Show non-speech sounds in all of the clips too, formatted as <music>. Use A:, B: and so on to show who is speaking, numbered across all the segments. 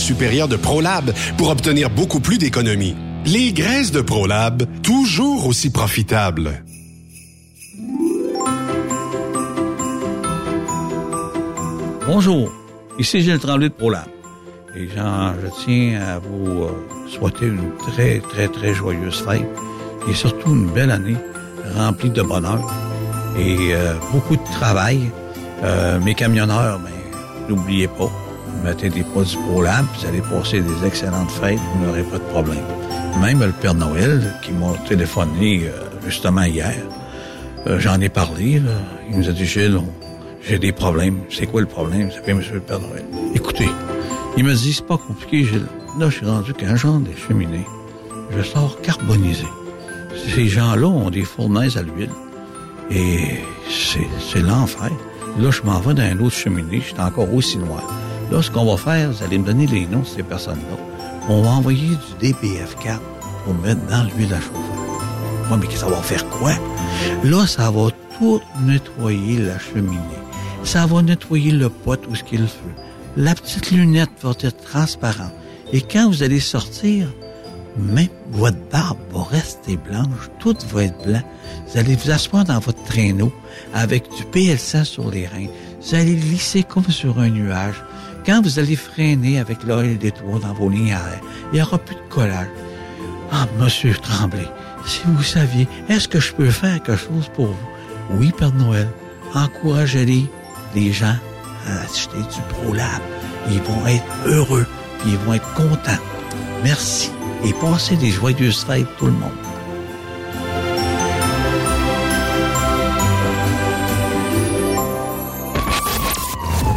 A: supérieure de ProLab pour obtenir beaucoup plus d'économies. Les graisses de ProLab, toujours aussi profitables.
B: Bonjour, ici Gilles Tremblay de ProLab. Et Jean, je tiens à vous euh, souhaiter une très, très, très joyeuse fête et surtout une belle année remplie de bonheur et euh, beaucoup de travail. Euh, mes camionneurs, ben, n'oubliez pas, mettez des produits ProLab, vous allez passer des excellentes fêtes, vous n'aurez pas de problème. Même le Père Noël, qui m'a téléphoné euh, justement hier, euh, j'en ai parlé, il nous a dit, Gilles, j'ai des problèmes. C'est quoi le problème? C'est bien, Monsieur le Père Noël. Écoutez, il me dit, c'est pas compliqué, Gilles. Là, je suis rendu qu'un genre des cheminées, je sors carbonisé. Ces gens-là ont des fournaises à l'huile. Et c'est, l'enfer. Là, je m'en vais dans un autre cheminée, je suis encore aussi noir. Là, ce qu'on va faire, vous allez me donner les noms de ces personnes-là. On va envoyer du DBF4 pour mettre dans l'huile à chauffer. Ouais, mais ça va faire quoi? Là, ça va tout nettoyer la cheminée. Ça va nettoyer le pot où ce qu'il feu. La petite lunette va être transparente. Et quand vous allez sortir, même votre barbe va rester blanche, tout va être blanc. Vous allez vous asseoir dans votre traîneau avec du PL100 sur les reins. Vous allez glisser comme sur un nuage. Quand vous allez freiner avec l'oeil des toits dans vos lignes à il n'y aura plus de collage. Ah, monsieur Tremblay, si vous saviez, est-ce que je peux faire quelque chose pour vous? Oui, Père Noël. Encouragez-les, les gens, à acheter du ProLab. Ils vont être heureux, ils vont être contents. Merci et passez des joyeuses fêtes tout le monde.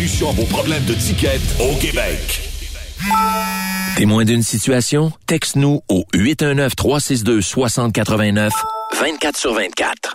C: à vos problèmes de ticket au Québec.
D: Témoin d'une situation? Texte-nous au 819-362-6089, 24 sur 24.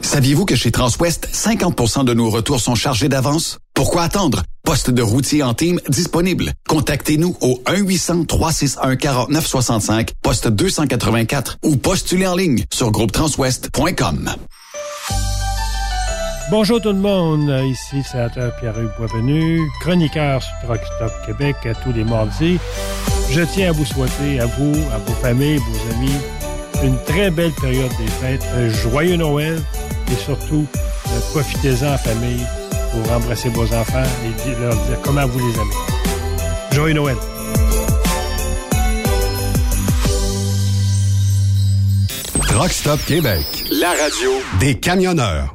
E: Saviez-vous que chez Transwest, 50% de nos retours sont chargés d'avance? Pourquoi attendre? Poste de routier en team disponible. Contactez-nous au 1-800-361-4965, poste 284 ou postulez en ligne sur groupetranswest.com.
F: Bonjour tout le monde, ici sénateur Pierre-Hugues Boisvenu, chroniqueur sur Truck Stop Québec à tous les mardis. Je tiens à vous souhaiter, à vous, à vos familles, vos amis, une très belle période des fêtes, un joyeux Noël et surtout, euh, profitez-en en famille pour embrasser vos enfants et leur dire comment vous les aimez. Joyeux Noël!
A: Truck Stop Québec.
G: La radio
A: Des camionneurs.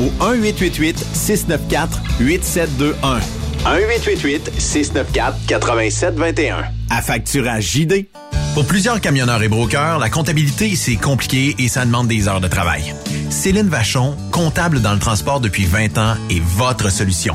H: au 1-888-694-8721.
I: 1-888-694-8721.
H: Affacturage JD.
J: Pour plusieurs camionneurs et brokers, la comptabilité, c'est compliqué et ça demande des heures de travail. Céline Vachon, comptable dans le transport depuis 20 ans, est votre solution.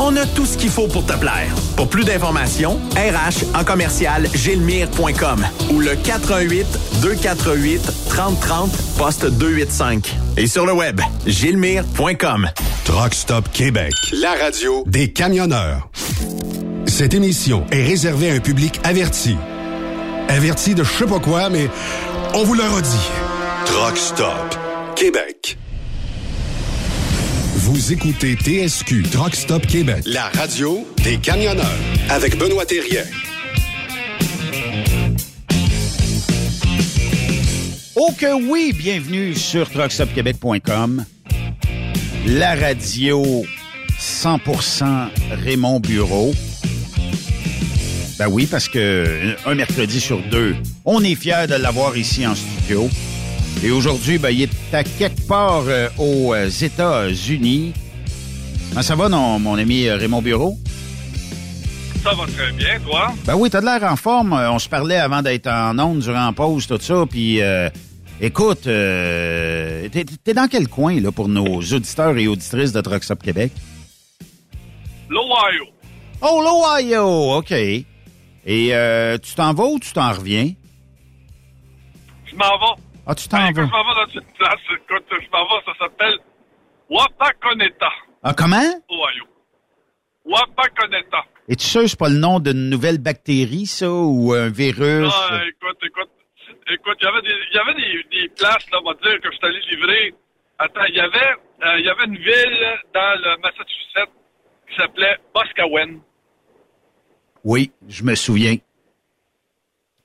H: On a tout ce qu'il faut pour te plaire. Pour plus d'informations, RH en commercial gilmire.com ou le 418 248 3030 poste 285. Et sur le web, gilmire.com.
A: Truck Stop Québec, la radio des camionneurs. Cette émission est réservée à un public averti. Averti de je sais pas quoi, mais on vous le redit. Truck Stop Québec. Vous écoutez TSQ Truck Stop Québec, la radio des camionneurs avec Benoît Thérien.
K: Oh que oui, bienvenue sur truckstopquebec.com, la radio 100% Raymond Bureau. Ben oui, parce que un mercredi sur deux, on est fiers de l'avoir ici en studio. Et aujourd'hui, ben, il est à quelque part euh, aux euh, États-Unis. Ben, ça va, non, mon ami euh, Raymond Bureau?
L: Ça va très bien, toi?
K: Ben oui, t'as de l'air en forme. Euh, On se parlait avant d'être en onde, durant pause, tout ça. Puis, euh, écoute, euh, t'es, t'es dans quel coin, là, pour nos auditeurs et auditrices de Truck Stop Québec?
L: L'Ohio.
K: Oh, l'Ohio! OK. Et euh, tu t'en vas ou tu t'en reviens?
L: Je m'en vais.
K: Ah, tu t'en vas?
L: Je m'en vais dans une place. Écoute, je m'en vais, ça s'appelle Wapakoneta,
K: Ah, comment?
L: Ohio. Wapakoneta.
K: Es-tu sûr que c'est pas le nom d'une nouvelle bactérie, ça, ou un virus?
L: Ah, écoute, écoute. Écoute, il y avait des, il y avait des, des places, là, on va dire, que je suis allé livrer. Attends, il y avait, euh, il y avait une ville dans le Massachusetts qui s'appelait Boscawen.
K: Oui, je me souviens.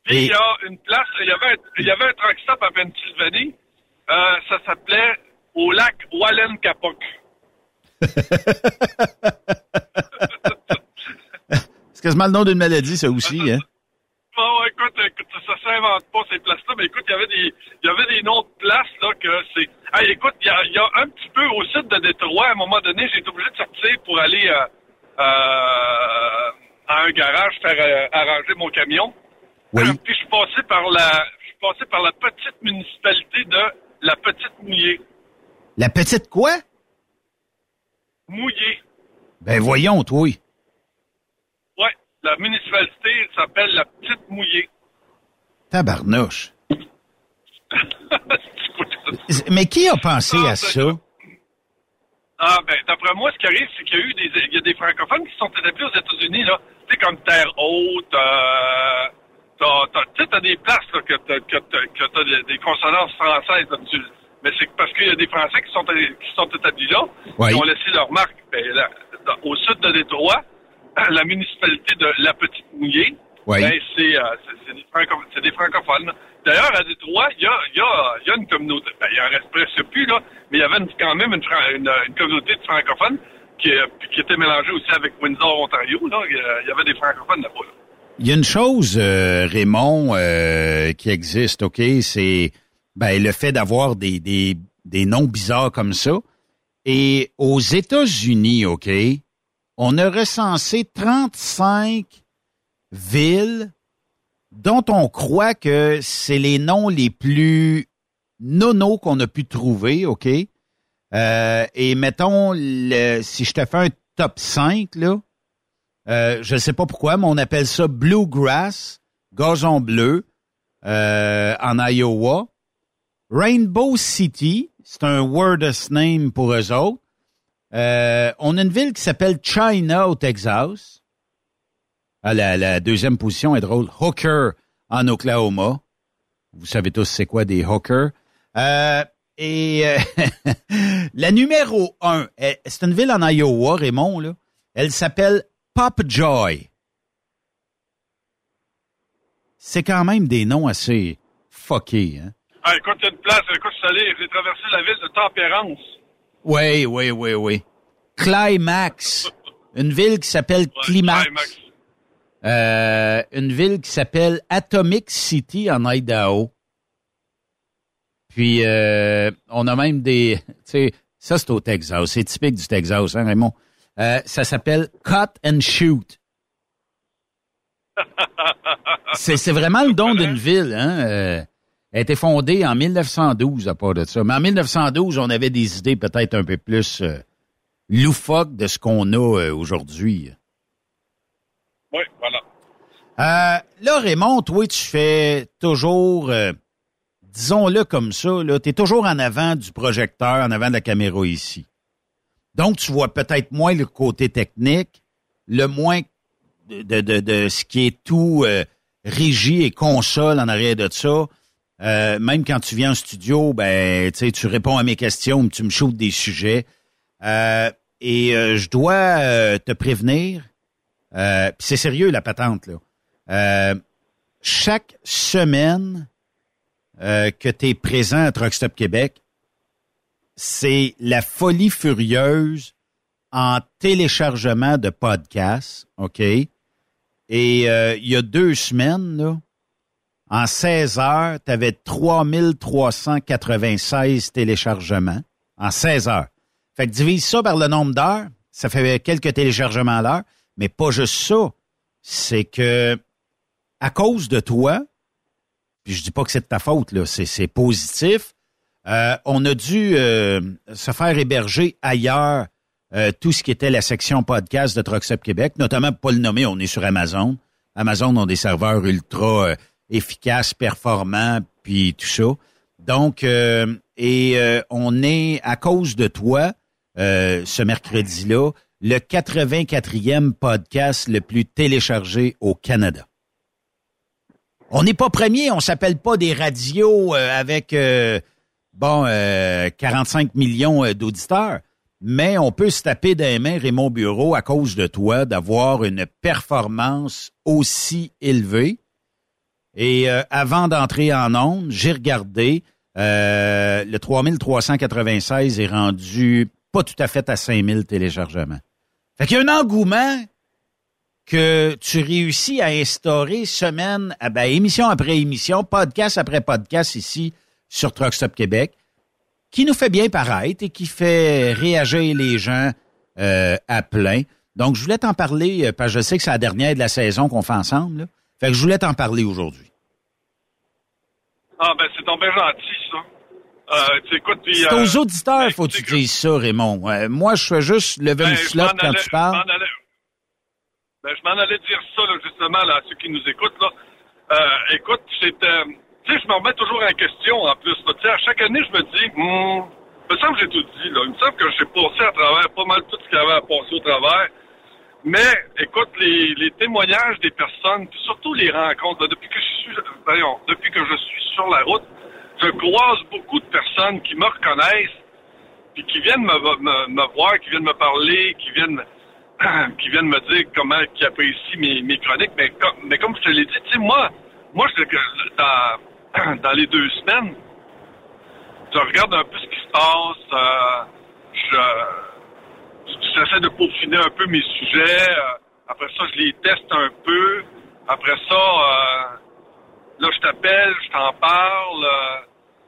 L: Puis
K: Et-
L: il y a une place, il y avait, un- il y avait un truck stop à Pennsylvanie. Euh, ça s'appelait au lac Wallen-Capoc. <laughs>
K: C'est quasiment le nom d'une maladie, ça aussi, hein? <laughs>
L: Bon, écoute, écoute, ça, s'invente pas ces places-là, mais écoute, il y avait des, il y avait des noms de places là que c'est. Hey, écoute, il y a, il y a un petit peu au sud de Détroit, à un moment donné, j'ai été obligé de sortir pour aller euh, euh, à un garage faire arranger mon camion.
K: Oui.
L: Puis je suis passé par la, je suis passé par la petite municipalité de la Petite Mouillée.
K: La petite quoi?
L: Mouillée.
K: Ben voyons, toi.
L: Ouais, la municipalité s'appelle la Petite Mouillée.
K: Tabarnouche. <laughs> Mais qui a pensé à ça?
L: Ah ben d'après moi, ce qui arrive, c'est qu'il y a eu des il y a des francophones qui sont établis aux États-Unis là, tu sais comme Terre Haute, euh, t'as, t'as, des places là, que t'as, que t'as, que t'as des, des consonances françaises là, tu- mais c'est parce qu'il y a des Français qui sont qui sont établis là,
K: Oui.
L: qui ont laissé leur marque. Ben, là, au sud de Détroit, <clears throat> la municipalité de La Petite Mouillée,
K: Oui.
L: ben, c'est, euh, c'est, c'est des franco- c'est des francophones. D'ailleurs, à Détroit, il y a, y, a, y a une communauté. Ben, il en reste presque plus, là, mais il y avait une- quand même une, fran- une, une communauté de francophones qui, euh, qui était mélangée aussi avec Windsor, Ontario. Là. Il y a- il y avait des francophones là-bas. là.
K: Il y a une chose, euh, Raymond, euh, qui existe, OK? C'est ben, le fait d'avoir des, des, des noms bizarres comme ça. Et aux États-Unis, OK, on a recensé 35 villes dont on croit que c'est les noms les plus nono qu'on a pu trouver, OK? Euh, et mettons, le, si je te fais un top 5, là, euh, je ne sais pas pourquoi, mais on appelle ça Bluegrass, gazon bleu, euh, en Iowa. Rainbow City, c'est un wordless name pour eux autres. Euh, on a une ville qui s'appelle China au Texas. Ah, la, la deuxième position est drôle. Hooker en Oklahoma. Vous savez tous c'est quoi des hookers. Et <laughs> la numéro un, c'est une ville en Iowa, Raymond, là. Elle s'appelle Popjoy. C'est quand même des noms assez fuckés, hein?
L: Ah, écoute, il y a une place. Écoute, je suis j'ai traversé la ville de Tempérance.
K: Oui, oui, oui, oui. Climax. Une ville qui s'appelle Climax. Euh, une ville qui s'appelle Atomic City en Idaho. Puis, euh, on a même des... <laughs> Tu sais, ça, c'est au Texas. C'est typique du Texas, hein, Raymond? Euh, ça s'appelle Cut and Shoot. <laughs> C'est vraiment le don d'une ville, hein? Euh, elle a été fondée en 1912, à part de ça. Mais en 1912, on avait des idées peut-être un peu plus euh, loufoques de ce qu'on a aujourd'hui.
L: Oui, voilà.
K: Là, Raymond, toi, tu fais toujours, disons-le comme ça, tu es toujours en avant du projecteur, en avant de la caméra ici. Donc, tu vois peut-être moins le côté technique, le moins de, de, de, ce qui est tout euh, régie et console en arrière de ça. Euh, même quand tu viens en studio, ben, tu réponds à mes questions, tu me shootes des sujets. Euh, et euh, je dois euh, te prévenir, c'est sérieux la patente là. Chaque semaine que tu es présent à Truck Stop Québec, c'est la folie furieuse en téléchargement de podcasts, OK? Et euh, il y a deux semaines, en 16 heures, tu avais 3396 téléchargements en 16 heures. Fait que divise ça par le nombre d'heures, ça fait quelques téléchargements à l'heure, mais pas juste ça. C'est que à cause de toi, puis je dis pas que c'est de ta faute, là, c'est positif, euh, on a dû euh, se faire héberger ailleurs euh, tout ce qui était la section podcast de Truckstop Québec, notamment pour pas le nommer, on est sur Amazon. Amazon ont des serveurs ultra euh, efficaces, performants, puis tout ça. Donc, et on est, à cause de toi, ce mercredi-là, le 84e podcast le plus téléchargé au Canada. On n'est pas premier, on s'appelle pas des radios avec bon euh, 45 millions euh, d'auditeurs, mais on peut se taper des mains Raymond Bureau à cause de toi d'avoir une performance aussi élevée. Et euh, avant d'entrer en onde, j'ai regardé euh, le 3396 est rendu pas tout à fait à 5000 téléchargements. Fait qu'il y a un engouement que tu réussis à instaurer semaine, ah ben, émission après émission, podcast après podcast ici sur Truck Stop Québec, qui nous fait bien paraître et qui fait réagir les gens euh, à plein. Donc, je voulais t'en parler, euh, parce que je sais que c'est la dernière de la saison qu'on fait ensemble. là. Fait que je voulais t'en parler aujourd'hui.
L: Ah, ben, c'est bien gentil, ça. Euh, tu écoutes, puis...
K: C'est
L: euh,
K: aux auditeurs, faut que tu dises ça, Raymond. Euh, moi, je fais juste lever
L: ben,
K: le slot quand
L: allais-
K: tu parles.
L: je m'en allais- Ben, je m'en allais dire ça, là, justement, là, à ceux qui nous écoutent, là. Euh, écoute, c'est... tu sais, je me remets toujours en question, en plus. Tu sais, à chaque année, je me dis, hmm, il me semble que j'ai tout dit, là. Il me semble que j'ai passé à travers pas mal tout ce qu'il y avait à passer au travers. Mais, écoute, les, témoignages des personnes, puis surtout les rencontres, depuis que je suis, depuis que je suis sur la route, je croise beaucoup de personnes qui me reconnaissent, puis qui viennent me, me, voir, qui viennent me parler, qui viennent, <clears throat> qui viennent me dire comment ils apprécient mes, mes chroniques. Mais comme, mais comme je te l'ai dit, tu sais, moi, moi, je, dans, <clears throat> dans les deux semaines, je regarde un peu ce qui se passe. euh, je, j'essaie de peaufiner un peu mes sujets. euh, après ça, je les teste un peu. Après ça, euh, là, je t'appelle, je t'en parle.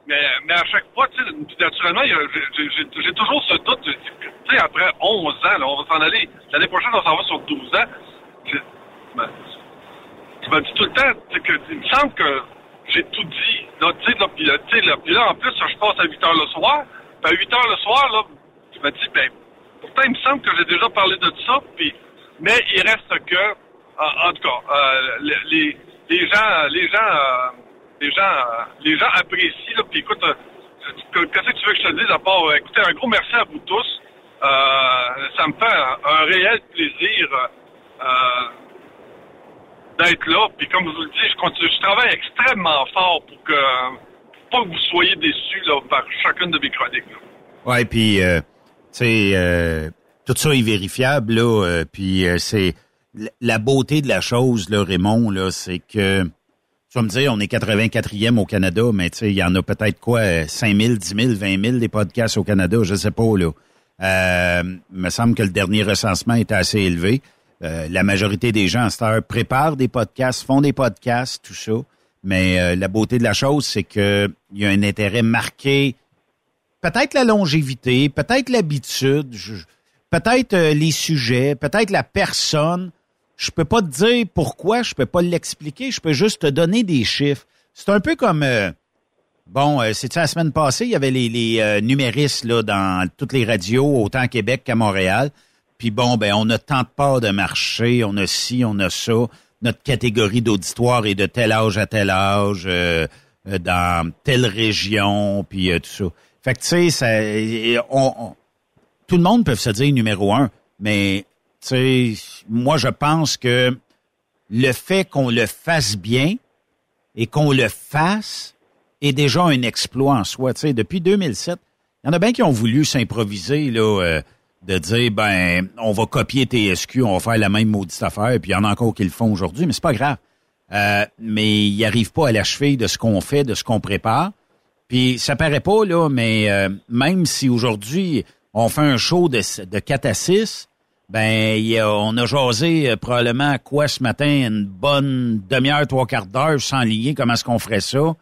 L: mais, mais à chaque fois, tu sais, naturellement, j'ai- toujours ce doute. Tu sais, après 11 ans, là, on va s'en aller. L'année prochaine, on s'en va sur 12 ans. Je, ben, je me dis tout le temps, tu que, il me semble que j'ai tout dit. Là, tu là, puis, là, là, en plus, je passe à 8 heures le soir. Puis à 8 heures le soir, là, je me dis, ben, pourtant, il me semble que j'ai déjà parlé de ça. Puis, mais il reste que, en, en tout cas, euh, les, les, gens, les gens, euh, les gens, euh, les gens apprécient. Là, puis écoute, euh, que- qu'est-ce que tu veux que je te dise à part, euh, écoutez, un gros merci à vous tous. Euh, ça me fait un, un réel plaisir euh, d'être là. Puis comme je vous le dis, je continue, je travaille extrêmement fort pour que, pas que vous soyez déçus là, par chacune de mes chroniques. là.
K: Ouais, puis euh, euh, tout ça est vérifiable là. euh, puis c'est la beauté de la chose là, Raymond là, c'est que tu vas me dire, on est 84e au Canada, mais tu sais, il y en a peut-être quoi, euh, 5 000, 10 000, 20 000 des podcasts au Canada, je sais pas là. Il me semble que le dernier recensement était assez élevé. Euh, la majorité des gens à cette heure préparent des podcasts, font des podcasts, tout ça. Mais euh, la beauté de la chose, c'est que il y a un intérêt marqué peut-être la longévité, peut-être l'habitude, peut-être euh, les sujets, peut-être la personne. Je peux pas te dire pourquoi, je peux pas l'expliquer, je peux juste te donner des chiffres. C'est un peu comme bon, euh, c'est la semaine passée, il y avait les, les numéristes dans toutes les radios, autant à Québec qu'à Montréal. Puis bon, ben on a tant de parts de marché, on a ci, on a ça. Notre catégorie d'auditoire est de tel âge à tel âge, euh, euh, dans telle région, puis euh, tout ça. Fait que tu sais, on, on- tout le monde peut se dire numéro un, mais tu sais, moi je pense que le fait qu'on le fasse bien et qu'on le fasse est déjà un exploit en soi. Tu sais, depuis 2007, il y en a bien qui ont voulu s'improviser là, euh, de dire ben on va copier TSQ, on va faire la même maudite affaire, puis il y en a encore qui le font aujourd'hui, mais c'est pas grave. Euh, mais ils n'arrivent pas à la cheville de ce qu'on fait, de ce qu'on prépare. Puis ça paraît pas, là, mais euh, même si aujourd'hui on fait un show de, de 4 à 6, ben on a jasé euh, probablement quoi ce matin, une bonne demi-heure, trois quarts d'heure sans lier comment est-ce qu'on ferait ça.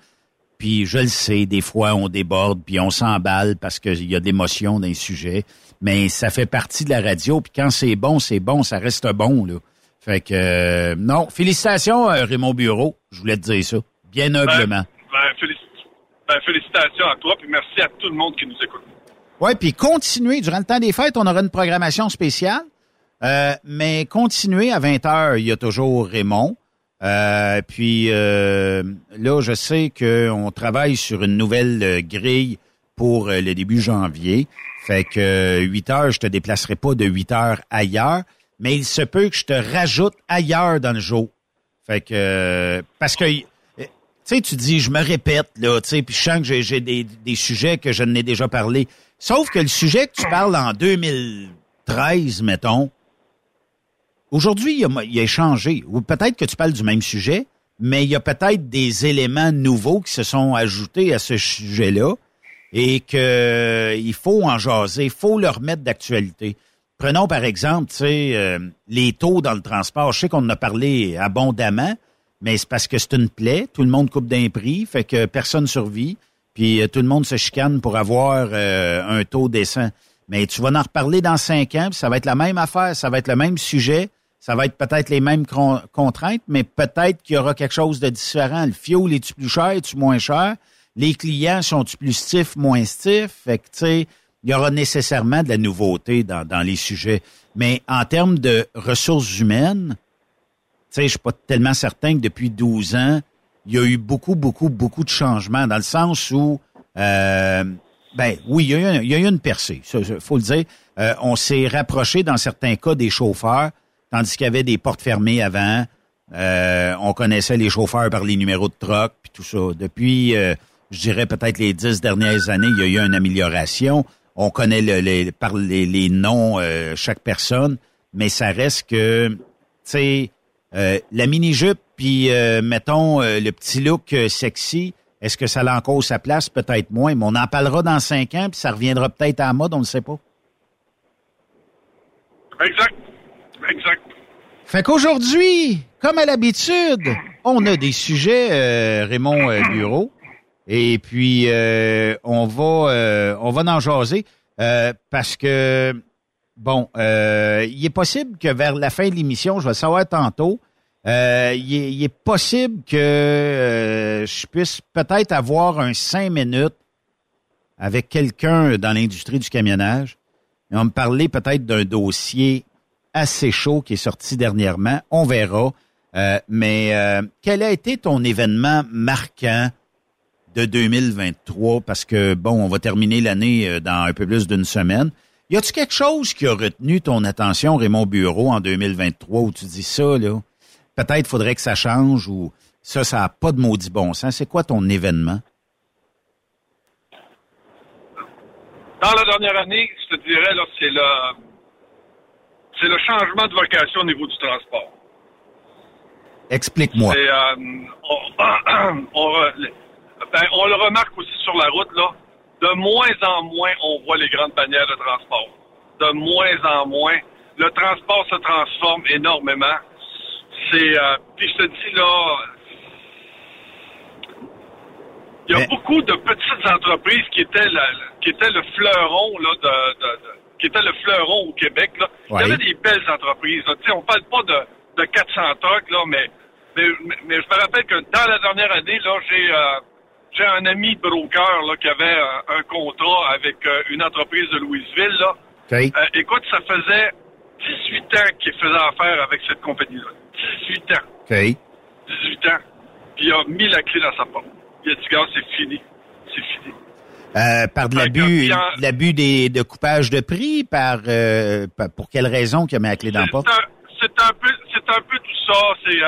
K: Puis je le sais, des fois on déborde, puis on s'emballe parce qu'il y a de l'émotion dans les sujets. Mais ça fait partie de la radio, puis quand c'est bon, c'est bon, ça reste bon, là. Fait que euh, non, félicitations euh, Raymond Bureau, je voulais te dire ça, bien humblement.
L: Ben, ben, félicitations à toi, puis merci à tout le monde qui nous écoute.
K: Ouais, puis continuez. Durant le temps des fêtes, on aura une programmation spéciale. Euh, mais continuez à 20 heures, il y a toujours Raymond. Euh, puis euh, là, je sais qu'on travaille sur une nouvelle grille pour euh, le début janvier. Fait que euh, 8 heures, je te déplacerai pas de 8 heures ailleurs, mais il se peut que je te rajoute ailleurs dans le jour. Fait que euh, parce que euh, tu sais, tu dis, je me répète, là, tu sais, puis je sens que j'ai- des, des sujets que je n'ai déjà parlé. Sauf que le sujet que tu parles en 2013, mettons, aujourd'hui, il a, il a changé. Ou peut-être que tu parles du même sujet, mais il y a peut-être des éléments nouveaux qui se sont ajoutés à ce sujet-là et que il faut en jaser, il faut le remettre d'actualité. Prenons par exemple, euh, les taux dans le transport. Je sais qu'on en a parlé abondamment, mais c'est parce que c'est une plaie. Tout le monde coupe d'un prix, fait que personne survit. Puis euh, tout le monde se chicane pour avoir euh, un taux décent. Mais tu vas en reparler dans cinq ans, puis ça va être la même affaire, ça va être le même sujet, ça va être peut-être les mêmes con- contraintes, mais peut-être qu'il y aura quelque chose de différent. Le fioul est-tu plus cher, est-tu moins cher? Les clients sont-tu plus stiffs, moins stiffs? Fait que, tu sais, il y aura nécessairement de la nouveauté dans, les sujets. Mais en termes de ressources humaines, tu sais, je suis pas tellement certain que depuis 12 ans, il y a eu beaucoup, beaucoup, beaucoup de changements dans le sens où, euh, ben oui, il y, a eu, il une percée, il faut le dire. Euh, on s'est rapproché dans certains cas des chauffeurs, tandis qu'il y avait des portes fermées avant. Euh, on connaissait les chauffeurs par les numéros de troc, puis tout ça. Depuis, euh, je dirais peut-être les dix dernières années, il y a eu une amélioration. On connaît le- les, par les, les noms euh, chaque personne, mais ça reste que, tu sais, euh, la mini-jupe, puis euh, mettons le petit look sexy, Est-ce que ça a encore sa place? Peut-être moins, mais on en parlera dans cinq ans, puis ça reviendra peut-être à la mode, on ne sait pas.
L: Exact. Exact.
K: Fait qu'aujourd'hui, comme à l'habitude, on a des sujets, euh, Raymond Bureau, et puis euh, on va euh, on va en jaser euh, parce que bon, euh, il est possible que vers la fin de l'émission, je vais le savoir tantôt, euh, il, est, il est possible que euh, je puisse peut-être avoir un cinq minutes avec quelqu'un dans l'industrie du camionnage. Il va me parler peut-être d'un dossier assez chaud qui est sorti dernièrement. On verra. Mais quel a été ton événement marquant de 2023? Parce que, bon, on va terminer l'année euh, dans un peu plus d'une semaine. Y a-tu quelque chose qui a retenu ton attention, Raymond Bureau, en 2023, où tu dis ça, là? Peut-être faudrait que ça change ou ça, ça n'a pas de maudit bon sens. C'est quoi ton événement?
L: Dans la dernière année, je te dirais, là, c'est le, c'est le changement de vocation au niveau du transport.
K: Explique-moi.
L: C'est, euh, on, <clears throat> on re- ben, on le remarque aussi sur la route, là. De moins en moins, on voit les grandes bannières de transport. De moins en moins. Le transport se transforme énormément. C'est, euh, puis je te dis, là, il y a beaucoup de petites entreprises qui étaient, la- qui étaient le fleuron, là, de, de- de- qui étaient le fleuron au Québec, là. Il y avait des belles entreprises, là. Tu sais, on parle pas de, de 400 trucks, là, mais, mais, mais- mais je me rappelle que dans la dernière année, là, j'ai, euh, j'ai un ami broker, là, qui avait euh, un contrat avec euh, une entreprise de Louisville, là.
K: OK.
L: Euh, écoute, ça faisait 18 ans qu'il faisait affaire avec cette compagnie-là. 18 ans.
K: OK.
L: 18 ans. Puis il a mis la clé dans sa porte. Il a dit, gars, c'est fini. C'est fini.
K: Euh, par de l'abus,
L: en-
K: l'abus des, de coupage de prix, par, par- pour quelle raison qu'il a mis la clé dans la porte?
L: C'est un- un peu, c'est un peu tout ça. C'est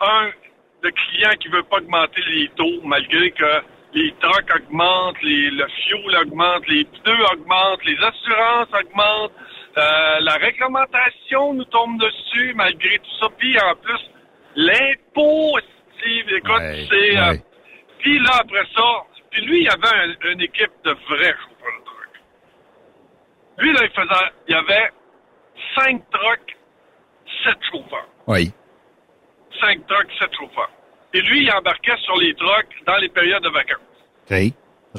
L: un le client qui veut pas augmenter les taux malgré que les trucks augmentent, les, le fuel augmente, les pneus augmentent, les assurances augmentent, euh, la réglementation nous tombe dessus malgré tout ça. Puis en plus l'impôt, Steve, écoute,
K: Ouais,
L: c'est euh, puis là après ça, puis lui il avait un- une équipe de vrais chauffeurs de truck. Lui là il faisait, il y avait cinq trucks, sept chauffeurs.
K: Oui.
L: Cinq trucks, sept chauffeurs. Et lui, il embarquait sur les trucks dans les périodes de vacances.
K: OK.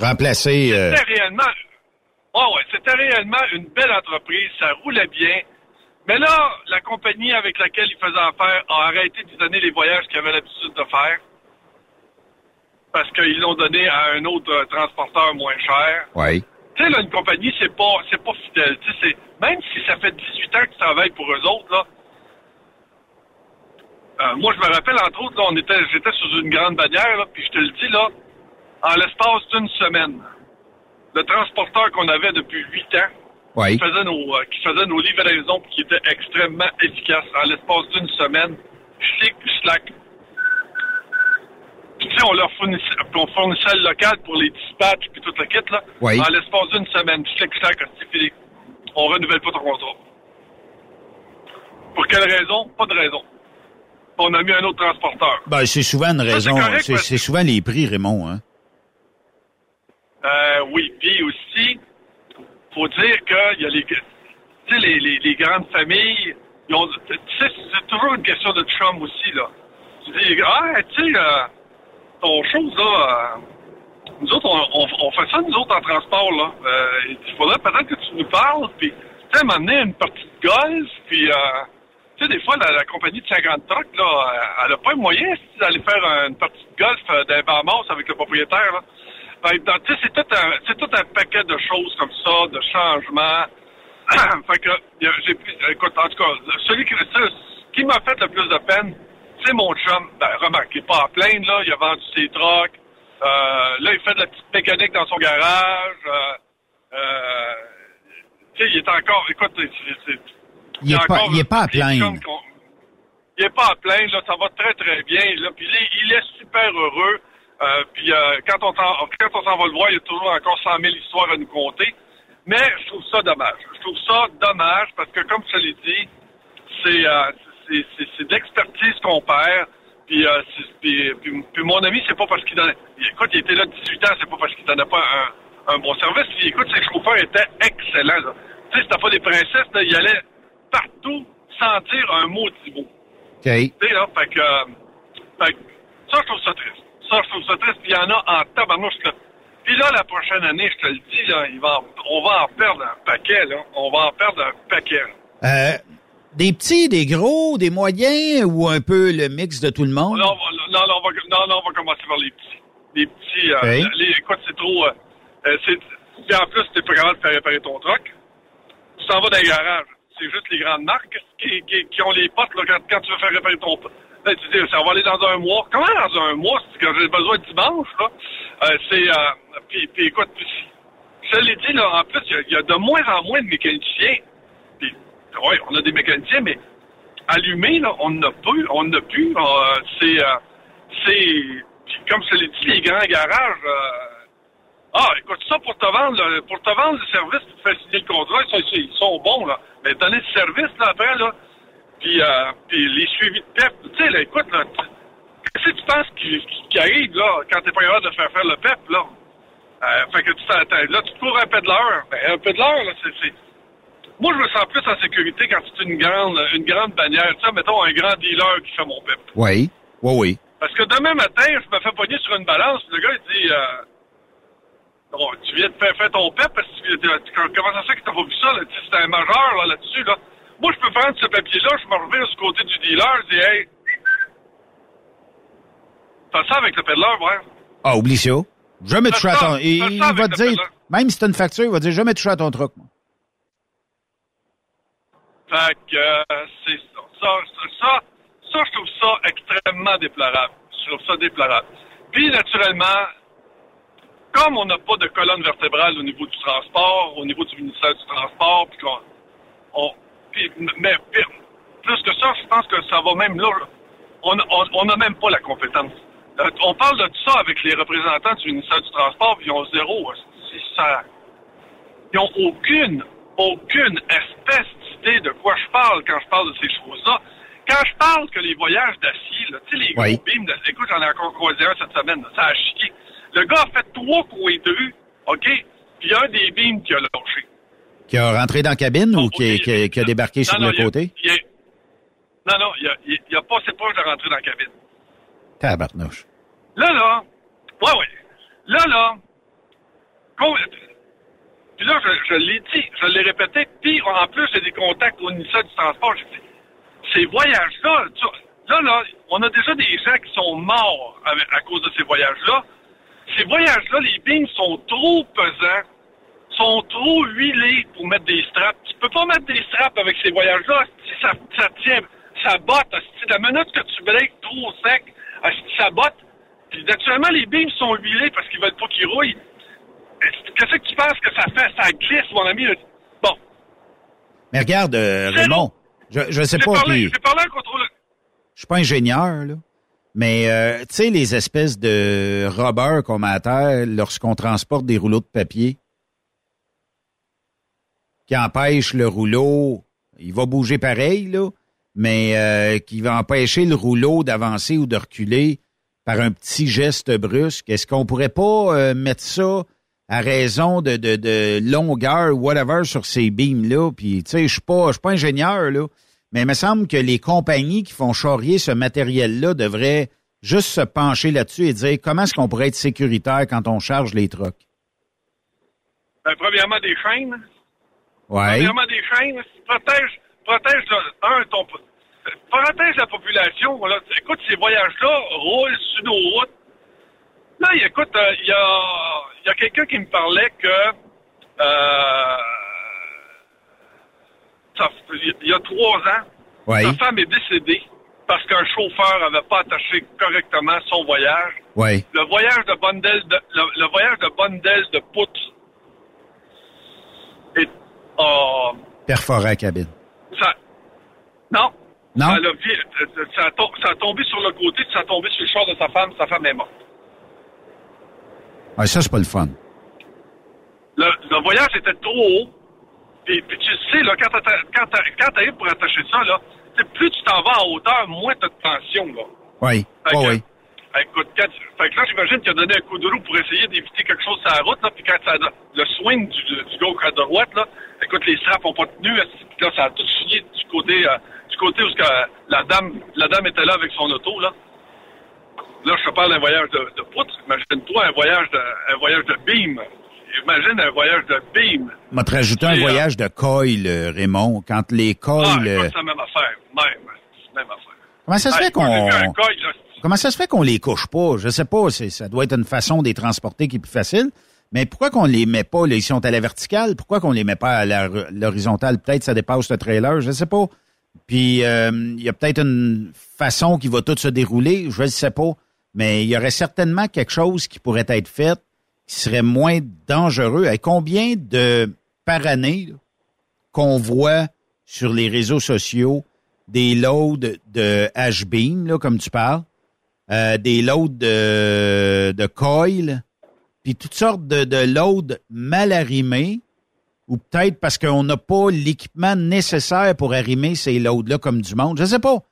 K: Remplacer. euh,
L: C'était réellement, ouais, ouais, c'était réellement une belle entreprise, ça roulait bien. Mais là, la compagnie avec laquelle il faisait affaire a arrêté de lui donner les voyages qu'il avait l'habitude de faire. Parce qu'ils l'ont donné à un autre euh, transporteur moins cher.
K: oui.
L: Tu sais, là, une compagnie, c'est pas, c'est pas fidèle. Tu même si ça fait 18 ans qu'ils travaillent pour eux autres, là. Euh, moi, je me rappelle, entre autres, là, on était, j'étais sous une grande bannière, là, puis je te le dis, là, en l'espace d'une semaine, le transporteur qu'on avait depuis 8 ans, qui faisait nos, euh, qui faisait nos livraisons, qui était extrêmement efficace, en l'espace d'une semaine, chic, slack. Puis, tu sais, on leur fournissait, on fournissait le local pour les dispatchs puis toute la kit, là. En l'espace d'une semaine, chic, slack, c'est fini. On renouvelle pas ton contrat. Pour quelle raison? Pas de raison. On a mis un autre transporteur.
K: Ben, c'est souvent une raison.
L: correct,
K: C'est
L: parce-
K: souvent les prix, Raymond. Hein?
L: Euh, oui, puis aussi, faut dire qu'il y a les, tu sais, les, les, les grandes familles, ont, tu sais, c'est toujours une question de chum aussi, là. Tu dis, ah, tu sais, euh, ton chose, là, euh, nous autres, on, on, on fait ça, nous autres, en transport, là. Euh, il faudrait peut-être que tu nous parles, puis, tu sais, m'amener une partie de golf, puis, euh, tu sais, des fois, la, compagnie de 50 trucks, là, euh, elle a pas les moyens si, d'aller faire une partie de golf euh, d'un avec le propriétaire, là. Sais, c'est tout, un, tout un paquet de choses comme ça, de changements. <clears throat> fait que, j'ai écoute, en tout cas, celui qui, qui m'a fait le plus de peine, c'est mon chum. Ben, remarque, il est pas à plaindre, là. Il a vendu ses trucks. Euh, là, il fait de la petite mécanique dans son garage. Euh, euh, tu sais, il est encore, écoute, c'est-
K: Il est
L: y a
K: pas- il est pas à plaindre.
L: Il est pas à plaindre, là, ça va très très bien. Là, puis il est, super heureux. Euh, puis euh, quand on s'en va le voir, il y a toujours encore 100 000 histoires à nous conter. Mais je trouve ça dommage. Je trouve ça dommage parce que comme je l'ai dit, c'est euh, c'est- c'est d'expertise qu'on perd. Puis, euh, puis, puis- puis mon ami, c'est pas parce qu'il donnait... Écoute, il était là 18 ans, c'est pas parce qu'il donnait pas un, un bon service. Puis écoute, ses chauffeurs étaient excellents. Tu sais, c'était pas des princesses, là, il allait partout sans dire un mot de mot.
K: OK.
L: Tu sais, là, fait que, euh, fait que ça, je trouve ça triste. Ça, je trouve ça triste. Puis il y en a en tabarnouche, là. Puis là, la prochaine année, je te le dis, là, il va, en- on va en perdre un paquet, là. On va en perdre un paquet, là.
K: Euh, des petits, des gros, des moyens ou un peu le mix de tout le monde?
L: Non, non, on va, non, non, on va commencer par les petits. Les petits, euh,
K: Ok.
L: les, écoute, c'est trop, euh, euh, c'est, puis en plus, t'es pas capable de faire réparer ton truck. Tu t'en vas dans les garages. C'est juste les grandes marques qui, qui, ont les potes, quand, tu veux faire réparer ton, là, tu dis, ça va aller dans un mois. Comment dans un mois? Quand j'ai besoin de dimanche, là? Euh, c'est, euh, puis, puis écoute, je l'ai dit, là, en plus, il y a- de moins en moins de mécaniciens. Oui, on a des mécaniciens, mais allumés, là, on n'a plus, on n'a plus. euh, c'est, c'est, comme je l'ai dit, les grands garages. ah, écoute, ça pour te vendre, pour te vendre le service, pour te le contrat, ils sont, ils sont bons là. Mais donner le service là après là, puis, euh, puis les suivis de PEP, tu sais, là, écoute, là, qu'est-ce que tu penses qui, arrive là quand t'es pas capable de faire faire le PEP là? Euh, fait que tu t'attends, là, tu te cours un pédaleur. Ben, un pédaleur, là, c'est, c'est- Moi, je me sens plus en sécurité quand c'est une grande, une grande bannière. Tu sais, mettons un grand dealer qui fait mon PEP.
K: Oui, oui, oui.
L: Parce que demain matin, je me fais pogner sur une balance, le gars, il dit, euh, Bon, tu viens de faire, faire ton PEP, parce que tu, tu- comment ça se fait que t'as pas vu ça, là? C'est un majeur, là, là-dessus, là. Moi, je peux prendre ce papier-là, je me revire du côté du dealer, je dis, hey, fais ça avec le pédaleur, ouais.
K: Ah, oublie ça. Jamais touché à ton... Il, va te dire, même si t'as une facture, il va te dire jamais touché à ton truc. moi.
L: Fait que, euh, c'est. Ça, ça, ça, ça, je trouve ça extrêmement déplorable. Je trouve ça déplorable. Puis, naturellement, comme on n'a pas de colonne vertébrale au niveau du transport, au niveau du ministère du Transport, puis qu'on, on, mais pire, plus que ça, je pense que ça va même là. On n'a on, on n'a même pas la compétence. Euh, on parle de ça avec les représentants du ministère du Transport, puis ils ont zéro. euh, ça. Ils n'ont aucune, aucune espèce d'idée de quoi je parle quand je parle de ces choses-là. Quand je parle que les voyages d'acier, tu sais, les gros
K: Oui.
L: beams d'acier, écoute, j'en ai encore croisé un cette semaine, là, ça a chiqué. Le gars a fait trois coins de rue, OK? Puis il y a un des beams qui a lâché.
K: Qui a rentré dans la cabine ou qui, a débarqué sur
L: non,
K: le
L: il a-
K: côté?
L: il a- non, non, il a, il, il a passé proche de rentrer dans la cabine.
K: Tabarnouche.
L: Là, là, ouais, ouais. Là, là, puis là, je, je l'ai dit, je l'ai répété, puis en plus, j'ai des contacts au ministère du Transport. J'ai dit, ces voyages-là, là, là, on a déjà des gens qui sont morts à cause de ces voyages-là. Ces voyages-là, les beams sont trop pesants, sont trop huilés pour mettre des straps. Tu peux pas mettre des straps avec ces voyages-là, si ça, ça tient, ça botte. Si la minute que tu breaks trop sec, ça botte. Puis naturellement, les beams sont huilés parce qu'ils veulent pas qu'ils rouillent. Qu'est-ce que tu penses que ça fait? Ça glisse, mon ami? Bon,
K: Mais regarde, euh, Raymond, je, je sais pas,
L: parlé,
K: puis
L: j'ai parlé à un contrôleur.
K: je suis pas ingénieur, là. Mais, euh, tu sais, les espèces de robbers qu'on met à terre lorsqu'on transporte des rouleaux de papier qui empêchent le rouleau, il va bouger pareil, là, mais euh, qui va empêcher le rouleau d'avancer ou de reculer par un petit geste brusque. Est-ce qu'on pourrait pas euh, mettre ça à raison de, de, de longueur, whatever, sur ces beams-là? Puis, tu sais, je suis pas, pas ingénieur, là, mais il me semble que les compagnies qui font charrier ce matériel-là devraient juste se pencher là-dessus et dire comment est-ce qu'on pourrait être sécuritaire quand on charge les trucks?
L: Ben, premièrement, des chaînes.
K: Ouais.
L: Premièrement, des chaînes. Protège, protège, un, ton, protège la population. Là. Écoute, ces voyages-là roulent sur nos routes. Là, il- écoute, euh, il y a, y a quelqu'un qui me parlait que euh, ça- il y a trois ans, sa femme est décédée parce qu'un chauffeur n'avait pas attaché correctement son voyage. Le voyage de bundle de, le, le voyage de de poutre est, oh,
K: Perforer la cabine.
L: ça, non.
K: Non?
L: Ça, euh, a tom- ça a tombé sur le côté, ça a tombé sur le char de sa femme, sa femme est morte.
K: Ouais, ça, c'est pas le fun.
L: Le, le voyage était trop haut. Puis, puis tu sais, là, quand t'arrives pour attacher ça, là, plus tu t'en vas en hauteur, moins t'as de tension, là.
K: Oui,
L: Fait que-
K: oui.
L: Écoute, quand tu- fait que là, j'imagine qu'il a donné un coup de roue pour essayer d'éviter quelque chose sur la route, là, puis quand ça, le swing du, du gars à droite, là, écoute, les straps ont pas tenu, puis là, ça a tout signé du côté, euh, du côté où la dame, la dame était là avec son auto, là? Là, je te parle d'un voyage de, de poutre. Imagine-toi un voyage de, un voyage de beam. Imagine un voyage de beam.
K: Te rajouter un
L: euh,
K: voyage de coil, euh, Raymond. Quand les
L: Ah,
K: coils...
L: écoute, c'est la même affaire. Même. Même affaire.
K: comment ça se
L: Ah,
K: fait qu'on... Comment ça se fait qu'on les couche pas? Je sais pas, ça doit être une façon de les transporter qui est plus facile. Mais pourquoi qu'on les met pas, là, ils sont à la verticale, pourquoi qu'on les met pas à l'horizontale? Peut-être ça dépasse le trailer, je sais pas. Puis euh, il y a peut-être une façon qui va tout se dérouler, je ne sais pas. Mais il y aurait certainement quelque chose qui pourrait être fait qui serait moins dangereux. Et combien de par année qu'on voit sur les réseaux sociaux des loads de H-beam, comme tu parles, euh, des loads de, de coil, puis toutes sortes de, de loads mal arrimés, ou peut-être parce qu'on n'a pas l'équipement nécessaire pour arrimer ces loads-là comme du monde. Je sais pas.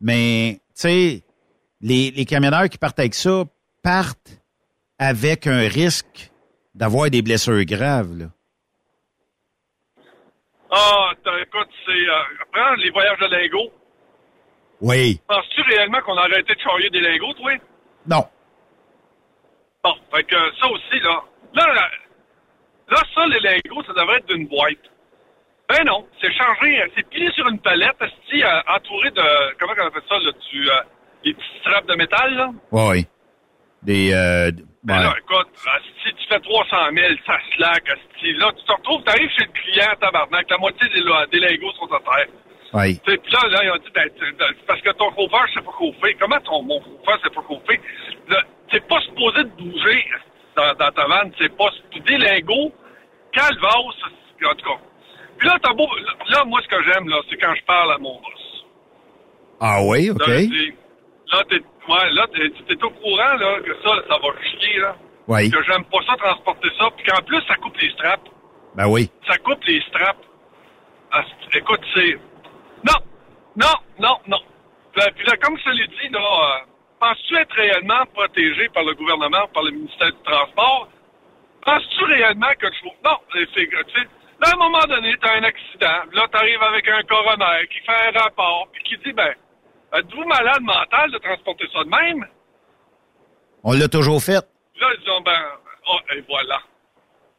K: Mais, tu sais, les, les camionneurs qui partent avec ça partent avec un risque d'avoir des blessures graves. Là.
L: Ah, t'as- écoute, c'est... Euh, prends les voyages de lingots.
K: Oui.
L: Penses-tu réellement qu'on a arrêté de charrier des lingots, toi?
K: Non.
L: Bon, fait que ça aussi, là... Là, là, là, ça, les lingots, ça devrait être d'une boîte. Ben non, c'est chargé, euh, c'est plié sur une palette, euh, entouré de... Comment on appelle ça, là, du... Euh, les petites straps de métal, là?
K: Oui. Des. Euh,
L: Ben
K: ouais.
L: là, écoute, si tu fais 300 000, ça slack, esti. Là, tu te retrouves, t'arrives chez le client, tabarnak, la moitié des, des lingots sont à terre.
K: Oui.
L: Tu sais, Puis là, là, ils ont dit, ben, ben, c'est parce que ton chauffeur sait pas chauffer. Comment ton mon chauffeur sait pas? Là, C'est pas supposé de bouger dans, dans ta vanne. C'est pas des lingots, calvas, en tout cas. Puis là, t'as beau, là, moi, ce que j'aime, là, c'est quand je parle à mon boss.
K: Ah oui, OK.
L: Là, t'es, ouais, là, t'es, t'es au courant, là, que ça, ça va chier, là.
K: Oui.
L: Que j'aime pas ça, transporter ça. Puis qu'en plus, ça coupe les straps.
K: Ben oui.
L: Ça coupe les straps. Ah, écoute, c'est... Non! Non! Non! Non! Puis là, comme je te l'ai dit, là, euh, penses-tu être réellement protégé par le gouvernement, par le ministère du Transport? Penses-tu réellement que tu... Non! c'est- Tu là, à un moment donné, t'as un accident. Là, t'arrives avec un coroner qui fait un rapport, puis qui dit, ben, êtes-vous malade mental de transporter ça de même?
K: On l'a toujours fait.
L: Là, ils disent, ben, oh, et voilà.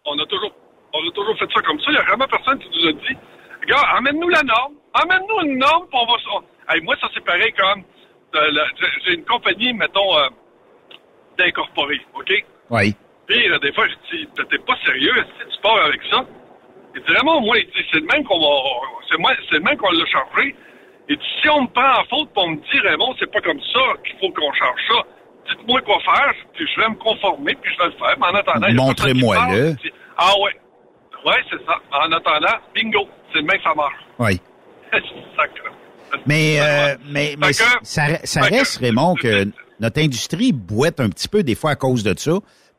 L: On a toujours, on a toujours fait ça comme ça. Il n'y a vraiment personne qui nous a dit, gars, amène-nous la norme. Amène-nous une norme, puis on va... on- Hey, moi, ça, c'est pareil comme... euh, j'ai- une compagnie, mettons, euh, d'incorporer, OK?
K: Oui.
L: Puis, là, des fois, je dis, t'es pas sérieux, si tu pars avec ça? Il dit, vraiment, moi, il dit, c'est le même qu'on va, c'est moi, c'est le même qu'on l'a chargé. Il dit, si on me prend en faute, on me dit, Raymond, c'est pas comme ça qu'il faut qu'on charge ça. Dites-moi quoi faire, puis je vais me conformer, puis je vais le faire. Mais en attendant,
K: Montrez-moi le.
L: Dit, Ah ouais. Ouais, c'est ça. En attendant, bingo, c'est le même que ça marche.
K: Oui. <laughs> Mais, euh, mais, mais ça, ça
L: fait que-
K: reste, Raymond, que notre industrie boite un petit peu des fois à cause de ça.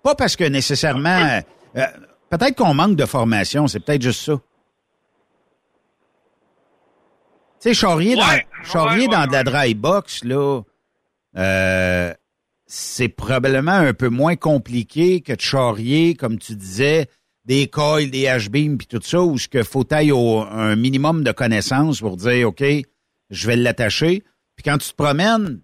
K: Pas parce que nécessairement... euh, peut-être qu'on manque de formation, c'est peut-être juste ça. Tu sais, charrier dans, charrier
L: ouais,
K: dans de la dry box, là, euh, c'est probablement un peu moins compliqué que de charrier, comme tu disais, des coils, des H-beams puis tout ça, où ce que faut tailler au, un minimum de connaissances pour dire, OK, je vais l'attacher. Puis quand tu te promènes,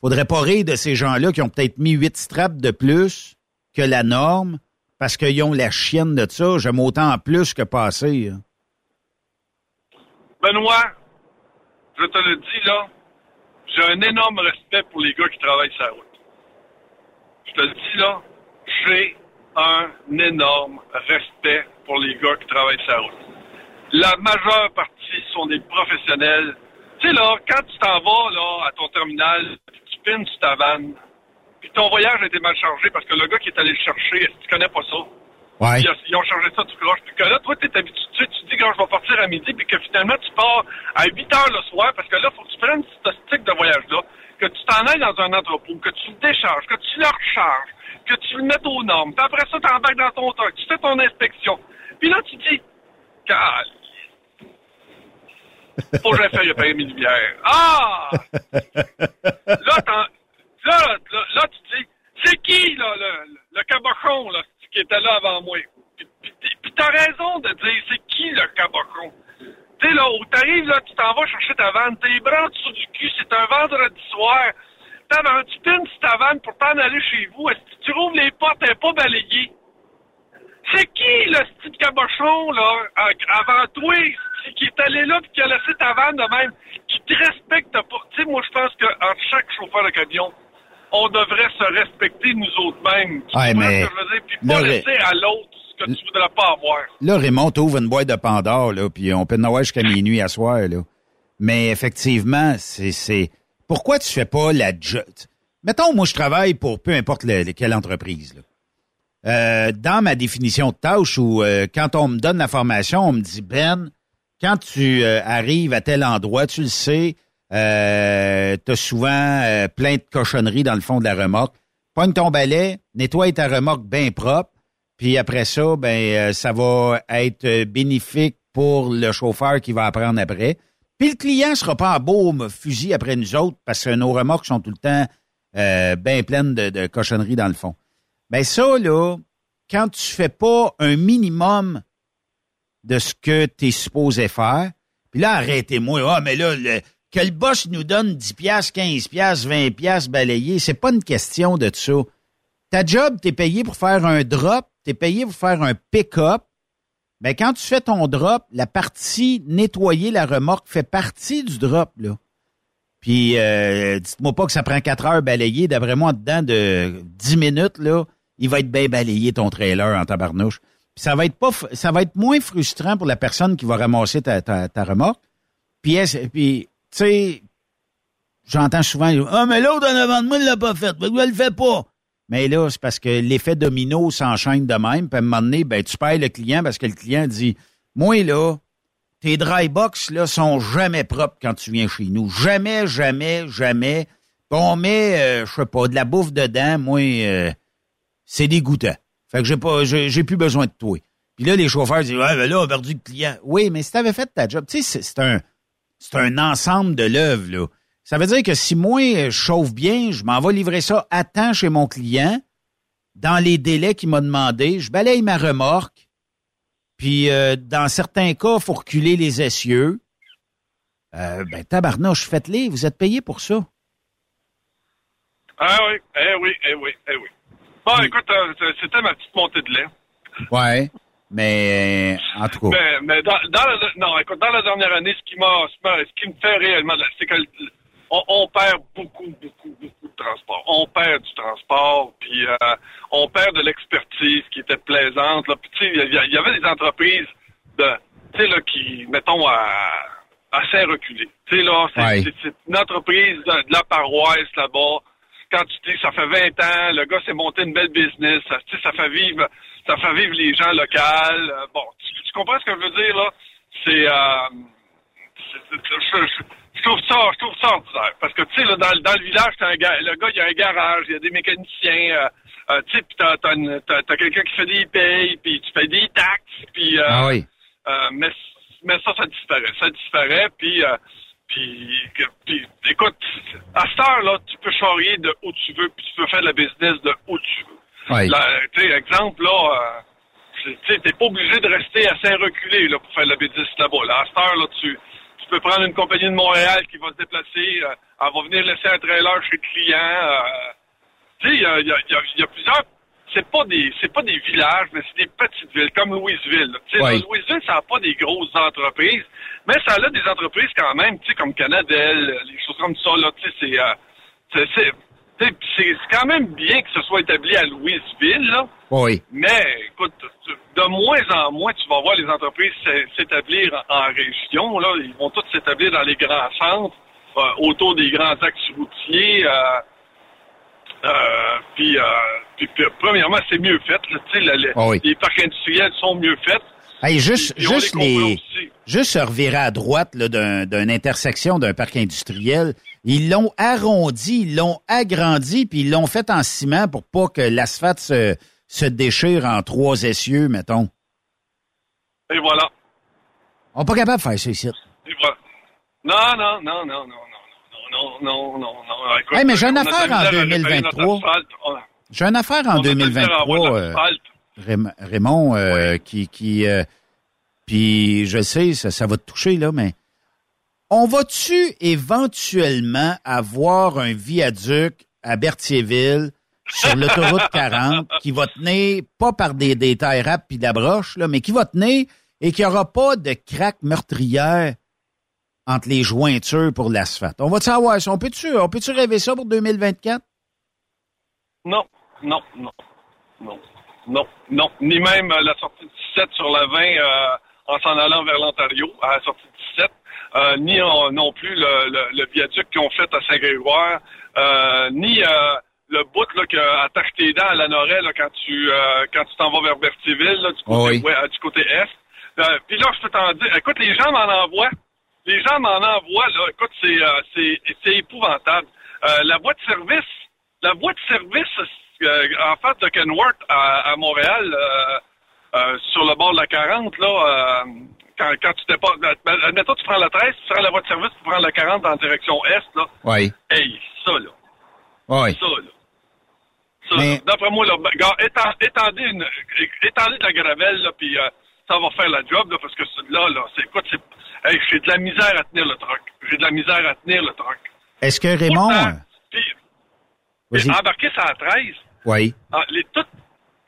K: faudrait pas rire de ces gens-là qui ont peut-être mis huit straps de plus que la norme parce qu'ils ont la chienne de ça. J'aime autant en plus que passer. hein.
L: Benoît, je te le dis là, j'ai un énorme respect pour les gars qui travaillent sur la route. Je te le dis là, j'ai un énorme respect pour les gars qui travaillent sur la route. La majeure partie sont des professionnels. Tu sais là, quand tu t'en vas là à ton terminal, tu pines sur ta vanne, puis ton voyage a été mal chargé parce que le gars qui est allé le chercher, tu connais pas ça? Ils, ont, changé ça tout croche. que là, toi, t'es habitué, tu, dis quand je vais partir à midi, puis que finalement, tu pars à 8 heures le soir, parce que là, faut que tu prennes cette stick de voyage-là, que tu t'en ailles dans un entrepôt, que tu le décharges, que tu le recharges, que tu le mettes aux normes. Puis après ça, tu embarques dans ton truck, tu fais ton inspection. Puis là, tu dis, calme. Faut que j'aille faire le payer mes lumières. Ah! <laughs> Là, là, là, là, tu dis, c'est qui, là, le, le cabochon, là? qui était là avant moi. Puis, t'as raison de dire, c'est qui le cabochon. Tu sais, là, où t'arrives, là, tu t'en vas chercher ta vanne, t'es les bras en dessous du cul, c'est un vendredi soir. T'as tu pines sur ta vanne pour t'en aller chez vous. Est-ce que tu rouvres les portes, t'es pas balayée? C'est qui, le petit cabochon, là, avant toi, qui est allé là puis qui a laissé ta vanne de même, qui te respecte pas? Tu sais, moi, je pense qu'en chaque chauffeur de camion, on devrait se respecter nous autres mêmes. Tu
K: Ouais, mais
L: ce que je veux dire? Puis pas laisser à l'autre ce que tu voudrais pas avoir.
K: Là, Raymond, t'ouvres une boîte de Pandore, là, puis on peut avoir jusqu'à minuit à soir, là. Mais effectivement, c'est, pourquoi tu fais pas la? Mettons, moi, je travaille pour peu importe le- quelle entreprise, là. Euh, dans ma définition de tâche ou euh, quand on me donne la formation, on me dit, Ben, quand tu euh, arrives à tel endroit, tu le sais, euh, tu as souvent euh, plein de cochonneries dans le fond de la remorque. Pogne ton balai, nettoie ta remorque bien propre, puis après ça, ben euh, ça va être euh, bénéfique pour le chauffeur qui va apprendre après. Puis le client sera pas en beau fusil après nous autres parce que nos remorques sont tout le temps bien pleines de, de cochonneries dans le fond. Ben ça, là, quand tu fais pas un minimum de ce que tu es supposé faire, puis là, arrêtez-moi. Ah, mais là, le- que le boss nous donne 10 piastres, 15 piastres, 20 piastres balayés, c'est pas une question de ça. Ta job, t'es payé pour faire un drop, t'es payé pour faire un pick-up. Ben, quand tu fais ton drop, la partie nettoyer la remorque fait partie du drop, là. Puis, euh, dites-moi pas que ça prend 4 heures balayé. D'après moi, dedans de 10 minutes, là, il va être bien balayé ton trailer en tabarnouche. Puis ça va être pas, ça va être moins frustrant pour la personne qui va ramasser ta, remorque. Puis, puis tu sais, j'entends souvent, ah, mais l'autre en avant de moi, il l'a pas fait. Fait le fais pas. Mais là, c'est parce que l'effet domino s'enchaîne de même. Puis à un moment donné, ben, tu perds le client parce que le client dit, moi, là, tes dry box, là, sont jamais propres quand tu viens chez nous. Jamais, jamais, jamais. Puis on met, euh, je sais pas, de la bouffe dedans. Moi, euh, c'est dégoûtant. Fait que j'ai pas, j'ai plus besoin de toi. Puis là, les chauffeurs disent, ouais, ben là, on a perdu le client. Oui, mais si t'avais fait ta job, tu sais, c'est un, c'est un ensemble de l'œuvre, là. Ça veut dire que si moi, je chauffe bien, je m'en vais livrer ça à temps chez mon client, dans les délais qu'il m'a demandé, je balaye ma remorque, puis euh, dans certains cas, il faut reculer les essieux. Euh, ben, tabarnouche, faites-les, vous êtes payé pour ça.
L: Ah oui, eh oui, eh oui, eh oui. Bon, écoute, euh, c'était ma petite montée de lait.
K: Ouais. Mais, euh, en tout cas.
L: Mais, mais dans, dans la, non, écoute, dans la dernière année, ce qui m'a, ce qui me fait réellement, c'est que on, on perd beaucoup, beaucoup, beaucoup de transport. On perd du transport, puis euh, on perd de l'expertise qui était plaisante. Là. Puis tu sais, il y, avait des entreprises de, tu sais là, qui, mettons, à, assez reculées. Tu sais là, c'est,
K: Ouais.
L: c'est- c'est une entreprise de, de la paroisse là-bas. Quand tu dis, ça fait 20 ans, le gars s'est monté une belle business, ça fait vivre, ça fait vivre les gens locaux. Euh, bon, tu, tu comprends ce que je veux dire là? C'est, euh, je, je- je trouve ça, je trouve ça ordinaire. Parce que, tu sais, là, dans, le- dans le village, t'as un ga- le gars, il y a un garage, il y a des mécaniciens, euh, tu sais, puis t'as, t'as, t'as- t'as quelqu'un qui fait des payes, puis tu fais des taxes, puis... euh,
K: Ah oui.
L: euh, mais, mais ça, ça disparaît. Ça disparaît, puis... puis, écoute, à cette heure-là, tu peux charrier de où tu veux, puis tu peux faire de la business de où tu veux. Là, tu sais, exemple, là, euh, tu t'es pas obligé de rester assez reculé là, pour faire la business là-bas. Là, à cette heure, là, tu, tu peux prendre une compagnie de Montréal qui va se déplacer, euh, elle va venir laisser un trailer chez le client. euh, tu sais, il y a, il y, a, il y a- il y a plusieurs. C'est pas des, c'est pas des villages, mais c'est des petites villes comme Louisville. Tu sais. Louisville, ça n'a pas des grosses entreprises, mais ça a des entreprises quand même, tu sais, comme Canadel, euh, les choses comme ça. Là, tu sais, c'est, c'est, quand même bien que ce soit établi à Louisville, là.
K: Oui.
L: Mais, écoute, tu- de moins en moins, tu vas voir les entreprises s'é- s'établir en, en région. Là. Ils vont tous s'établir dans les grands centres, euh, autour des grands axes routiers. euh, euh, puis, euh, puis, puis, premièrement, c'est mieux fait. là. Tu sais, la- la-
K: oui.
L: Les parcs industriels sont mieux faits.
K: Hey, juste,
L: Puis-
K: juste
L: les
K: juste se revirer à droite d'une intersection d'un parc industriel. Ils l'ont arrondi, ils l'ont agrandi, puis ils l'ont fait en ciment pour pas que l'asphalte se, se déchire en trois essieux, mettons.
L: Et voilà.
K: On n'est pas capable de faire ça ici.
L: Et voilà. Non, non, non, non, non, non, non, non, non, non, non. Écoute,
K: Hey, mais j'ai une affaire en
L: misère à réparer notre
K: 2023.
L: asphalte. On-
K: J'ai une affaire en
L: a de la misère à avoir de
K: 2023, euh,
L: l'asphalte.
K: Raym- Raymond, euh, qui, qui euh, puis je sais, ça, ça va te toucher, là, mais On va-tu éventuellement avoir un viaduc à Berthierville sur l'autoroute <laughs> 40 qui va tenir, pas par des, des tailles rap puis de la broche, là, mais qui va tenir et qu'il n'y aura pas de craque meurtrière entre les jointures pour l'asphalte? On va savoir ça. On peut-tu, on peut-tu rêver ça pour 2024?
L: Non, non, non, non, non, non. Ni même euh, la sortie du 17 sur la 20 euh, en s'en allant vers l'Ontario, à la sortie du 17, euh, ni en- non plus le, le, le viaduc qu'ils ont fait à Saint-Grégoire, euh, ni euh, le bout là, que, à Tartédan, à la Norée, là, quand tu euh, quand tu t'en vas vers Berthierville, là, du, côté,
K: Oui.
L: ouais, euh, du côté est. Euh, Puis là, je peux t'en dire, écoute, les gens m'en envoient. Les gens m'en envoient, là. Écoute, c'est euh, épouvantable. Euh, la voie de service, la voie de service euh, en fait de Kenworth à, à Montréal, euh, euh, sur le bord de la 40, là, euh, quand, quand tu dépasses, ben, admettons, tu prends la 13, tu prends la voie de service, tu prends la 40 en direction est, là.
K: Oui.
L: Hey, ça, là.
K: Oui.
L: Ça, là. Ça,
K: Mais-
L: là. D'après moi, là, ben, gars, étend- étendez, une, étendez de la gravelle, là, puis euh, ça va faire la job, là, parce que là, là, c'est, écoute, c'est, hey, j'ai de la misère à tenir le truc. J'ai de la misère à tenir le truc.
K: Est-ce que Raymond...
L: Pourtant,
K: euh,
L: puis, embarquer sur la 13,
K: Oui.
L: ah, les, toutes,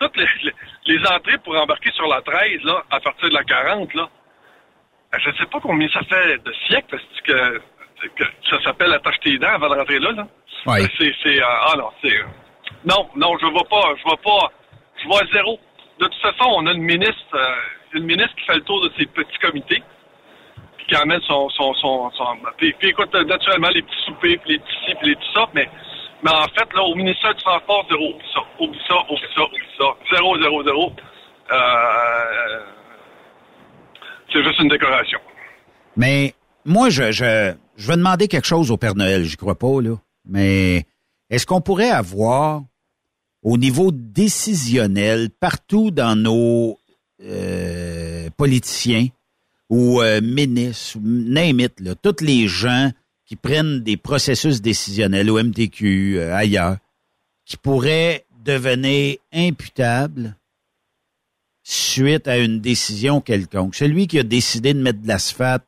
L: toutes les, les, les entrées pour embarquer sur la 13, là, à partir de la 40, là, je sais pas combien ça fait de siècles que, que ça s'appelle attache tes dents avant de rentrer là, là.
K: Oui.
L: C'est, c'est, euh, ah non, c'est, euh, non, non, je vois pas, je vois pas, je vois zéro. De toute façon, on a une ministre, euh, une ministre qui fait le tour de ces petits comités, puis qui emmène son, son, son, son puis, puis écoute, naturellement, les petits soupers, puis les petits ci, puis les tout ça, mais, mais en fait, là, au ministère du Transport, zéro, oublie ça, oublie ça, oublie ça, oublie ça, zéro, zéro, zéro. Euh, c'est juste une décoration.
K: Mais moi, je, je, je vais demander quelque chose au Père Noël, j'y crois pas, là. Mais est-ce qu'on pourrait avoir, au niveau décisionnel, partout dans nos euh, politiciens ou euh, ministres, ou name là, tous les gens qui prennent des processus décisionnels au MTQ, euh, ailleurs, qui pourraient devenir imputables suite à une décision quelconque. Celui qui a décidé de mettre de l'asphalte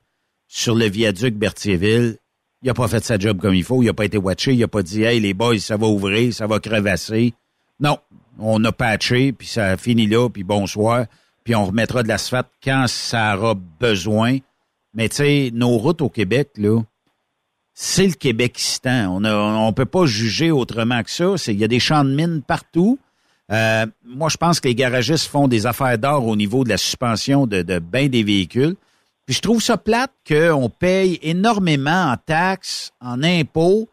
K: sur le viaduc Berthierville, il n'a pas fait sa job comme il faut, il n'a pas été watché, il n'a pas dit Hey les boys, ça va ouvrir, ça va crevasser. Non, on a patché, puis ça finit là, puis bonsoir, puis on remettra de l'asphalte quand ça aura besoin. Mais tu sais, nos routes au Québec, là, c'est le Québékistan. On on peut pas juger autrement que ça. Il y a des champs de mines partout. Euh, moi, je pense que les garagistes font des affaires d'or au niveau de la suspension de, de bien des véhicules. Puis je trouve ça plate qu'on paye énormément en taxes, en impôts,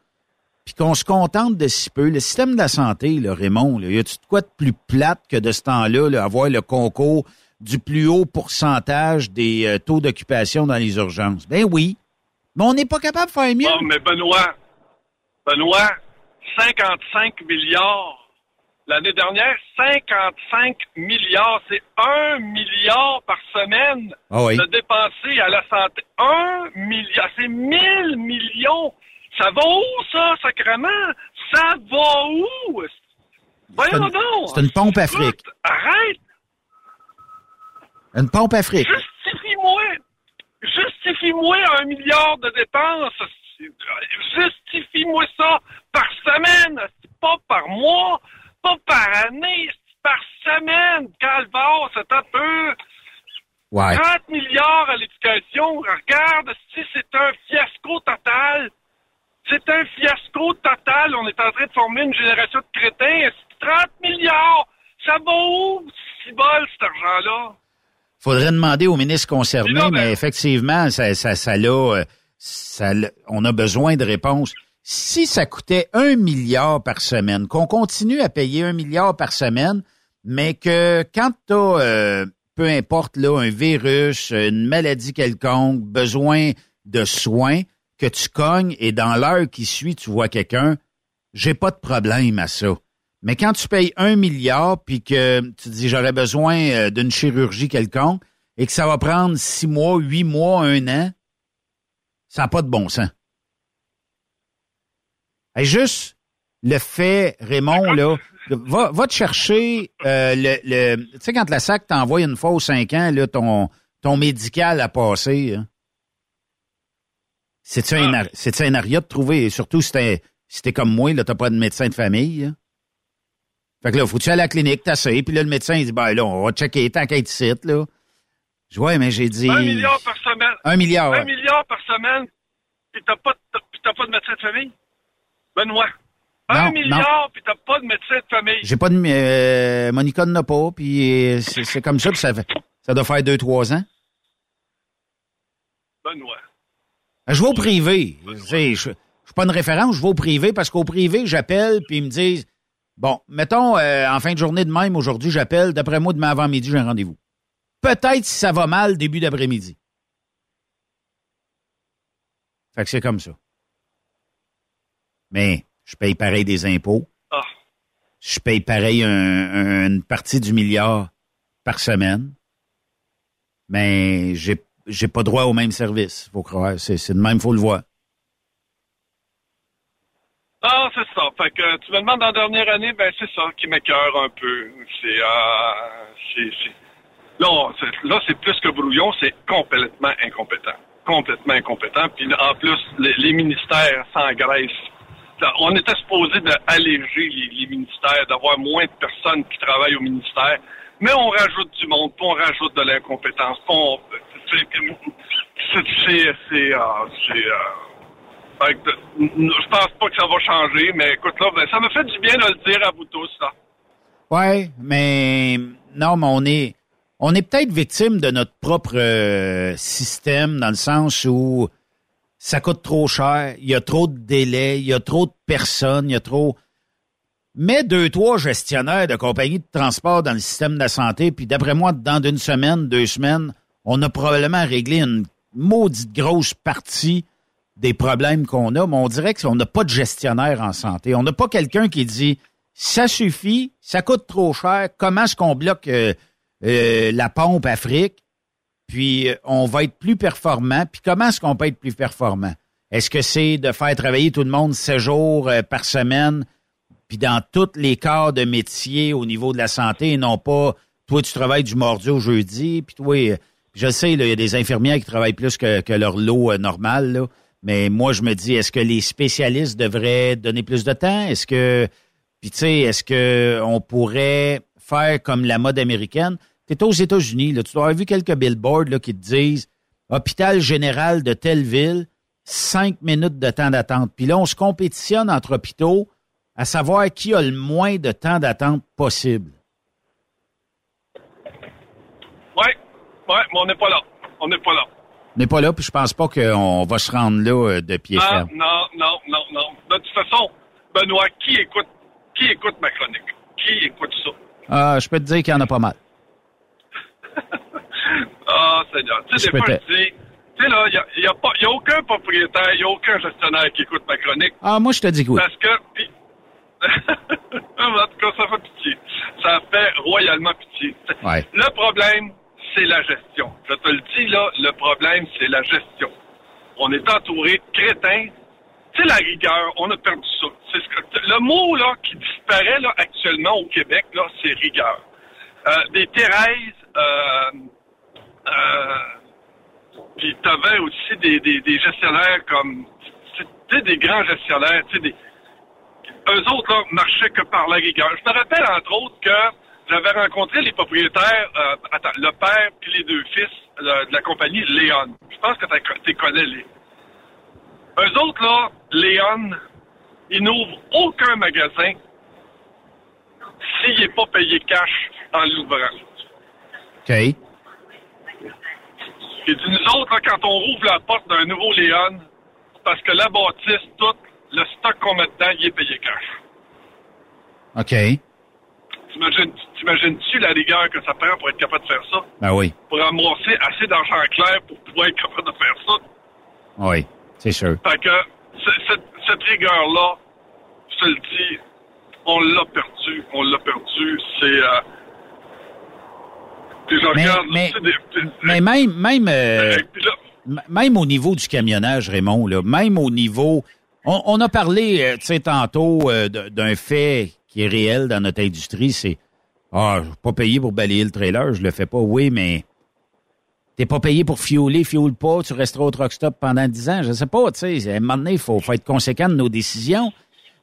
K: puis qu'on se contente de si peu. Le système de la santé, là, Raymond, là, y a-tu de quoi de plus plate que de ce temps-là, là, avoir le concours du plus haut pourcentage des euh, taux d'occupation dans les urgences? Ben oui. Mais on n'est pas capable de faire mieux.
L: Ah, mais Benoît, Benoît, 55 milliards. L'année dernière, 55 milliards. C'est un milliard par semaine
K: Ah oui.
L: de dépenser à la santé. Un milliard. C'est 1000 millions. Ça va où, ça, sacrément? Ça va où? Voyons
K: une-
L: donc.
K: c'est une pompe Afrique.
L: Écoute, Arrête.
K: Une pompe Afrique.
L: Justifie-moi. Justifie-moi un milliard de dépenses. Justifie-moi ça par semaine, pas par mois, pas par année, par semaine. Calvaire, c'est un peu.
K: Ouais.
L: 30 milliards à l'éducation. Regarde, si c'est un fiasco total. C'est un fiasco total. On est en train de former une génération de crétins. 30 milliards. Ça va où, si bol, cet argent-là?
K: Faudrait demander au ministre concerné,
L: Mais non,
K: mais effectivement, ça, ça, ça euh, ça on a besoin de réponses. Si ça coûtait un milliard par semaine, qu'on continue à payer un milliard par semaine, mais que quand tu as, peu importe, là, un virus, une maladie quelconque, besoin de soins, que tu cognes et dans l'heure qui suit, tu vois quelqu'un, j'ai pas de problème à ça. Mais quand tu payes un milliard puis que tu dis j'aurais besoin euh, d'une chirurgie quelconque et que ça va prendre six mois, huit mois, un an, ça n'a pas de bon sens. Et juste le fait, Raymond, là, va, va te chercher euh, le, le- Tu sais, quand la SAC t'envoie une fois aux cinq ans, là, ton, ton médical à passer. hein. C'est-tu un, ar- c'est-tu un aria de trouver, et surtout si t'es, si comme moi, là, t'as pas de médecin de famille, là? Fait que là, faut-tu aller à la clinique, t'asseoir, puis là, le médecin, il dit, ben là, on va checker tant qu'à ici, là. Je vois, mais j'ai dit...
L: Un milliard par semaine.
K: Un milliard,
L: Un milliard par semaine, puis t'as pas, t'as pas de médecin de famille? Benoît. Un
K: non.
L: milliard, puis t'as pas de médecin de famille.
K: J'ai pas de... Euh, Monica n'en a pas, puis euh, c'est, comme ça, puis ça, fait- ça doit faire deux, trois ans.
L: Benoît.
K: Je vais au privé. Je je suis pas une référence, je vais au privé parce qu'au privé, j'appelle puis ils me disent Bon, mettons, euh, en fin de journée de même, aujourd'hui, j'appelle. D'après moi, demain avant-midi, j'ai un rendez-vous. Peut-être si ça va mal, début d'après-midi. Fait que c'est comme ça. Mais je paye pareil des impôts.
L: Ah.
K: Je paye pareil un- un- une partie du milliard par semaine. Mais j'ai j'ai pas droit au même service, faut croire. C'est c'est de même, faut le voir.
L: Ah, c'est ça. Fait que tu me demandes en dernière année, ben c'est ça qui m'écœure un peu. C'est, euh, c'est, c'est- Non, c'est- là, c'est plus que brouillon, c'est complètement incompétent. Complètement incompétent. Puis en plus, les, les ministères s'engraissent. On était supposé d'alléger les, les ministères, d'avoir moins de personnes qui travaillent au ministère, mais on rajoute du monde, on rajoute de l'incompétence. C'est, euh, euh, je pense pas que ça va changer, mais écoute, là, ben, ça me fait du bien de le dire à vous tous, là.
K: Ouais, mais non, mais on est on est peut-être victime de notre propre euh, système dans le sens où ça coûte trop cher, il y a trop de délais, il y a trop de personnes, il y a trop. Mets deux, trois gestionnaires de compagnies de transport dans le système de la santé, puis d'après moi, dans d'une semaine, deux semaines, on a probablement réglé une maudite grosse partie des problèmes qu'on a, mais on dirait qu'on n'a pas de gestionnaire en santé. On n'a pas quelqu'un qui dit ça suffit, ça coûte trop cher, comment est-ce qu'on bloque euh, euh, la pompe Afrique, puis euh, on va être plus performant, puis comment est-ce qu'on peut être plus performant? Est-ce que c'est de faire travailler tout le monde sept jours euh, par semaine, puis dans tous les corps de métier au niveau de la santé, et non pas toi tu travailles du mardi au jeudi, puis toi, euh, je sais, il y a des infirmières qui travaillent plus que, leur lot normal, là. mais moi je me dis, est-ce que les spécialistes devraient donner plus de temps? Est-ce que, puis tu sais, est-ce que on pourrait faire comme la mode américaine? Tu es aux États-Unis, tu dois avoir vu quelques billboards là, qui te disent Hôpital général de telle ville, cinq minutes de temps d'attente. Puis là, on se compétitionne entre hôpitaux à savoir qui a le moins de temps d'attente possible.
L: Ouais, ouais, mais on n'est pas là. On n'est pas là.
K: On n'est pas là, puis je pense pas qu'on va se rendre là euh, de pied
L: Ah,
K: ferme.
L: non, non, non, non. De toute façon, Benoît, qui écoute, qui écoute ma chronique? Qui écoute ça?
K: Ah, je peux te dire qu'il y en a pas mal.
L: Ah, Seigneur. Tu sais, des fois,
K: peux te-
L: je dis, tu sais, là, il n'y a, y a pas- y a aucun propriétaire, il n'y a aucun gestionnaire qui écoute ma chronique.
K: Ah, moi, je te dis que oui.
L: Parce que, <laughs> en tout cas, ça fait pitié. Ça fait royalement pitié.
K: Ouais.
L: Le problème, c'est la gestion. Je te le dis, là, le problème, c'est la gestion. On est entouré de crétins. Tu sais, la rigueur, on a perdu ça. C'est ce que- le mot, là, qui disparaît, là, actuellement au Québec, là, c'est rigueur. Euh, des Thérèse, euh, euh, puis t'avais aussi des, des, gestionnaires comme, tu sais, des grands gestionnaires, tu sais, des, eux autres, là, marchaient que par la rigueur. Je me rappelle, entre autres, que j'avais rencontré les propriétaires, euh, attends, le père puis les deux fils de la compagnie Léon. Je pense que tu connais les. Eux autres, là, Léon, ils n'ouvrent aucun magasin s'il n'est pas payé cash en l'ouvrant.
K: OK.
L: Et dit, nous autres, là, quand on rouvre la porte d'un nouveau Léon, c'est parce que la bâtisse, tout, le stock qu'on met dedans, il est payé cash.
K: OK.
L: T'imagines- T'imagines-tu la rigueur que ça prend pour être capable de faire ça?
K: Ben oui.
L: Pour amasser assez d'argent clair pour pouvoir être capable de faire ça?
K: Oui, c'est sûr.
L: Fait que ce- cette, cette rigueur-là, je te le dis, on l'a perdu. On l'a perdu. C'est... Euh, puis je
K: Mais-
L: regarde,
K: mais-
L: tu sais, des- des-
K: Mais même, même, euh,
L: là,
K: même au niveau du camionnage, Raymond, là, même au niveau. On, on a parlé, euh, tu sais, tantôt euh, d'un fait qui est réel dans notre industrie, c'est Ah, je pas payer pour balayer le trailer, je le fais pas. Oui, mais t'es pas payé pour fioler, fiole pas, tu resteras au truck stop pendant 10 ans. Je sais pas, tu sais. À un moment donné, il faut, faut être conséquent de nos décisions.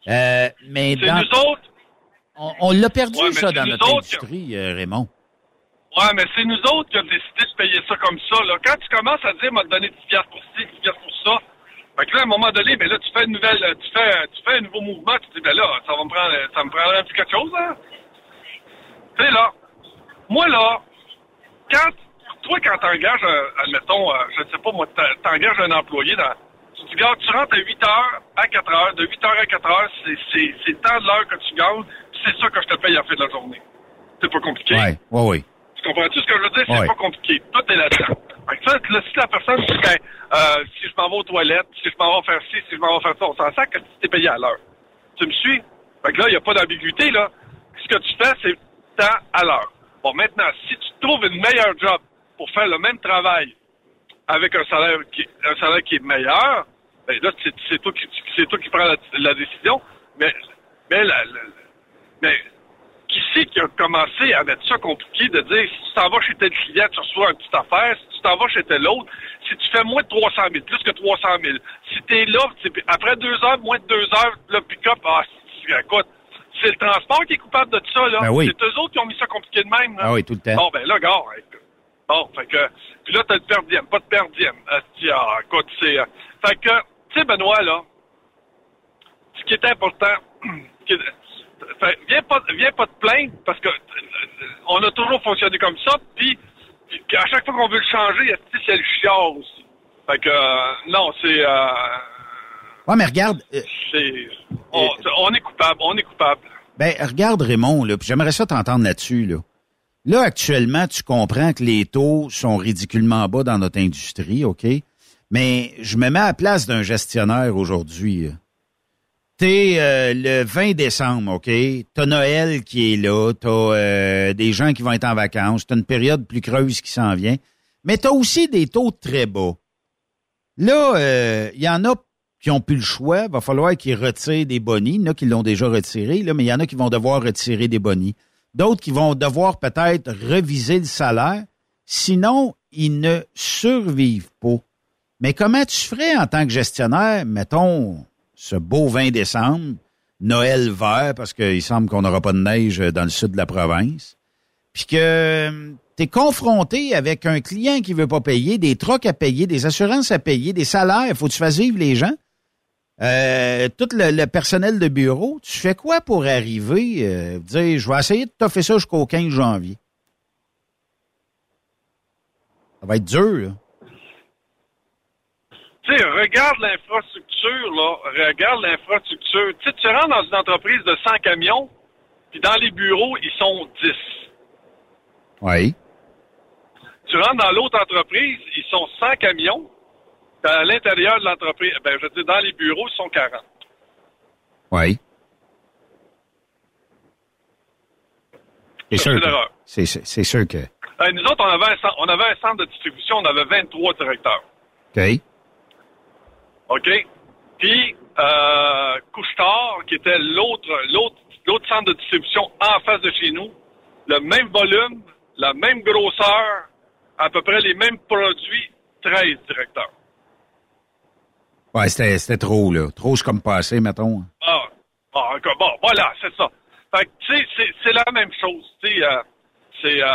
K: Euh, mais dans-
L: nous autres.
K: on, on l'a perdu,
L: Ouais,
K: ça, dans notre
L: autres
K: industrie, Raymond.
L: Ouais, mais c'est nous autres qui avons décidé de payer ça comme ça. Là. Quand tu commences à dire, m'a donné 10 piastres pour ci, 10 piastres pour ça, fait là, à un moment donné, ben là, tu fais une nouvelle, tu fais, tu fais un nouveau mouvement, tu te dis, ben là, ça va me prendre, ça me prendrait un petit quelque chose, hein? Tu sais, là, moi, là, quand, toi, quand t'engages, un- admettons, euh, je sais pas, moi, t'engages un employé dans, tu regarde, tu rentres à 8 heures à 4 heures, de 8 heures à 4 heures, c'est, c'est, temps de l'heure que tu puis c'est ça que je te paye à la fin de la journée. C'est pas compliqué.
K: Ouais, ouais, ouais.
L: Tu comprends-tu ce que je veux dire? C'est
K: Ouais.
L: pas compliqué. Tout est là-dedans. Fait que ça, là, si la personne dit, ben, euh, si je m'en vais aux toilettes, si je m'en vais faire ci, si je m'en vais faire ça, on s'en sert que tu t'es payé à l'heure. Tu me suis? Fait que là, il n'y a pas d'ambiguïté, là. Ce que tu fais, c'est temps à l'heure. Bon, maintenant, si tu trouves une meilleure job pour faire le même travail avec un salaire qui, un salaire qui est meilleur, ben là, c'est, c'est toi qui, c'est toi qui prends la, la décision. Mais, mais la- la- mais qui c'est qui a commencé à mettre ça compliqué de dire si tu t'en vas chez tel client, tu reçois une petite affaire, si tu t'en vas chez tel autre, si tu fais moins de 300 000, plus que 300 000, si t'es là, après deux heures, moins de deux heures, le pick-up, ah, c'est- écoute, c'est le transport qui est coupable de tout ça, là.
K: Ben oui.
L: C'est eux autres qui ont mis ça compliqué de même, là.
K: Ah oui, tout le temps.
L: Bon, ben là, gars. Bon, fait que, puis là, t'as le perdième, pas de perdième. Ah, écoute, c'est... euh, fait que, tu sais, Benoît, là, ce qui est important, <clears throat> fait, viens pas, viens pas te plaindre parce que euh, on a toujours fonctionné comme ça, puis, à chaque fois qu'on veut le changer, c'est le chiard aussi? Fait que, euh, non, c'est... Euh,
K: Ouais, mais regarde, euh,
L: on, on est coupable, on est coupable.
K: ben, regarde Raymond, là, puis j'aimerais ça t'entendre là-dessus, là. Là, actuellement, tu comprends que les taux sont ridiculement bas dans notre industrie, OK? Mais je me mets à la place d'un gestionnaire aujourd'hui. T'es euh, le 20 décembre, OK? T'as Noël qui est là, t'as euh, des gens qui vont être en vacances, t'as une période plus creuse qui s'en vient, mais t'as aussi des taux très bas. Là, euh, il y en a qui ont plus le choix. Va falloir qu'ils retirent des bonnies. Il y en a qui l'ont déjà retiré, là, mais il y en a qui vont devoir retirer des bonnies. D'autres qui vont devoir peut-être reviser le salaire. Sinon, ils ne survivent pas. Mais comment tu ferais en tant que gestionnaire, mettons, ce beau 20 décembre, Noël vert, parce qu'il semble qu'on n'aura pas de neige dans le sud de la province, puis que tu es confronté avec un client qui veut pas payer, des trocs à payer, des assurances à payer, des salaires, faut que tu fasses vivre les gens. Euh, tout le, le personnel de bureau, tu fais quoi pour arriver, euh, dire, je vais essayer de t'offrir ça jusqu'au 15 janvier? Ça va être dur, là.
L: Tu sais, regarde l'infrastructure, là. Regarde l'infrastructure. Tu sais, tu rentres dans une entreprise de 100 camions, puis dans les bureaux, ils sont 10.
K: Oui.
L: Tu rentres dans l'autre entreprise, ils sont 100 camions. puis À l'intérieur de l'entreprise, ben, je veux dire, dans les bureaux, ils sont 40.
K: Oui. C'est sûr,
L: c'est
K: sûr que.
L: Euh, nous autres, on avait, un, on avait un centre de distribution, on avait 23 directeurs.
K: OK.
L: OK? Puis, euh, Couchetard, qui était l'autre, l'autre, l'autre centre de distribution en face de chez nous, le même volume, la même grosseur, à peu près les mêmes produits, 13 directeurs.
K: Ouais, c'était c'était trop, là. Trop, c'est comme passé, mettons.
L: Ah, ah, encore- bon, voilà, c'est ça. Fait que, tu sais, c'est, c'est la même chose. Tu sais, euh, c'est, euh,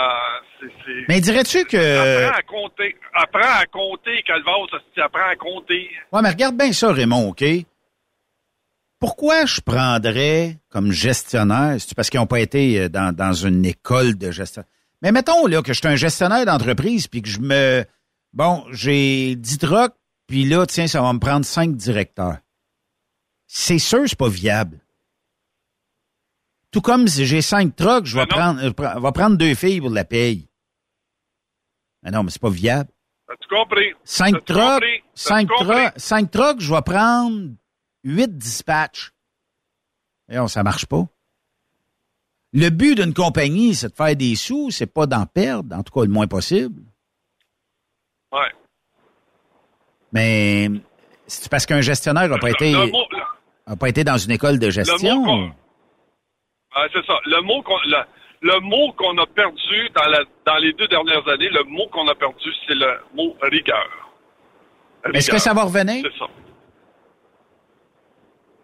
L: c'est,
K: Mais dirais-tu que.
L: Apprends à compter. Apprends à compter, Calvas. Tu apprends à compter.
K: Ouais, mais regarde bien ça, Raymond, OK? Pourquoi je prendrais comme gestionnaire, c'est parce qu'ils n'ont pas été euh, dans, dans une école de gestion? Mais mettons là que je suis un gestionnaire d'entreprise puis que je me bon, j'ai 10 trucks puis là tiens, ça va me prendre 5 directeurs. C'est sûr c'est pas viable. Tout comme si j'ai 5 trucks, je vais prendre je prends- va prendre deux filles pour la paye. Mais non, mais c'est pas viable.
L: As-tu compris?
K: 5
L: T'as-tu
K: trucks,
L: compris? T'as-tu
K: 5
L: compris?
K: trucks, 5 trucks, je vais prendre 8 dispatchs. Et on, ça marche pas. Le but d'une compagnie, c'est de faire des sous, c'est pas d'en perdre, en tout cas le moins possible.
L: Ouais.
K: Mais c'est parce qu'un gestionnaire n'a pas été a pas été dans une école de gestion.
L: C'est ça. Le mot qu'on, le- le mot qu'on a perdu dans, la, dans les deux dernières années, le mot qu'on a perdu, c'est le mot rigueur.
K: Est-ce que ça va revenir?
L: C'est ça.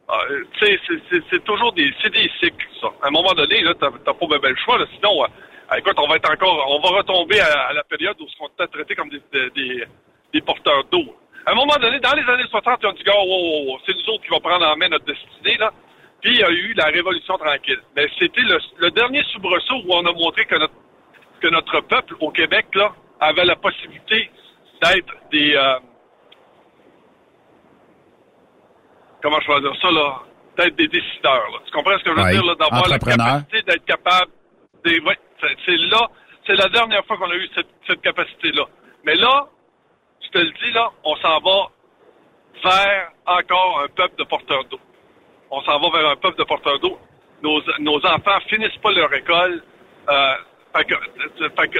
L: Ah, c'est- toujours des, c'est des cycles, ça. À un moment donné, là, t'as pas bien ben le choix, là. Sinon, euh, ah, écoute, on va être encore, on va retomber à, à la période où on était traités comme des, des, des- porteurs d'eau. À un moment donné, dans les années 60, on dit, wow, c'est nous autres qui vont prendre en main notre destinée, là. Puis il y a eu la Révolution tranquille. Mais c'était le, le dernier soubresaut où on a montré que notre, que notre peuple au Québec, là, avait la possibilité d'être des, euh, comment je vais dire ça, là, d'être des décideurs. là. Tu comprends ce que je veux dire, là, d'avoir la capacité d'être capable. Des, ouais, c'est, c'est là, c'est la dernière fois qu'on a eu cette, cette capacité-là. Mais là, je te le dis, là, on s'en va vers encore un peuple de porteurs d'eau. On s'en va vers un peuple de porteurs d'eau. Nos, nos enfants finissent pas leur école. Euh, fait que, fait que,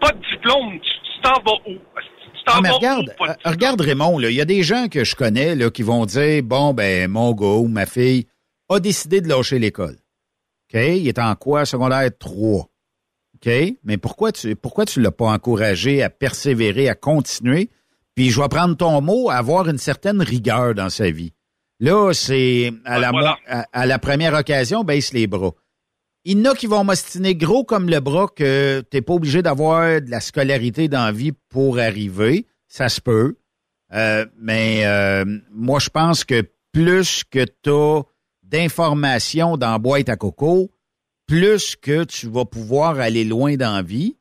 L: pas de diplôme, tu t'en vas où? Tu t'en
K: Ah, mais
L: vas
K: regarde, euh, regarde Raymond, il y a des gens que je connais là, qui vont dire bon ben mon gars ou ma fille a décidé de lâcher l'école. OK, il est en quoi? Secondaire 3. OK, mais pourquoi tu pourquoi tu l'as pas encouragé à persévérer, à continuer? Puis je vais prendre ton mot, avoir une certaine rigueur dans sa vie. Là, c'est à, la,
L: voilà.
K: mo- à, à la première occasion, baisse les bras. Il y en a qui vont m'ostiner gros comme le bras que t'es pas obligé d'avoir de la scolarité dans la vie pour arriver. Ça se peut. Euh, mais euh, moi, je pense que plus que tu as d'informations dans la boîte à coco, plus que tu vas pouvoir aller loin dans la vie.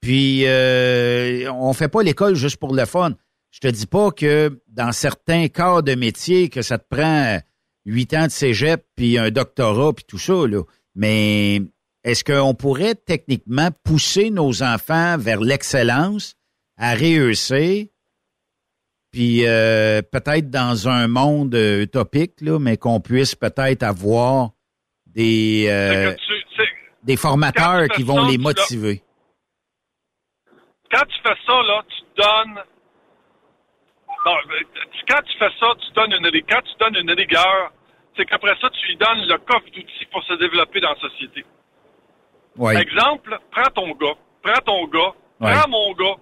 K: Puis, euh, on fait pas l'école juste pour le fun. Je te dis pas que dans certains cas de métier, que ça te prend huit ans de cégep, puis un doctorat, puis tout ça, là. Mais est-ce qu'on pourrait techniquement pousser nos enfants vers l'excellence, à réussir, puis euh, peut-être dans un monde euh, utopique, là, mais qu'on puisse peut-être avoir des, euh,
L: tu-
K: des formateurs qui vont
L: ça,
K: les motiver?
L: quand tu fais ça, là, tu donnes. Non, tu- quand tu fais ça, tu donnes une quand tu donnes une rigueur, c'est qu'après ça, tu lui donnes le coffre d'outils pour se développer dans la société.
K: Oui.
L: Exemple, prends ton gars, prends ton gars, prends mon gars.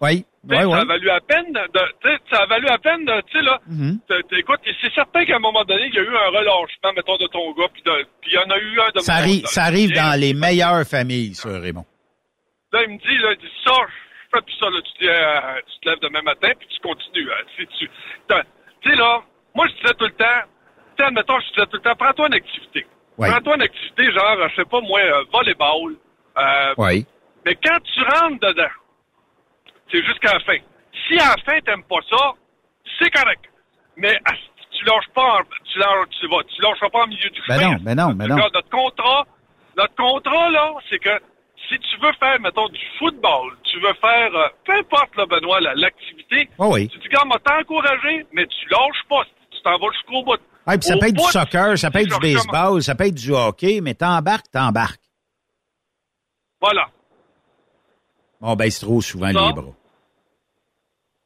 K: Oui.
L: Ça a valu à peine de, ça a valu à peine de, tu sais, là,
K: Mhm.
L: t- écoute, c'est certain qu'à un moment donné, il y a eu un relâchement, mettons, de ton gars, puis il y en a eu un de
K: Ça
L: mon
K: arrive,
L: gars.
K: ça arrive dans les meilleures familles, ça, Raymond.
L: Là, il me dit, là, il dit, ça, fais plus ça, là. Tu, dis, euh, tu te lèves demain matin, puis tu continues. hein. Tu sais, tu là, moi, je disais tout le temps, tu admettons, je disais tout le temps, prends-toi une activité.
K: Ouais.
L: Prends-toi une activité, genre, je sais pas, moi, euh, volleyball. Euh,
K: Oui.
L: Mais quand tu rentres dedans, c'est jusqu'à la fin. Si à la fin, t'aimes pas ça, c'est correct. Mais tu lâches pas, en- tu, lâches, tu, vas, tu lâcheras pas en milieu du
K: Ben
L: chemin.
K: non, ben non, ben non.
L: Notre contrat, notre contrat, là, c'est que si tu veux faire, mettons, du football, tu veux faire, euh, peu importe, là, Benoît, la- l'activité,
K: Ah oui.
L: tu dis, regarde, moi, t'encourager, mais tu lâches pas. Tu t'en vas jusqu'au bout.
K: Ouais, puis ça
L: Au
K: peut être du soccer, ça peut être du baseball, ça peut être du hockey, mais t'embarques, t'embarques.
L: Voilà,
K: On baisse trop souvent
L: Ça.
K: les bras.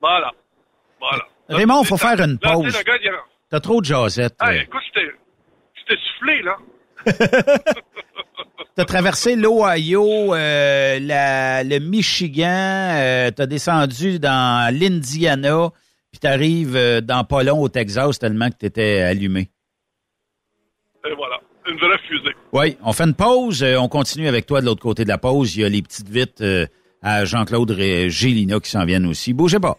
L: voilà, voilà.
K: Raymond, faut faire une pause.
L: gars,
K: T'as trop de jasettes.
L: Hey, écoute, t'ai soufflé, là.
K: T'as traversé l'Ohio, euh, la- le Michigan, euh, t'as descendu dans l'Indiana, puis t'arrives euh, dans pas long au Texas tellement que t'étais allumé.
L: Et voilà, une vraie fusée.
K: Oui, on fait une pause. euh, on continue avec toi de l'autre côté de la pause. Il y a les petites vites euh, à Jean-Claude Ré- Gélina qui s'en viennent aussi. Bougez pas.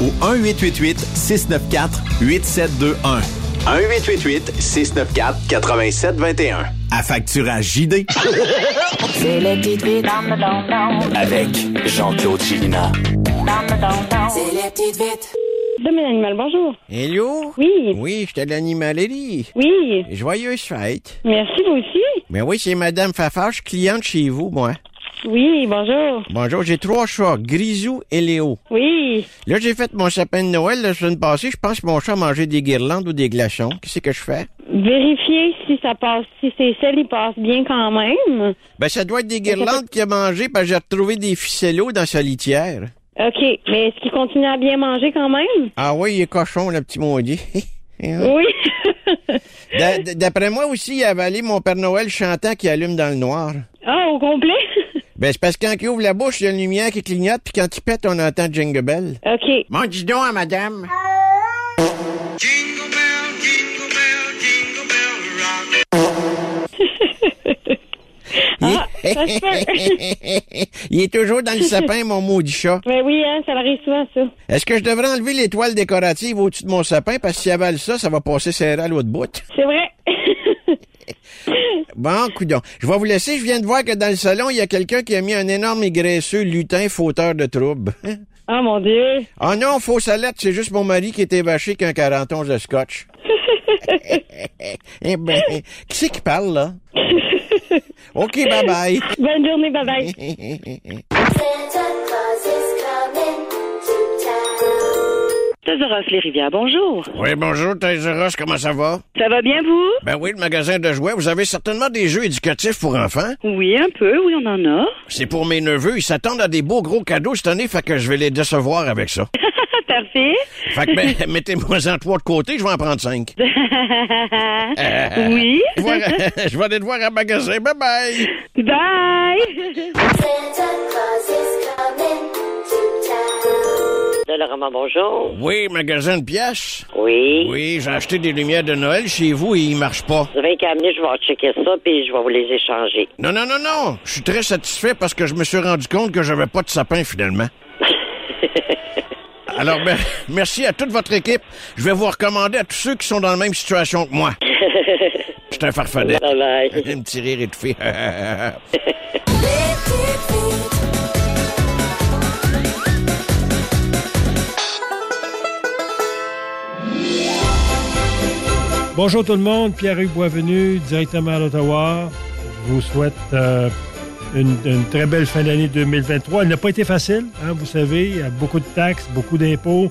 H: au 1-888-694-8721.
I: 1-888-694-8721.
H: À facturage JD. <laughs>
M: C'est le
I: Avec Jean-Claude Chilina.
M: C'est les petites.
N: Domaine animal, bonjour.
O: Hello?
N: Oui.
O: Oui, j'étais l'animalerie.
N: Oui.
O: Joyeuse fête.
N: Merci, vous aussi.
O: Mais oui, c'est Madame Fafache, cliente chez vous, moi.
N: Oui, bonjour.
O: Bonjour, j'ai trois chats, Grisou et Léo.
N: Oui.
O: Là, j'ai fait mon sapin de Noël la semaine passée. Je pense que mon chat a mangé des guirlandes ou des glaçons. Qu'est-ce que je fais?
N: Vérifiez si ça passe, si c'est celle, il passe bien quand même.
O: Ben, ça doit être des guirlandes qu'il a mangé parce que j'ai retrouvé des ficellos dans sa litière.
N: OK. Mais est-ce qu'il continue à bien manger quand même?
O: Ah oui, il est cochon, le petit maudit. <laughs>
N: Oui.
O: D'a- d- D'après moi aussi, il a avalé mon Père Noël chantant qui allume dans le noir.
N: ah, au complet?
O: Ben, c'est parce que quand il ouvre la bouche, il y a une lumière qui clignote, puis quand il pète, on entend Jingle Bell.
N: OK.
O: Bon, dis donc à madame. <laughs>
N: Ah, ça se peut. <laughs>
O: il est toujours dans le sapin, mon maudit chat.
N: Ben oui, hein, ça arrive souvent, ça.
O: Est-ce que je devrais enlever l'étoile décorative au-dessus de mon sapin? Parce que s'il avale ça, ça va passer serré à l'autre bout.
N: C'est vrai.
O: Bon, coudon. Je vais vous laisser. Je viens de voir que dans le salon, il y a quelqu'un qui a mis un énorme et graisseux lutin fauteur de troubles. <laughs>
N: Ah, mon Dieu.
O: Ah non, faux salette, c'est juste mon mari qui était vaché qu'un 41 de scotch. <laughs> eh ben, qui c'est qui parle, là? <laughs> OK, bye-bye.
N: Bonne journée, bye-bye.
P: Toys Les Rivières, bonjour.
O: Oui, bonjour, Toys comment ça va?
P: Ça va bien, vous?
O: Ben oui, le magasin de jouets. Vous avez certainement des jeux éducatifs pour enfants.
P: Oui, un peu, oui, on en a. <laughs>
O: C'est pour mes neveux. Ils s'attendent à des beaux gros cadeaux cette année, fait que je vais les décevoir avec ça. <laughs>
P: Parfait.
O: Fait que, <laughs> ben, mettez-moi en trois de côté, je vais en prendre cinq.
P: oui.
O: Je vais- je vais aller te voir à magasin. Bye bye.
P: Bye.
Q: De bonjour.
O: Oui, magasin de pièces.
Q: Oui.
O: Oui, j'ai acheté des lumières de Noël chez vous et ils marchent pas.
Q: Vous avez qu'à je vais checker ça, puis je vais vous les échanger.
O: Non, non, non, non. Je suis très satisfait parce que je me suis rendu compte que j'avais pas de sapin finalement. <laughs> Alors, ben, <laughs> merci à toute votre équipe. Je vais vous recommander à tous ceux qui sont dans la même situation que moi. <laughs> Je suis un farfadet.
Q: Bye bye.
O: Un petit rire étouffé.
F: Bonjour tout le monde, Pierre-Hugues Boisvenu, directement à l'Ottawa. Je vous souhaite euh, une, très belle fin d'année 2023. Elle n'a pas été facile, hein, vous savez, il y a beaucoup de taxes, beaucoup d'impôts,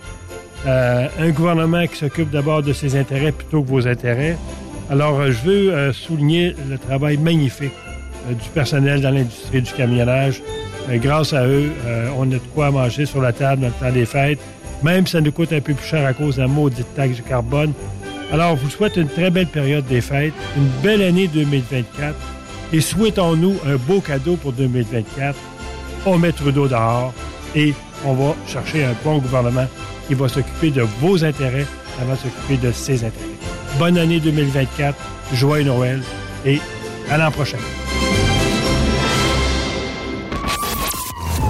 F: euh, un gouvernement qui s'occupe d'abord de ses intérêts plutôt que vos intérêts. Alors, euh, je veux souligner le travail magnifique du personnel dans l'industrie du camionnage. Grâce à eux, on a de quoi manger sur la table dans le temps des fêtes, même si ça nous coûte un peu plus cher à cause de la maudite taxe du carbone. Alors, vous souhaite une très belle période des fêtes, une belle année 2024 et souhaitons-nous un beau cadeau pour 2024. On met Trudeau dehors et on va chercher un bon gouvernement qui va s'occuper de vos intérêts avant de s'occuper de ses intérêts. Bonne année 2024, joyeux Noël et à l'an prochain.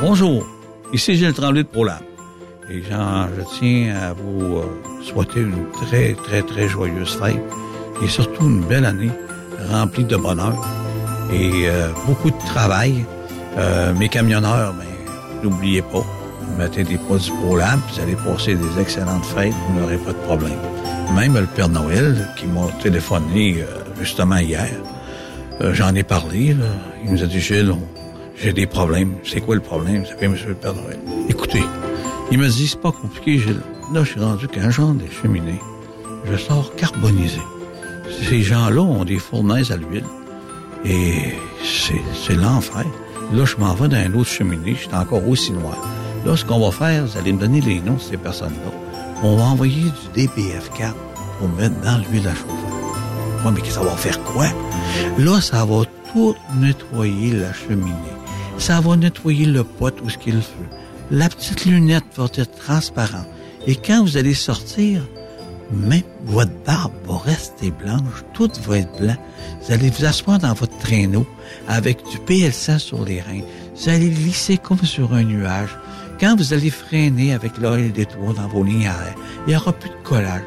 B: Bonjour, ici Gilles Tremblay de ProLab. Et je tiens à vous euh, souhaiter une très, très, très joyeuse fête et surtout une belle année remplie de bonheur et euh, beaucoup de travail. Euh, mes camionneurs, ben, n'oubliez pas, mettez des produits ProLab, vous allez passer des excellentes fêtes, vous n'aurez pas de problème. Même le Père Noël, qui m'a téléphoné justement hier, euh, j'en ai parlé, là. il nous a dit, Gilles, j'ai des problèmes. C'est quoi le problème? C'est bien, monsieur le Père Noël. Écoutez, il me dit, c'est pas compliqué, Gilles. Là, je suis rendu qu'un genre des cheminées, je sors carbonisé. Ces gens-là ont des fournaises à l'huile. Et c'est, l'enfer. Là, je m'en vais dans un autre cheminée, je suis encore aussi noir. Là, ce qu'on va faire, vous allez me donner les noms de ces personnes-là. On va envoyer du DPF4 pour mettre dans l'huile à chauffer. Mais ça va faire quoi? Là, ça va tout nettoyer la cheminée. Ça va nettoyer le pot où ce qu'il feu. La petite lunette va être transparente. Et quand vous allez sortir, même votre barbe va rester blanche, tout va être blanc. Vous allez vous asseoir dans votre traîneau avec du PL100 sur les reins. Vous allez glisser comme sur un nuage. Quand vous allez freiner avec l'oeil des toits dans vos lignes à air, il n'y aura plus de collage.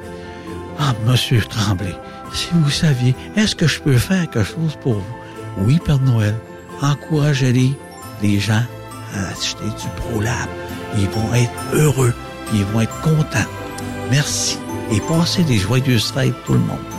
B: Ah, monsieur Tremblay, si vous saviez, est-ce que je peux faire quelque chose pour vous? Oui, Père Noël. Encouragez-les, les gens, à acheter du ProLab. Ils vont être heureux, ils vont être contents. Merci et passez des joyeuses fêtes tout le monde.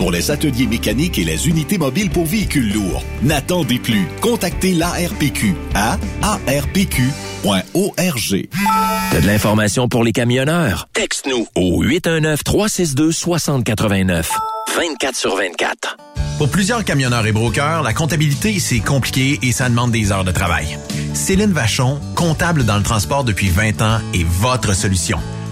C: pour les ateliers mécaniques et les unités mobiles pour véhicules lourds. N'attendez plus. Contactez l'ARPQ à arpq.org.
D: T'as de l'information pour les camionneurs? Texte-nous au 819-362-6089. 24 sur 24.
H: Pour plusieurs camionneurs et brokers, la comptabilité, c'est compliqué et ça demande des heures de travail. Céline Vachon, comptable dans le transport depuis 20 ans, est votre solution.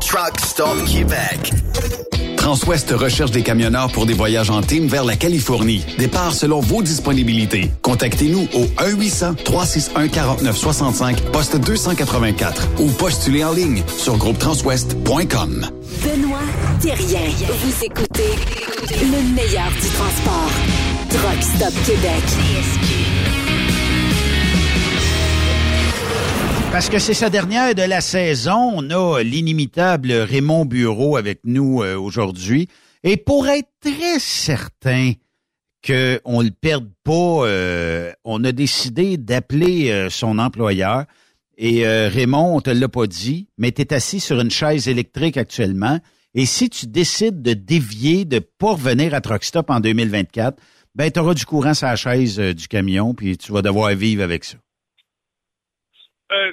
R: Truck Stop Québec.
E: Transwest recherche des camionneurs pour des voyages en team vers la Californie. Départ selon vos disponibilités. Contactez-nous au 1-800-361-4965, poste 284 ou postulez en ligne sur groupetranswest.com.
S: Benoît Thérien. Vous écoutez le meilleur du transport. Truck Stop Québec.
K: Parce que c'est sa dernière de la saison, on a l'inimitable Raymond Bureau avec nous euh, aujourd'hui. Et pour être très certain qu'on ne le perde pas, euh, on a décidé d'appeler euh, son employeur. Et euh, Raymond, on te l'a pas dit, mais tu es assis sur une chaise électrique actuellement. Et si tu décides de dévier, de pas revenir à Truck Stop en 2024, ben tu auras du courant sur la chaise euh, du camion, puis tu vas devoir vivre avec ça.
L: Euh,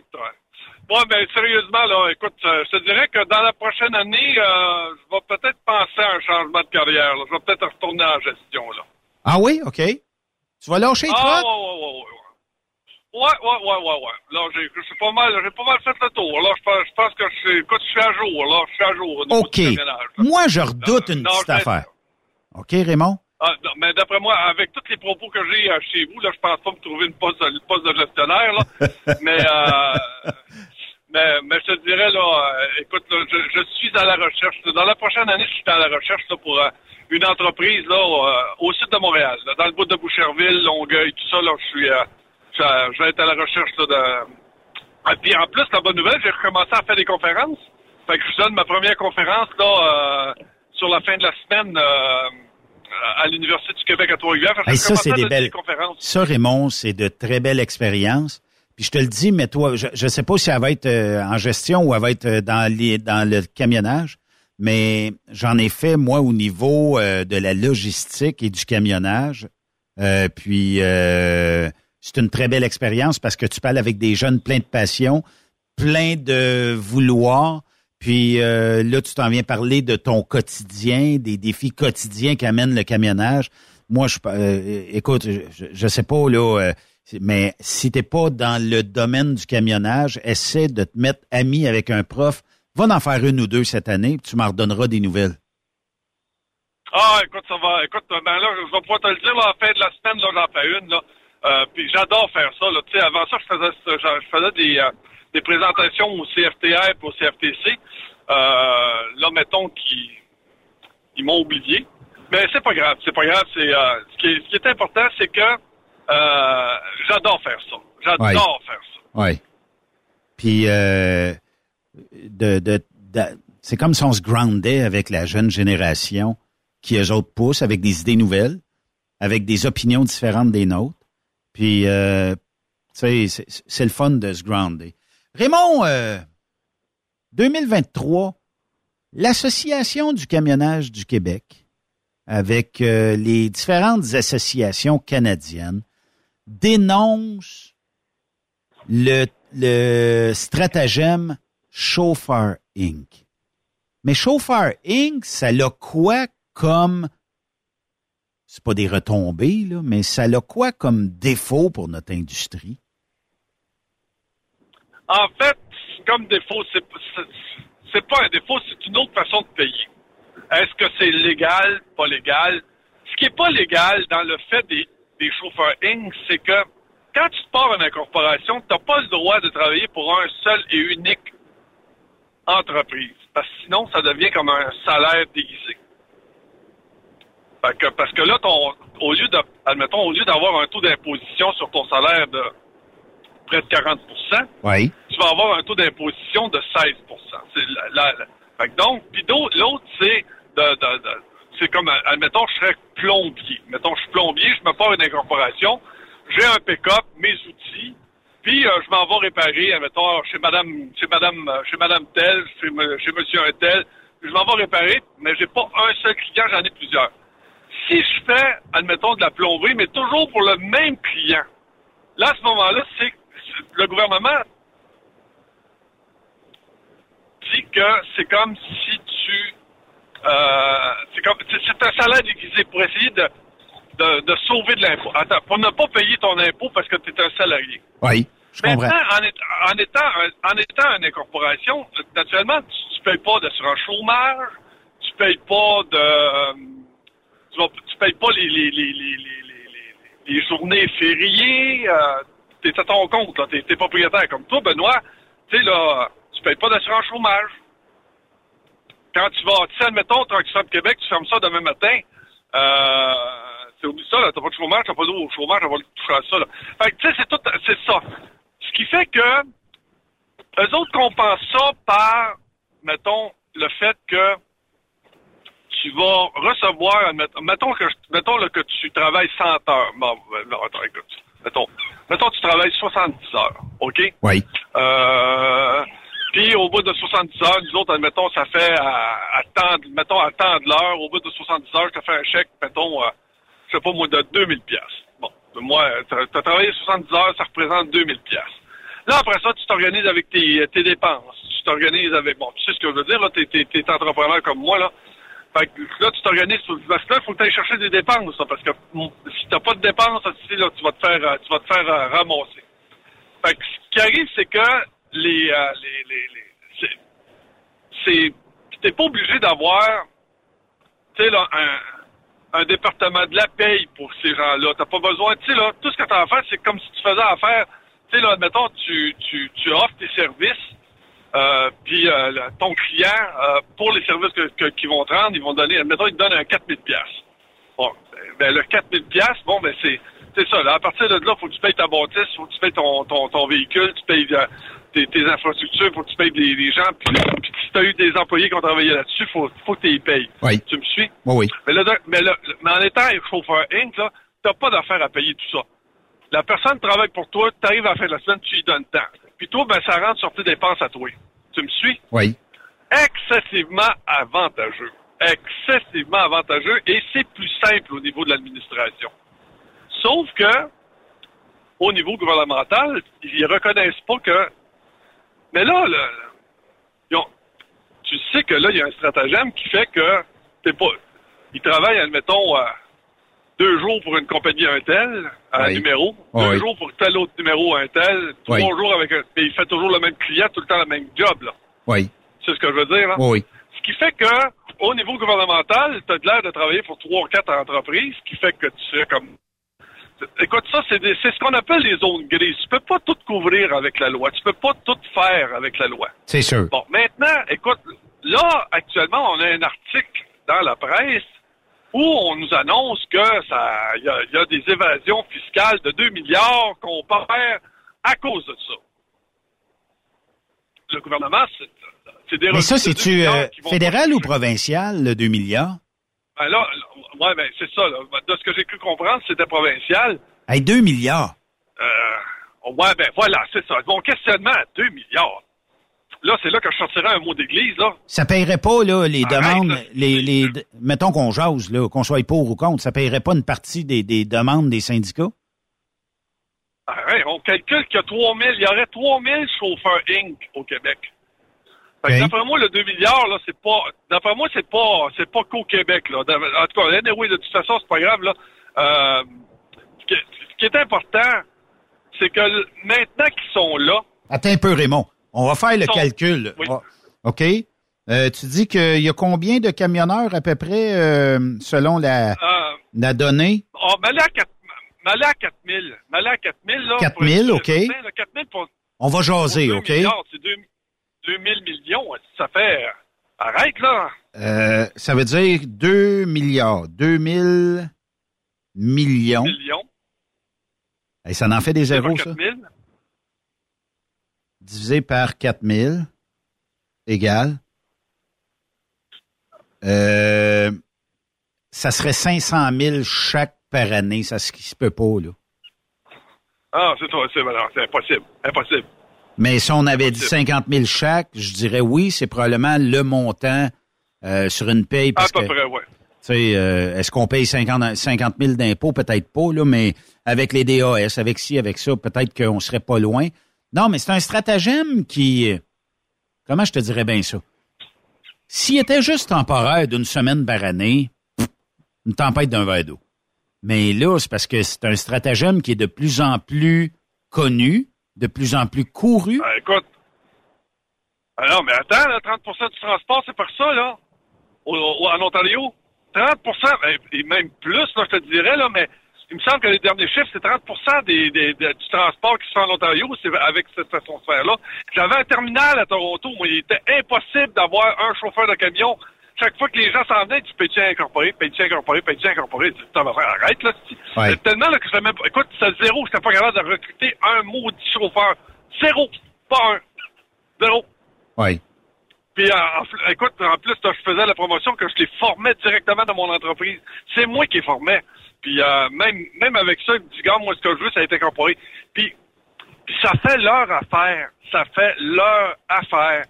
L: ouais, ben sérieusement, là, écoute, euh, je te dirais que dans la prochaine année, euh, je vais peut-être penser à un changement de carrière. là. Je vais peut-être retourner en gestion, là.
K: Ah oui? OK. Tu vas lâcher
L: Ah, ouais, ouais, ouais, ouais. Ouais, ouais, ouais, ouais, ouais. Là, j'ai, pas mal, j'ai pas mal fait le tour. Là, je pense, je pense que je suis, écoute, je suis à jour, là. Je suis à jour au
K: OK. Moi, je redoute une
L: non,
K: petite affaire. OK, Raymond?
L: Ah, non, mais d'après moi, avec tous les propos que j'ai euh, chez vous, là, je pense pas me trouver une poste, une poste de gestionnaire, là. <laughs> mais, euh, Mais, mais je te dirais, là, euh, écoute, là, je, je suis à la recherche. Dans la prochaine année, je suis à la recherche là, pour une entreprise là, au, sud de Montréal, là, dans le bout de Boucherville, Longueuil, tout ça. Là, je suis, je, je vais être à la recherche là, de. Ah, puis en plus, la bonne nouvelle, j'ai recommencé à faire des conférences. Fait que je donne ma première conférence là sur la fin de la semaine à l'Université du Québec à Trois-Rivières.
K: Hey, ça, c'est des belles.
L: conférences.
K: Ça, Raymond, c'est de très belles expériences. Puis je te le dis, mais toi, je ne sais pas si elle va être euh, en gestion ou elle va être euh, dans, les, dans le camionnage, mais j'en ai fait, moi, au niveau euh, de la logistique et du camionnage. Euh, puis c'est une très belle expérience parce que tu parles avec des jeunes pleins de passion, pleins de vouloir. Puis euh, là, tu t'en viens parler de ton quotidien, des défis quotidiens qu'amène le camionnage. Moi, je euh, écoute, je, je sais pas là, euh, mais si t'es pas dans le domaine du camionnage, essaie de te mettre ami avec un prof. Va en faire une ou deux cette année, puis tu m'en redonneras des nouvelles.
L: Ah, écoute, ça va. Écoute, ben là, je vais pouvoir te le dire, là, en fin de la semaine, j'en fais une, là. Euh, puis j'adore faire ça. Tu sais, avant ça, je faisais, je, faisais des, euh, des présentations au CFTR et au CFTC. Euh, là, mettons qu'ils ils m'ont oublié. Mais c'est pas grave, c'est pas grave. C'est, euh, ce, qui est, ce qui est important, c'est que euh, j'adore faire ça. J'adore
K: Ouais.
L: faire ça.
K: Oui. Puis euh, de, de, de- c'est comme si on se groundait avec la jeune génération qui eux autres poussent avec des idées nouvelles, avec des opinions différentes des nôtres. Puis euh, tu sais, c'est, c'est le fun de se grounder. Raymond, euh, 2023, l'Association du camionnage du Québec, avec euh, les différentes associations canadiennes, dénonce le, stratagème Chauffeur Inc. Mais Chauffeur Inc., ça l'a quoi comme, c'est pas des retombées, mais ça l'a quoi comme défaut pour notre industrie?
L: En fait, comme défaut, c'est pas un défaut, c'est une autre façon de payer. Est-ce que c'est légal, pas légal? Ce qui est pas légal dans le fait des, des chauffeurs Inc., c'est que quand tu pars en incorporation, tu n'as pas le droit de travailler pour un seul et unique entreprise. Parce que sinon, ça devient comme un salaire déguisé. Parce que là, ton, au lieu de, admettons, au lieu d'avoir un taux d'imposition sur ton salaire de près de 40
K: Oui.
L: tu vas avoir un taux d'imposition de 16 C'est la, la- la- Fait que donc, puis l'autre, c'est de, de- de- c'est comme, admettons, je serais plombier. Mettons, je suis plombier, je me pars une incorporation, j'ai un pick-up, mes outils, puis euh, je m'en vais réparer, admettons, chez madame, chez madame, euh, chez madame tel, chez, me- chez monsieur un tel, je m'en vais réparer, mais j'ai pas un seul client, j'en ai plusieurs. Si je fais, admettons, de la plomberie, mais toujours pour le même client, là, à ce moment-là, c'est- le gouvernement dit que c'est comme si tu euh, c'est comme c'est c'est un salaire déguisé pour essayer de, de, de sauver de l'impôt. Attends, pour ne pas payer ton impôt parce que tu es un salarié.
K: Oui, je comprends.
L: Maintenant, en, est- en étant en étant une incorporation, naturellement, tu, tu payes pas d'assurance chômage, tu payes pas de euh, tu, vas- tu payes pas les, les, les, les, les, les- les- les journées fériées, euh, t'es à ton compte, là, t'es, propriétaire. Comme toi, Benoît, tu sais, là, tu payes pas d'assurance chômage. Quand tu vas, tu sais, admettons, Truck Stop Québec, tu fermes ça demain matin, euh, c'est oublie ça, là, t'as pas de chômage, t'as pas d'eau au chômage, on va toucher à ça, là. Fait que, tu sais, c'est tout, c'est ça. Ce qui fait que, eux autres compensent ça par, mettons, le fait que tu vas recevoir, mettons que, mettons que tu travailles 100 heures. Bon, ben, non, attends, écoute. Mettons, mettons tu travailles 70 heures, OK?
K: Oui.
L: Euh, puis au bout de 70 heures, nous autres, admettons, ça fait à, à temps, de- mettons, à temps de l'heure, au bout de 70 heures, je te fais un chèque, mettons, euh, je sais pas moi, de 2000 pièces. Bon, moi, t'as as travaillé 70 heures, ça représente 2000 pièces. Là, après ça, tu t'organises avec tes, tes dépenses. Tu t'organises avec, bon, tu sais ce que je veux dire, là, t'es, t'es, t'es entrepreneur comme moi, là. Fait que là, tu t'organises, parce que là, il faut que tu ailles chercher des dépenses, là, parce que mm, si t'as pas de dépenses, tu là, tu vas te faire, euh, tu vas te faire euh, ramasser. Fait que ce qui arrive, c'est que les, euh, les, les, c'est, t'es pas obligé d'avoir, tu sais, là, un, un département de la paye pour ces gens-là. T'as pas besoin, tu sais, là, tout ce que t'as à faire, c'est comme si tu faisais affaire, tu sais, là, admettons, tu, tu, tu offres tes services, euh, puis euh, le- ton client, euh, pour les services que- que- qu'ils vont te rendre, ils vont donner, admettons, ils te donnent un 4000 pièces. Bon, ben le 4000 pièces, bon, ben c'est c'est ça. Là, à partir de là, faut que tu payes ta bâtisse, faut que tu payes ton, ton, ton véhicule, tu payes euh, tes, tes infrastructures, faut que tu payes les, les gens, puis, puis si tu as eu des employés qui ont travaillé là-dessus, faut, faut que tu les payes.
K: Oui.
L: Tu me suis?
K: Oui, oui.
L: Mais, là, mais, là, mais en étant chauffeur Inc., là, t'as pas d'affaire à payer tout ça. La personne travaille pour toi, tu arrives à la fin de la semaine, tu lui donnes temps. Puis toi, ben, ça rentre sur tes dépenses à toi. Tu me suis?
K: Oui.
L: Excessivement avantageux. Excessivement avantageux et c'est plus simple au niveau de l'administration. Sauf que, au niveau gouvernemental, ils reconnaissent pas que. Mais là, là, ils ont- tu sais que là, il y a un stratagème qui fait que t'es pas. Ils travaillent, admettons, euh, deux jours pour une compagnie un tel, un
K: Oui.
L: numéro,
K: Oui,
L: deux
K: oui.
L: jours pour tel autre numéro un tel, trois
K: Oui.
L: jours avec un. Et il fait toujours le même client, tout le temps le même job, là.
K: Oui.
L: C'est ce que je veux dire, hein?
K: Oui, oui.
L: Ce qui fait que, au niveau gouvernemental, tu as l'air de travailler pour trois ou quatre entreprises, ce qui fait que tu sais comme. Écoute, ça, c'est des- c'est ce qu'on appelle les zones grises. Tu peux pas tout couvrir avec la loi. Tu peux pas tout faire avec la loi.
K: C'est sûr.
L: Bon, maintenant, écoute, là, actuellement, on a un article dans la presse où on nous annonce que ça, il y a, il y a des évasions fiscales de 2 milliards qu'on perd à cause de ça. Le gouvernement, c'est des
K: Mais ça,
L: revenus de 2
K: c'est-tu euh, fédéral ou provincial, le 2 milliards?
L: Ben là, là, ouais, ben c'est ça. Là. De ce que j'ai cru comprendre, c'était provincial.
K: Hey, 2 milliards.
L: Euh, ouais, ben voilà, c'est ça. Mon questionnement à 2 milliards. Là, c'est là que je sortirais un mot d'église, là.
K: Ça paierait pas, là, les
L: Arrête,
K: demandes,
L: là.
K: les, les, mettons qu'on jase, là, qu'on soit pour ou contre, ça paierait pas une partie des, des demandes des syndicats?
L: On calcule qu'il y a 3000, il y aurait 3000 chauffeurs Inc. au Québec. D'après moi, le 2 milliards, là, c'est pas, d'après moi, c'est pas, c'est pas qu'au Québec, là. En tout cas, anyway, de toute façon, c'est pas grave, là. Euh, ce, qui, est important, c'est que maintenant qu'ils sont là,
K: Attends un peu, Raymond. On va faire le
L: Sont-
K: calcul.
L: Oui.
K: Ah, OK? Euh, tu dis qu'il y a combien de camionneurs à peu près euh, selon la,
L: euh,
K: la donnée?
L: oh, m'aller à 4, m'aller à 4000, m'aller à 4000, là.
K: 4000,
L: pour-
K: OK.
L: le 4000 pour,
K: On va jaser,
L: pour 2
K: OK?
L: c'est 2 2000 millions, ça fait, arrête, là.
K: Euh, ça veut dire 2 milliards. 2000 millions.
L: Millions.
K: Ça en fait des zéros, ça?
L: 4000.
K: Divisé par 4000 égale. Euh, ça serait 500 000 chaque par année. Ça ce qui se peut pas, là.
L: Ah, c'est c'est, voilà, c'est impossible, impossible.
K: Mais si on avait dit 50 000 chaque, je dirais oui, c'est probablement le montant euh, sur une paye.
L: À
K: Parce
L: peu
K: que,
L: près,
K: sais, euh, est-ce qu'on paye 50, 50 000 d'impôts? Peut-être pas, là, mais avec les DAS, avec ci, avec ça, peut-être qu'on serait pas loin. Non, mais c'est un stratagème qui... Comment je te dirais bien ça? S'il était juste temporaire d'une semaine par année, une tempête d'un verre d'eau. Mais là, c'est parce que c'est un stratagème qui est de plus en plus connu, de plus en plus couru.
L: Ah, écoute. Ah non, mais attends, là, 30% du transport, c'est par ça, là. Au- en Ontario. 30% ben, et même plus, là, je te dirais, là, mais il me semble que les derniers chiffres, c'est 30 des, des- des- du transport qui se fait en Ontario, c'est avec cette façon de faire-là. J'avais un terminal à Toronto, moi, il était impossible d'avoir un chauffeur de camion. Chaque fois que les gens s'en venaient, tu payes incorporé, payes incorporé, payes incorporé. Tu t'en vas faire, arrête, là. c'est-
K: Ouais.
L: Tellement, là, que je même pas, écoute, c'est zéro, j'étais pas capable de recruter un maudit chauffeur. Zéro. Pas un. Zéro.
K: Oui.
L: Puis, euh, en écoute, en plus, je faisais la promotion que je les formais directement dans mon entreprise. C'est moi qui les formais. Puis, euh, même, même avec ça, ils me disent, gars, moi, ce que je veux, ça a été incorporé. Puis, puis ça fait leur affaire. Ça fait leur affaire.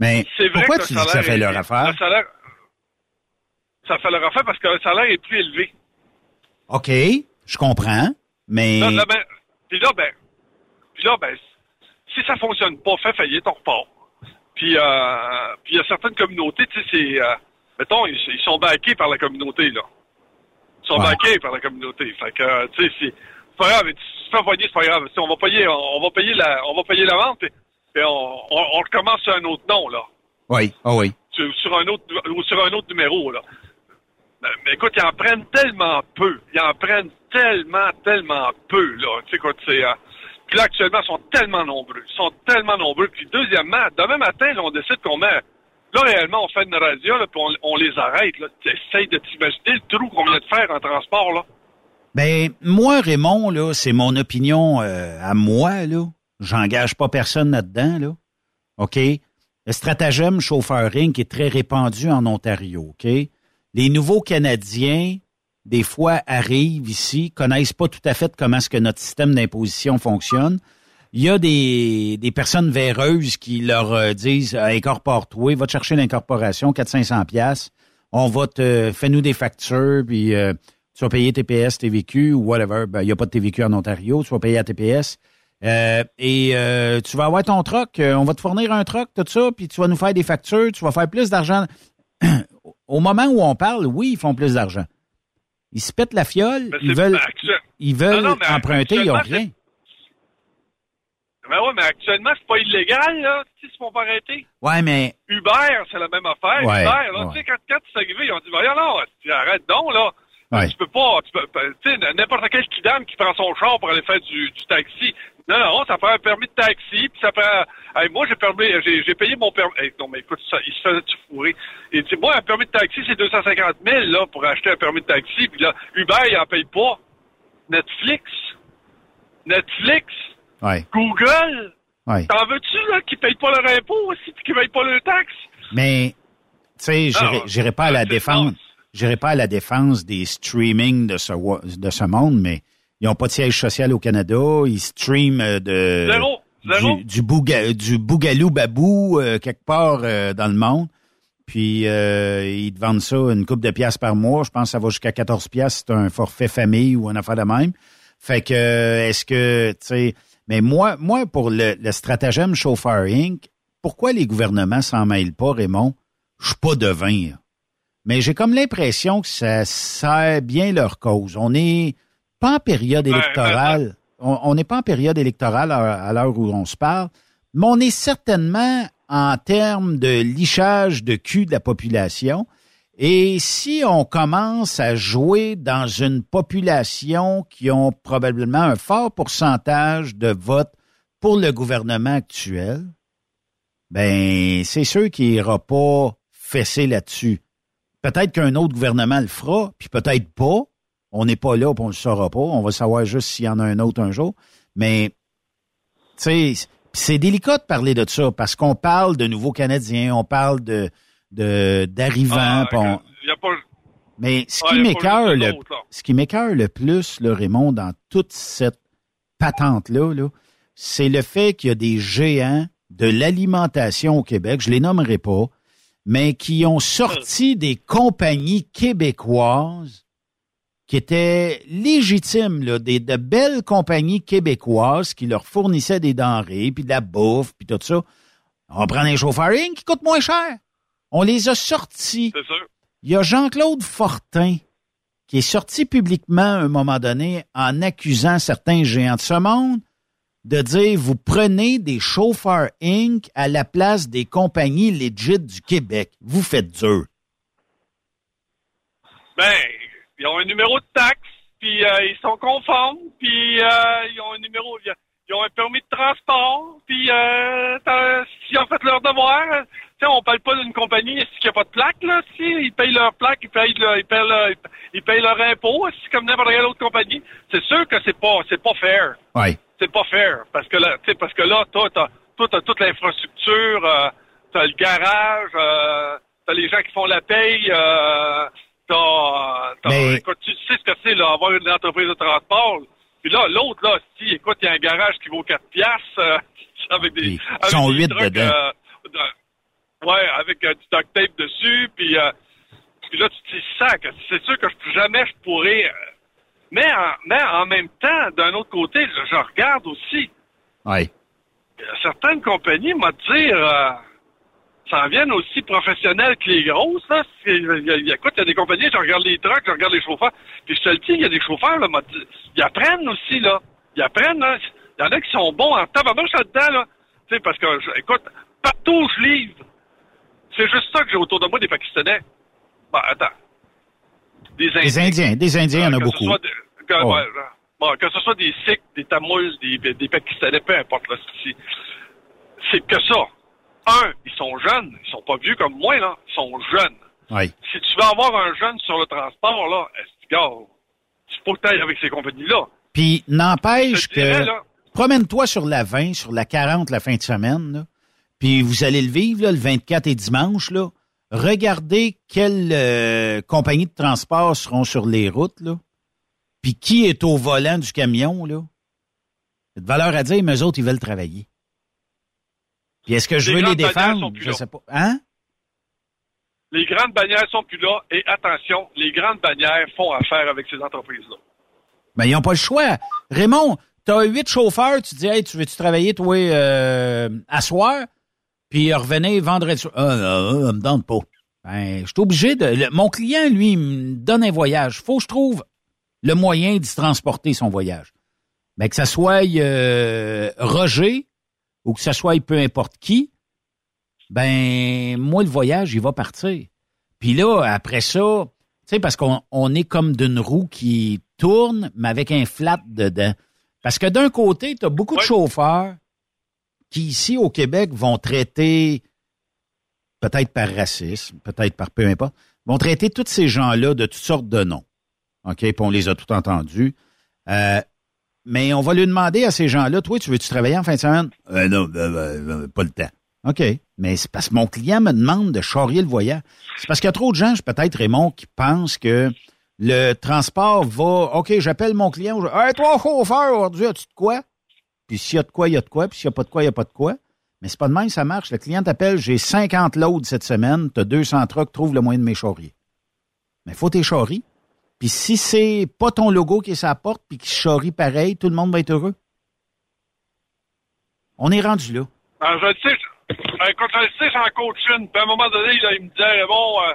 K: Mais
L: C'est vrai
K: pourquoi
L: que
K: tu dis que ça fait
L: est-
K: leur affaire?
L: Le salaire, ça fait leur affaire parce que le salaire est plus élevé.
K: OK, je comprends, mais...
L: Là, là, ben, puis là, ben, puis là, ben, si ça fonctionne pas, fais faillite, on repart. Puis, euh, puis il y a certaines communautés, tu sais, c'est, euh, mettons, ils, ils sont backés par la communauté, là. Sont
K: Ouais.
L: backés par la communauté. Fait que, euh, tu sais, c'est pas grave, tu te fais c'est pas grave. Tu sais, on va payer, on, va payer la, on va payer la vente, puis on, on, on recommence sur un autre nom, là.
K: Oui, ah oui.
L: Sur, sur un autre, ou sur un autre numéro, là. Mais, écoute, ils en prennent tellement peu. Ils en prennent tellement, tellement peu, là. Tu sais, c'est... euh, Puis là, actuellement, ils sont tellement nombreux. Ils sont tellement nombreux. Puis deuxièmement, demain matin, là, on décide qu'on met... Là, réellement, on fait une radio, là, puis on, les arrête. Là. Essaye de t'imaginer le trou qu'on vient de faire en transport, là.
K: Ben, moi, Raymond, là, c'est mon opinion euh, à moi, là. J'engage pas personne là-dedans, là. OK? Le stratagème chauffeuring est très répandu en Ontario, OK? Les nouveaux Canadiens, des fois, arrivent ici, connaissent pas tout à fait comment est-ce que notre système d'imposition fonctionne. Il y a des, des personnes véreuses qui leur euh, disent euh, incorpore-toi, va te chercher l'incorporation, 400-500 pièces. On va te fais-nous des factures, puis euh, tu vas payer TPS, TVQ ou whatever. Ben, il n'y a pas de TVQ en Ontario, tu vas payer à TPS. Euh, et euh, tu vas avoir ton troc, euh, on va te fournir un troc, tout ça, puis tu vas nous faire des factures, tu vas faire plus d'argent. <clears throat> Au moment où on parle, oui, ils font plus d'argent. Ils se pètent la fiole, ils veulent, ils veulent
L: non, mais
K: emprunter, ils n'ont rien.
L: Ben ouais, mais actuellement, c'est pas illégal, là. Tu sais, ils se font pas arrêter.
K: Ouais, mais
L: Uber, c'est la même affaire.
K: Ouais,
L: Uber, là,
K: ouais.
L: tu sais, quand, quand c'est arrivé, ils ont dit, voyons, non, tu arrête donc, là.
K: Ouais.
L: Tu peux pas, tu sais, n'importe quel kidam qui prend son char pour aller faire du, du taxi. Non, non, ça prend un permis de taxi, puis ça prend, hey, moi, j'ai permis, j'ai, payé mon permis, Hey, non, mais écoute, ça, il se faisait tu fourrer? Et tu moi, un permis de taxi, c'est 250 000, là, pour acheter un permis de taxi, puis là, Uber, il en paye pas. Netflix. Netflix.
K: Ouais,
L: Google.
K: ouais.
L: T'en veux-tu, là, qui payent pas leur impôt aussi, puis qui payent pas leur taxe?
K: Mais, tu sais, j'irai- j'irai pas à la défense. J'irai pas à la défense des streaming de ce, de ce monde, mais ils n'ont pas de siège social au Canada. Ils streament euh, de
L: Zéro. Zéro.
K: du du, bouga, du bougalou babou euh, quelque part euh, dans le monde. Puis euh, ils te vendent ça une coupe de pièces par mois. Je pense que ça va jusqu'à 14 pièces. C'est un forfait famille ou un affaire de même. Fait que euh, est-ce que tu sais mais moi moi pour le, le stratagème chauffeur Inc. Pourquoi les gouvernements s'en mêlent pas Raymond? Je suis pas devin. là. Mais j'ai comme l'impression que ça sert bien leur cause. On n'est pas en période électorale. On on n'est pas en période électorale à, à l'heure où on se parle, mais on est certainement en termes de lichage de cul de la population. Et si on commence à jouer dans une population qui ont probablement un fort pourcentage de votes pour le gouvernement actuel, ben c'est sûr qu'il n'ira pas fesser là-dessus. Peut-être qu'un autre gouvernement le fera, puis peut-être pas. On n'est pas là, puis on le saura pas. On va savoir juste s'il y en a un autre un jour. Mais, tu sais, c'est délicat de parler de ça parce qu'on parle de nouveaux Canadiens, on parle de de d'arrivants.
L: Ah, pas,
K: mais ce
L: Ah,
K: qui m'écœure le, ce qui le plus, là, Raymond, dans toute cette patente-là, là, c'est le fait qu'il y a des géants de l'alimentation au Québec, je les nommerai pas, mais qui ont sorti des compagnies québécoises qui étaient légitimes, là, des, de belles compagnies québécoises qui leur fournissaient des denrées, puis de la bouffe, puis tout ça. On prend un chauffeur Inc. qui coûte moins cher. On les a sortis.
L: c'est sûr.
K: Il y a Jean-Claude Fortin qui est sorti publiquement à un moment donné en accusant certains géants de ce monde de dire vous prenez des chauffeurs Inc. à la place des compagnies legit du Québec. Vous faites dur.
L: Ben, ils ont un numéro de taxe, puis euh, ils sont conformes, puis euh, ils ont un numéro, ils ont un permis de transport, puis euh, s'ils ont fait leur devoir, sais, on parle pas d'une compagnie qui n'a pas de plaque, là, si? Ils payent leur plaque, ils payent, leur, ils payent, leur, ils payent leur impôt, c'est comme n'importe quelle autre compagnie? C'est sûr que c'est pas, c'est pas fair.
K: Oui.
L: c'est pas fair parce que là, tu sais, parce que là, toi, t'as, toi, t'as toute l'infrastructure, euh, t'as le garage, euh, t'as les gens qui font la paye, euh, t'as, t'as-
K: Mais-
L: écoute, tu sais ce que c'est là, avoir une entreprise de transport. Puis là, l'autre là, si, écoute, il y a un garage qui vaut 4 piastres, euh, <laughs> avec des,
K: Ils
L: avec
K: sont
L: des
K: huit
L: trucs,
K: dedans.
L: euh, de- ouais, avec euh, du duct tape dessus, puis, euh, là, tu te dis, sac, c'est sûr que je, jamais je pourrais. euh, mais, en, mais en même temps, d'un autre côté, je, je regarde aussi
K: Oui.
L: euh, certaines compagnies, m'a dire, euh, s'en viennent aussi professionnelles que les grosses. Là. Y y écoute, il y a des compagnies, je regarde les trucks, je regarde les chauffeurs. Puis je te le dis, il y a des chauffeurs, là, dit, ils apprennent aussi, là. Ils apprennent, là. Il y en a qui sont bons en tabarnouche là-dedans, là. Tu sais, parce que, je- écoute, partout où je livre, c'est juste ça que j'ai autour de moi des Pakistanais. Bah, attends. Des Indiens.
K: Des Indiens, des Indiens, il y en a
L: ce
K: beaucoup.
L: de- que- bon, ce soit des Sikhs, des Tamouls, des, des Pakistanais, peu importe, c'est- que ça. Un, ils sont jeunes, ils sont pas vieux comme moi, là, ils sont jeunes.
K: Oui.
L: Si tu veux avoir un jeune sur le transport, là, est-ce que, faut tu ailles avec ces compagnies-là?
K: Puis n'empêche que promène-toi sur la 20, sur la 40 la fin de semaine, là. Puis vous allez le vivre là, le 24 et dimanche. Là. Regardez quelles euh, compagnies de transport seront sur les routes, là. puis qui est au volant du camion. Là? C'est de valeur à dire, mais eux autres, ils veulent travailler. Puis est-ce que je
L: Les
K: veux les défendre? Je sais pas. Hein?
L: Les grandes bannières sont plus là. Et attention, les grandes bannières font affaire avec ces entreprises-là.
K: Ben, ils n'ont pas le choix. Raymond, tu as huit chauffeurs, tu dis, hey, tu veux-tu travailler, toi, euh, à soir? Puis revenez vendredi soir. Ah, non, ça me donne pas. Ben, je suis obligé de. le- mon client, lui, il me donne un voyage. Faut que je trouve le moyen d'y transporter son voyage. Ben, que ça soit euh, Roger ou que ça soit peu importe qui, ben, moi, le voyage, il va partir. Puis là, après ça, tu sais, parce qu'on on est comme d'une roue qui tourne, mais avec un flat dedans. Parce que d'un côté, tu as beaucoup de chauffeurs qui, ici au Québec, vont traiter, peut-être par racisme, peut-être par peu importe, vont traiter tous ces gens-là de toutes sortes de noms. OK? Puis on les a tout entendus. Euh, mais on va lui demander à ces gens-là, toi, tu veux-tu travailler en fin de semaine? Euh, non, euh, pas le temps. OK. Mais c'est parce que mon client me demande de charrier le voyage. C'est parce qu'il y a trop de gens, peut-être Raymond, qui pensent que le transport va. OK, j'appelle mon client. Hey, toi, chauffeur, aujourd'hui, as-tu de quoi? Puis s'il y a de quoi, il y a de quoi. Puis s'il n'y a pas de quoi, il n'y a pas de quoi. Mais c'est pas de même, ça marche. Le client t'appelle, j'ai 50 loads cette semaine, tu as 200 trucks, trouve le moyen de mes charrier. Mais faut tes charries. Puis si c'est pas ton logo qui est sa porte puis qui charrie pareil, tout le monde va être heureux. On est rendu là.
L: Alors, je le sais, je- le sais, j'en coach une. Puis à un moment donné, il me disait, bon, euh,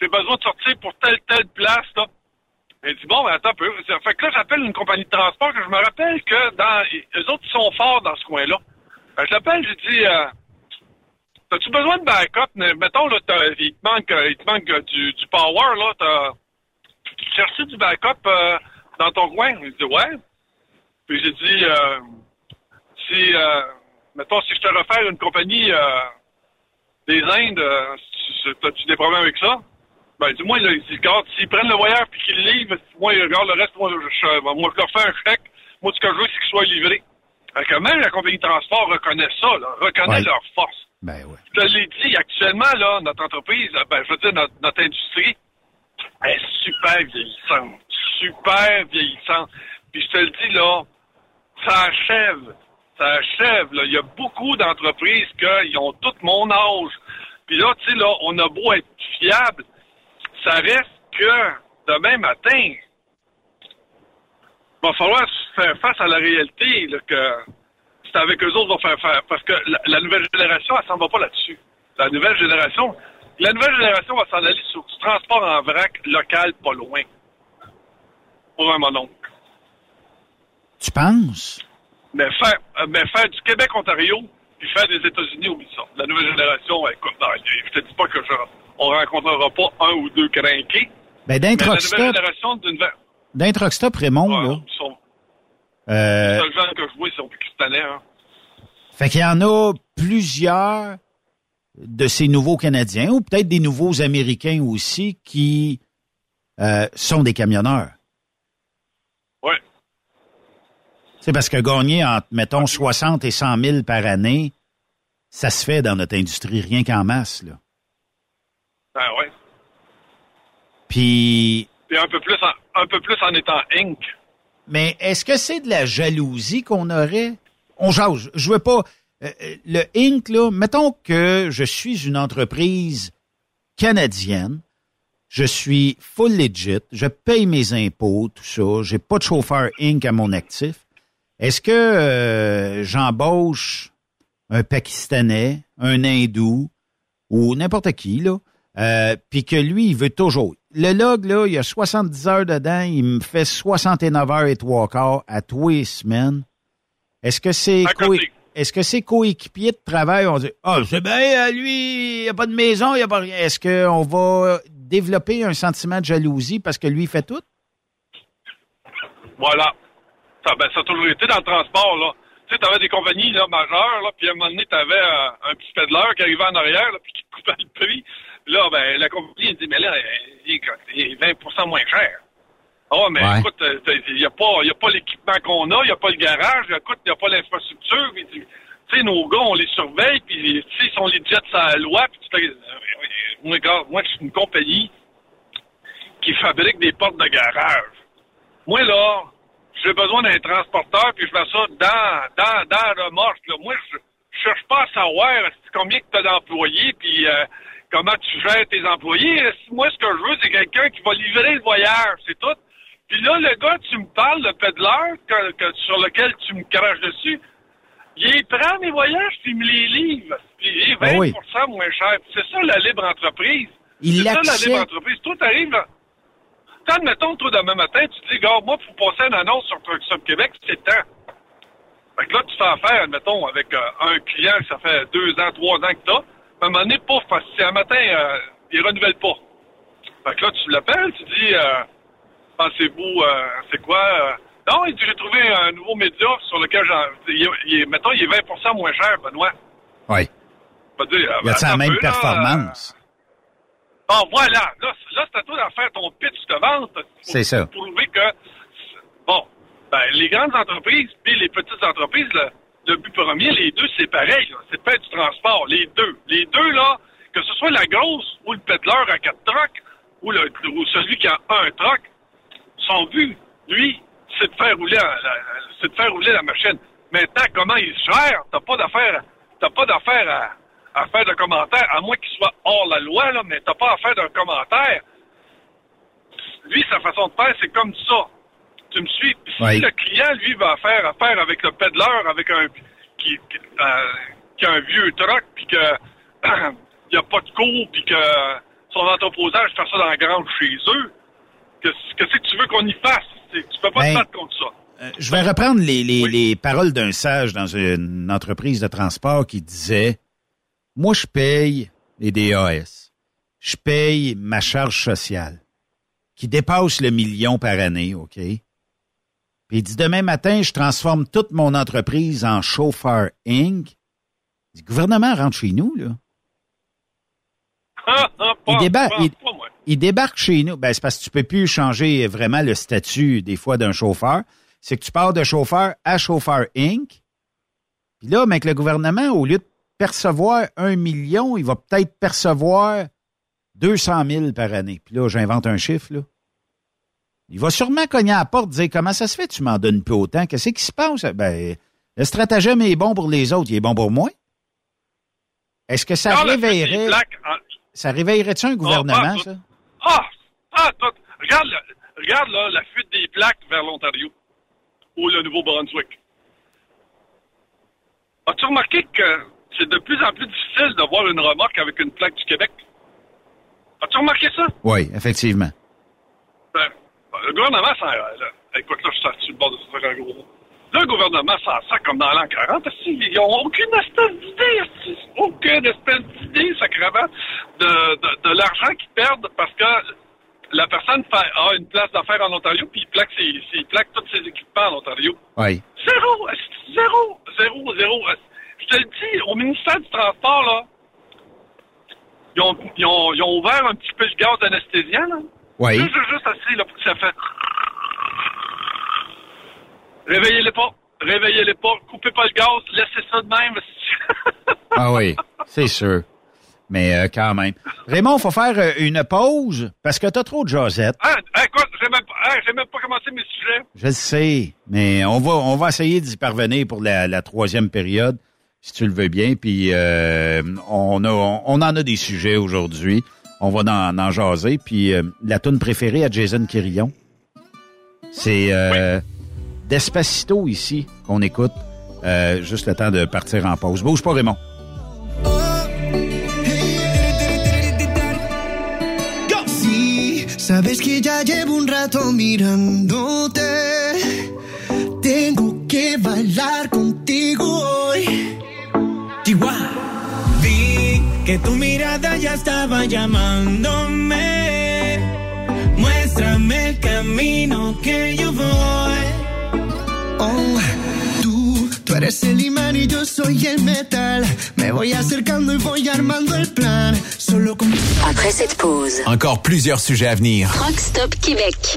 L: j'ai besoin de sortir pour telle, telle place, là. Il dit, bon, ben, attends un peu. Fait que là, j'appelle une compagnie de transport que je me rappelle que dans, eux autres, ils sont forts dans ce coin-là. Je l'appelle, j'ai dit, euh, t'as-tu besoin de backup? Mettons, là, il te manque, euh, il te manque euh, du, du power, là. T'as, cherches du backup euh, dans ton coin? Il dit, ouais. Puis j'ai dit, euh, si, euh, mettons, si je te refais une compagnie des Indes, tu- as-tu des problèmes avec ça? Ben, dis-moi, là, il dit, regarde, s'ils prennent le voyage puis qu'ils le livrent, moi, regarde le reste, moi, je, je- moi, je leur fais un chèque. Moi, ce que je veux, c'est qu'il soit livré. Fait que même la compagnie de transport reconnaît ça, là, reconnaît
K: Ouais.
L: leur force.
K: Ben ouais.
L: Je te l'ai dit, actuellement, là, notre entreprise, ben, je veux dire, notre, notre industrie, elle est super vieillissante. Super vieillissante. Puis je te le dis, là, ça achève. Ça achève, là. Il y a beaucoup d'entreprises qui ont tout mon âge. Puis là, tu sais, là, on a beau être fiable, ça reste que demain matin, il va falloir faire face à la réalité, là, que c'est avec eux autres qu'on va faire faire. Parce que la, la nouvelle génération, elle s'en va pas là-dessus. La nouvelle génération, la nouvelle génération va s'en aller sur du transport en vrac local pas loin. Pour un mononcle.
K: Tu penses?
L: Mais faire, mais faire du Québec-Ontario, puis faire des États-Unis, oublie ça. La nouvelle génération, écoute, non, je te dis pas que je, on rencontrera pas un ou deux crinqués.
K: Ben, d'un d'un truck stop, Raymond, là.
L: sont,
K: euh,
L: les gens que je vois, ils sont pakistanais, hein.
K: Fait qu'il y en a plusieurs de ces nouveaux Canadiens, ou peut-être des nouveaux Américains aussi, qui euh, sont des camionneurs.
L: Ouais.
K: C'est parce que gagner entre, mettons, 60 et 100 000 par année, ça se fait dans notre industrie, rien qu'en masse, là.
L: Ouais.
K: Puis,
L: Puis un peu plus en, un peu plus en étant Inc.
K: mais est-ce que c'est de la jalousie qu'on aurait? On jase. Je veux pas. euh, euh, le Inc, là, mettons que je suis une entreprise canadienne, je suis full legit, je paye mes impôts, tout ça, j'ai pas de chauffeur Inc à mon actif. Est-ce que euh, j'embauche un Pakistanais, un Hindou ou n'importe qui, là, euh, puis que lui, il veut toujours. Le log, là, il y a 70 heures dedans, il me fait 69 heures et trois quarts à tous les semaines. Est-ce que c'est est-ce que ses coéquipiers de travail? Vont dire Ah, c'est bien, euh, lui, il n'y a pas de maison, il n'y a pas rien. Est-ce qu'on va développer un sentiment de jalousie parce que lui il fait tout?
L: Voilà. Ça, ben, ça a toujours été dans le transport, là. Tu sais, t'avais des compagnies, là, majeures, là, puis à un moment donné, t'avais euh, un petit pédaleur qui arrivait en arrière, là, puis qui te coupait le prix. Là, ben, la compagnie, dit, mais là, il est, il est 20% moins cher. Oh, mais
K: Ouais.
L: écoute, il n'y a pas, y a pas l'équipement qu'on a, il n'y a pas le garage, écoute, il n'y a pas l'infrastructure. Tu sais, nos gars, on les surveille, puis tu sais, ils sont les jets à la loi, puis tu euh, moi, moi, je suis une compagnie qui fabrique des portes de garage. Moi, là, j'ai besoin d'un transporteur, puis je mets ça dans, dans, dans la remorque, là. Moi, je, cherche pas à savoir c'est combien que tu as d'employés, puis euh, comment tu gères tes employés. Moi, ce que je veux, c'est quelqu'un qui va livrer le voyage, c'est tout. Puis là, le gars, tu me parles, le pédaleur, que- que- sur lequel tu me craches dessus, il prend mes voyages, puis il me les livre. Puis il est 20
K: Ben oui.
L: moins cher. C'est ça, la libre entreprise.
K: Il
L: C'est ça, la libre entreprise. Toi, t'arrives... là- Quand, admettons, toi, demain matin, tu te dis, gars, moi, pour passer une annonce sur Truck Stop Québec, c'est temps. Fait que là, tu fais affaire, admettons, avec euh, un client que ça fait deux ans, trois ans que t'as. À un moment donné, pouf, parce que si un matin, euh, il renouvelle pas. Fait que là, tu l'appelles, tu dis, euh, pensez-vous, euh, c'est quoi? euh, non, il dit, j'ai trouvé un nouveau média sur lequel j'en... Il, il mettons, il est 20 moins cher, Benoît.
K: Oui.
L: Vais dire,
K: Y
L: attends
K: la même
L: peu, là,
K: performance?
L: Ah, voilà. Là, là c'est à toi d'en faire ton pitch de vente.
K: C'est ça.
L: Pour prouver que, bon, ben, les grandes entreprises puis les petites entreprises, le, le but premier, les deux, c'est pareil. C'est de faire du transport. Les deux. Les deux, là, que ce soit la grosse ou le pédaleur à quatre trucks ou, le, ou celui qui a un truck, son but, lui, c'est de faire rouler la, c'est de faire rouler la machine. Maintenant, comment il se gère, t'as pas d'affaire, t'as pas d'affaire à, à faire de commentaires, à moins qu'il soit hors la loi, là, mais t'as pas à faire d'un commentaire. Lui, sa façon de faire, c'est comme ça. Tu me suis? Puis Si
K: Oui.
L: le client, lui, va faire affaire avec le pédaleur, avec un qui, qui, euh, qui a un vieux truck, puis que <clears throat> il n'y a pas de cours, puis que son entreposage fait ça dans la grange chez eux, qu'est-ce que c'est que tu veux qu'on y fasse? Tu peux pas
K: Ben,
L: te battre contre ça.
K: Euh, Je vais reprendre les, les, les paroles d'un sage dans une entreprise de transport qui disait Moi, je paye les DAS. Je paye ma charge sociale qui dépasse le million par année, OK? Puis il dit Demain matin, je transforme toute mon entreprise en chauffeur Inc. Le gouvernement rentre chez nous, là.
L: Ah, ah,
K: Il débarque,
L: pas-
K: il,
L: pas moi.
K: il débarque chez nous. Ben, c'est parce que tu peux plus changer vraiment le statut des fois d'un chauffeur. C'est que tu pars de chauffeur à chauffeur Inc. Puis là, mais que le gouvernement, au lieu de percevoir un million, il va peut-être percevoir 200 000 par année. Puis là, j'invente un chiffre, là. Il va sûrement cogner à la porte dire comment ça se fait, tu m'en donnes plus autant? Qu'est-ce qui se passe? Ben, le stratagème est bon pour les autres, il est bon pour moi. Est-ce que ça réveillerait,
L: en-
K: ça réveillerait-tu un gouvernement,
L: pas-
K: ça?
L: Ah! Ah, regarde, regarde là, la fuite des plaques vers l'Ontario ou le Nouveau-Brunswick. As-tu remarqué que c'est de plus en plus difficile de voir une remorque avec une plaque du Québec? As-tu remarqué ça?
K: Oui, effectivement.
L: Ben, le gouvernement s'en... écoute, là, je suis sur le bord de faire un gros mot. Le gouvernement s'en sac comme dans l'an 40, parce qu'ils n'ont aucune espèce d'idée, aucune espèce d'idée, sacrément, de, de, de l'argent qu'ils perdent parce que la personne fait, a une place d'affaires en Ontario, puis il plaque, ses, ses- il plaque tous ses équipements en Ontario.
K: Oui.
L: Zéro, zéro, zéro, zéro. Je te le dis, au ministère du Transport, là, ils ont, ils ont, ils ont ouvert un petit peu le gaz d'anesthésiant, là.
K: Oui.
L: Juste, juste, assez, là, pour que ça fait... Réveillez-les pas. Réveillez-les pas. Coupez pas le gaz. Laissez ça de même. <laughs>
K: Ah oui, c'est sûr. Mais euh, quand même. Raymond, faut faire euh, une pause parce que t'as trop de.
L: Hein, hein, quoi? J'ai même, pas- hein, j'ai même pas commencé mes sujets.
K: Je le sais, mais on va on va essayer d'y parvenir pour la, la troisième période, si tu le veux bien. Puis euh, on a on, en a des sujets aujourd'hui. On va en, en jaser. Puis euh, la tune préférée à Jason Quirillon, c'est euh, Despacito ici qu'on écoute. euh, juste le temps de partir en pause. Bouge pas, Raymond.
T: Sabes que ya llevo un rato mirándote. Tengo que bailar contigo hoy. Chihuahua que tu mirada ya estaba llamándome. Muéstrame el camino que yo voy. Oh, tú, tú eres el imán y yo soy el metal. Me voy acercando y voy armando el plan. Solo con...
M: Après cette pause,
J: encore plusieurs sujets à venir.
M: Rockstop Québec.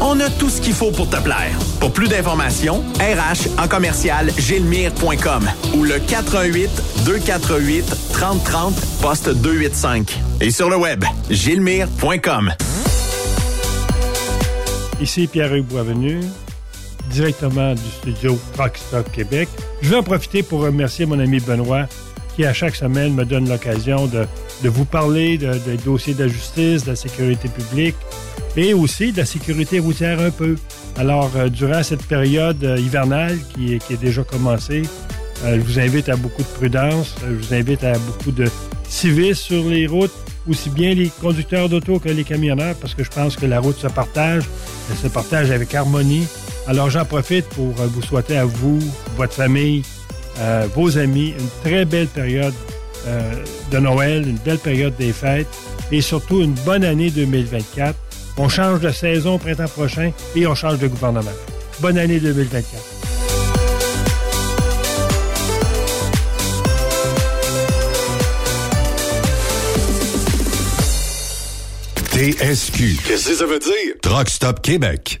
H: On a tout ce qu'il faut pour te plaire. Pour plus d'informations, RH en commercial gilmire.com ou le 418 248 3030 poste 285. Et sur le web, gilmire.com.
F: Ici Pierre-Hugues Boisvenu, directement du studio Truck Stop Québec. Je vais en profiter pour remercier mon ami Benoît qui, à chaque semaine, me donne l'occasion de, vous parler de- des dossiers de la justice, de la sécurité publique et aussi de la sécurité routière un peu. Alors, euh, durant cette période euh, hivernale qui, est- déjà commencée, euh, je vous invite à beaucoup de prudence, je vous invite à beaucoup de civisme sur les routes, aussi bien les conducteurs d'auto que les camionneurs, parce que je pense que la route se partage, elle se partage avec harmonie. Alors, j'en profite pour vous souhaiter à vous, votre famille, euh, vos amis, une très belle période euh, de Noël, une belle période des fêtes et surtout une bonne année 2024. On change de saison au printemps prochain et on change de gouvernement. Bonne année 2024.
A: TSQ.
G: Qu'est-ce que ça veut dire?
A: Truck Stop Québec.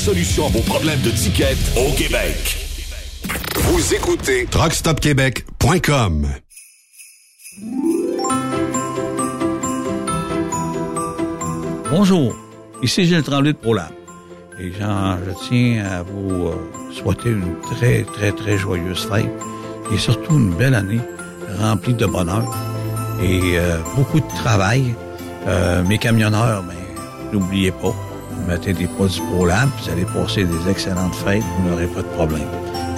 G: solution à vos problèmes de ticket au Québec.
A: Vous écoutez truckstopquebec.com.
B: Bonjour, ici Gilles Tremblay de ProLab. Et Jean, je tiens à vous euh, souhaiter une très, très, très joyeuse fête. et surtout une belle année remplie de bonheur et euh, beaucoup de travail. Euh, mes camionneurs, ben, n'oubliez pas, mettez des produits ProLab, vous allez passer des excellentes fêtes, vous n'aurez pas de problème.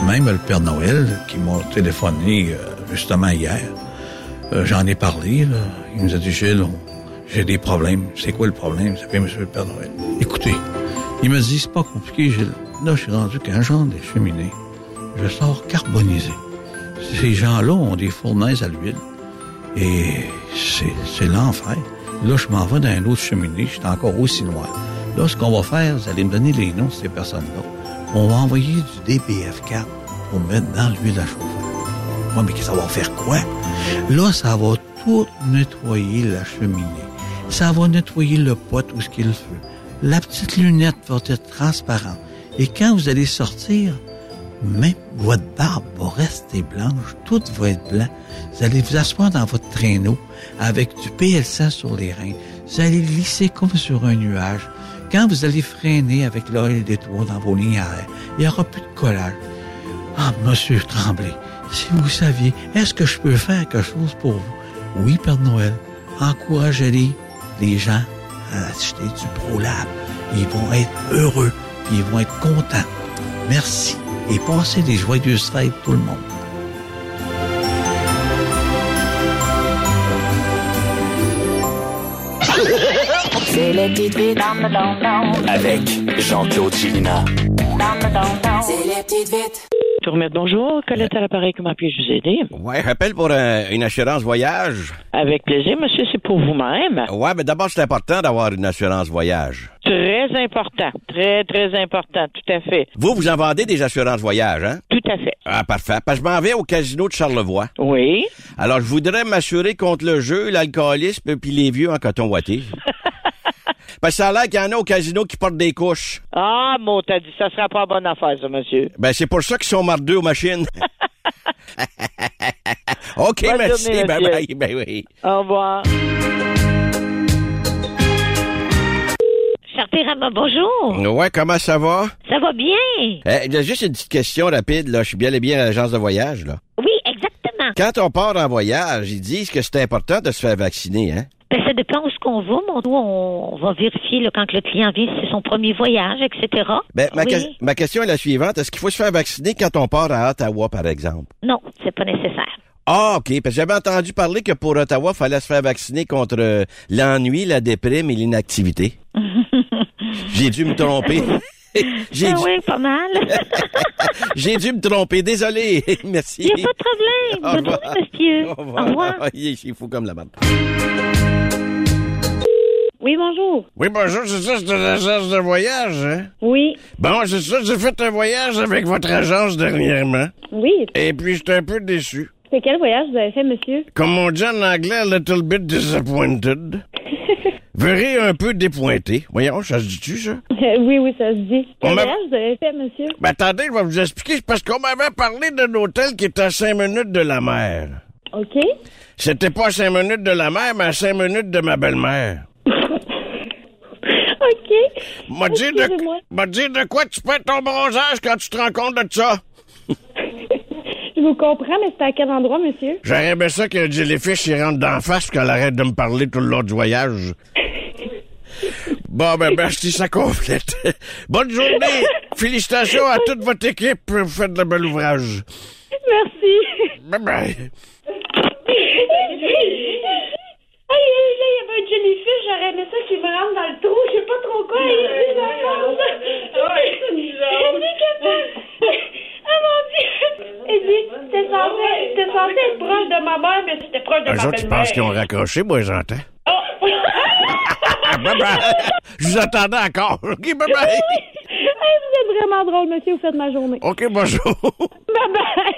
B: Même le Père Noël, qui m'a téléphoné euh, justement hier, euh, j'en ai parlé, il nous a dit, Gilles, j'ai des problèmes. C'est quoi le problème? C'est monsieur le Père Noël. Écoutez, il me dit, c'est pas compliqué, Gilles. Là, je suis rendu qu'un genre des cheminées, je sors carbonisé. Ces gens-là ont des fournaises à l'huile. Et c'est, l'enfer. Là, je m'en vais dans un autre cheminée, je suis encore aussi noir. Là, ce qu'on va faire, vous allez me donner les noms de ces personnes-là. On va envoyer du DPF4 pour mettre dans l'huile à chauffer. Ouais, mais ça va faire quoi? Là, ça va tout nettoyer la cheminée. Ça va nettoyer le pot où ce qu'il le feu. La petite lunette va être transparente. Et quand vous allez sortir, même votre barbe va rester blanche, tout va être blanc. Vous allez vous asseoir dans votre traîneau avec du PL100 sur les reins. Vous allez glisser comme sur un nuage. Quand vous allez freiner avec l'oeil des toits dans vos lignes à il n'y aura plus de collage. Ah, monsieur Tremblay, si vous saviez, est-ce que je peux faire quelque chose pour vous? Oui, Père Noël. Encouragez-les, les gens, à acheter du ProLab. Ils vont être heureux, ils vont être contents. Merci et passez des joyeuses fêtes tout le monde.
U: Avec Jean-Claude Chilina.
V: C'est les petites vites.
W: Tourmette, bonjour. Colette à l'appareil, comment puis-je vous aider?
O: Ouais, rappelle pour un- une assurance voyage.
W: Avec plaisir, monsieur, c'est pour vous-même.
O: Ouais, mais d'abord, c'est important d'avoir une assurance voyage.
W: Très important. Très, très important. Tout à fait.
O: Vous, vous en vendez des assurances voyage, hein?
W: Tout à fait.
O: Ah, parfait. Parce que je m'en vais au casino de Charlevoix.
W: Oui.
O: Alors, je voudrais m'assurer contre le jeu, l'alcoolisme puis les vieux en coton ouaté. <laughs> Parce que ça a l'air qu'il y en a au casino qui portent des couches.
W: Ah, mon, t'as dit, ça sera pas bonne affaire, ça, monsieur.
O: Ben, c'est pour ça qu'ils sont mardeux aux machines. <laughs> OK,
W: Bonne
O: merci.
W: journée,
O: bye bye. <laughs> Ben oui.
W: Au revoir.
X: Charpérama, bonjour.
O: Ouais, comment ça va?
X: Ça va bien?
O: Eh, j'ai juste une petite question rapide, là. Je suis bien et bien à l'agence de voyage, là.
X: Oui, exactement.
O: Quand on part en voyage, ils disent que c'est important de se faire vacciner, hein?
X: Ben, ça dépend où ce qu'on va. Nous, on va vérifier là, quand le client vient si c'est son premier voyage, etc.
O: Ben, ma,
X: oui.
O: que- ma question est la suivante. Est-ce qu'il faut se faire vacciner quand on part à Ottawa, par exemple?
X: Non, c'est pas nécessaire.
O: Ah, OK. Parce que j'avais entendu parler que pour Ottawa, il fallait se faire vacciner contre euh, l'ennui, la déprime et l'inactivité. <laughs> J'ai dû me tromper. <laughs> <laughs> J'ai
X: ah
O: dû,
X: oui, pas mal. <laughs>
O: j'ai dû me tromper. Désolé. <laughs> Merci.
X: Il n'y a pas de problème.
O: Au revoir.
X: monsieur.
O: Au
X: Au
O: revoir.
X: revoir.
O: Ah, il est fou comme la merde.
N: Oui, bonjour.
O: Oui, bonjour, c'est ça, c'est une agence de voyage, hein?
N: Oui.
O: Bon, c'est ça, j'ai fait un voyage avec votre agence dernièrement.
N: Oui.
O: Et puis, j'étais un peu déçu.
N: C'est quel voyage vous avez fait, monsieur?
O: Comme on dit en anglais, a little bit disappointed. Verrez un peu dépointé. Voyons, ça se dit-tu, ça? <laughs>
N: oui, oui, ça se dit. Quel voyage vous avez fait, monsieur?
O: Ben, attendez, je vais vous expliquer. C'est parce qu'on m'avait parlé d'un hôtel qui était à cinq minutes de la mer.
N: OK.
O: C'était pas à cinq minutes de la mer, mais à cinq minutes de ma belle-mère. <laughs>
N: OK.
O: M'a dit, de, m'a dit de quoi tu perds ton bronzage quand tu te rends compte de ça? <laughs>
N: Je vous comprends, mais c'est à quel endroit, monsieur?
O: J'aurais aimé ça que Jellyfish y rentre d'en face qu'elle arrête de me parler tout le long du voyage. Bon, ben, merci, ça complète. <laughs> Bonne journée! Félicitations à toute votre équipe. Vous faites de bel ouvrage.
N: Merci.
O: Bye bye.
N: Hey, hey, là, il y avait un jellyfish, j'aurais aimé ça qu'il me rentre dans le trou, je sais pas trop quoi, il <laughs> que <laughs> Ah mon dieu! Il dit, t'es censé, t'es censé être proche de ma mère, mais t'étais proche de ma
O: autres, tu
N: belle-mère.
O: penses qu'ils ont raccroché, moi, j'entends. Bye bye. Je vous attendais encore. <laughs> OK, bye bye.
N: Hey, vous êtes vraiment drôle, monsieur, vous faites ma journée.
O: OK, bonjour. <laughs>
N: Bye bye!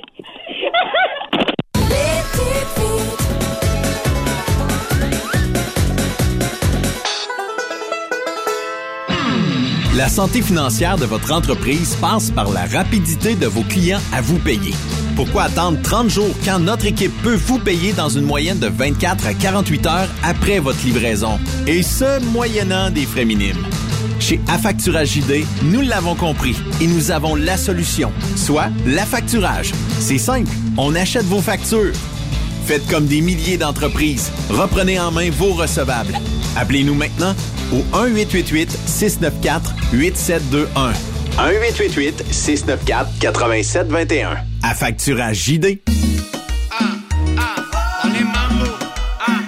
U: La santé financière de votre entreprise passe par la rapidité de vos clients à vous payer. Pourquoi attendre 30 jours quand notre équipe peut vous payer dans une moyenne de 24 à 48 heures après votre livraison? Et ce, moyennant des frais minimes. Chez Affacturage JD, nous l'avons compris et nous avons la solution, soit l'affacturage. C'est simple, on achète vos factures. Faites comme des milliers d'entreprises, reprenez en main vos recevables. Appelez-nous maintenant au 1-888-694-8721. 1-888-694-8721. Affacturage JD.
T: Dale mambo, ah,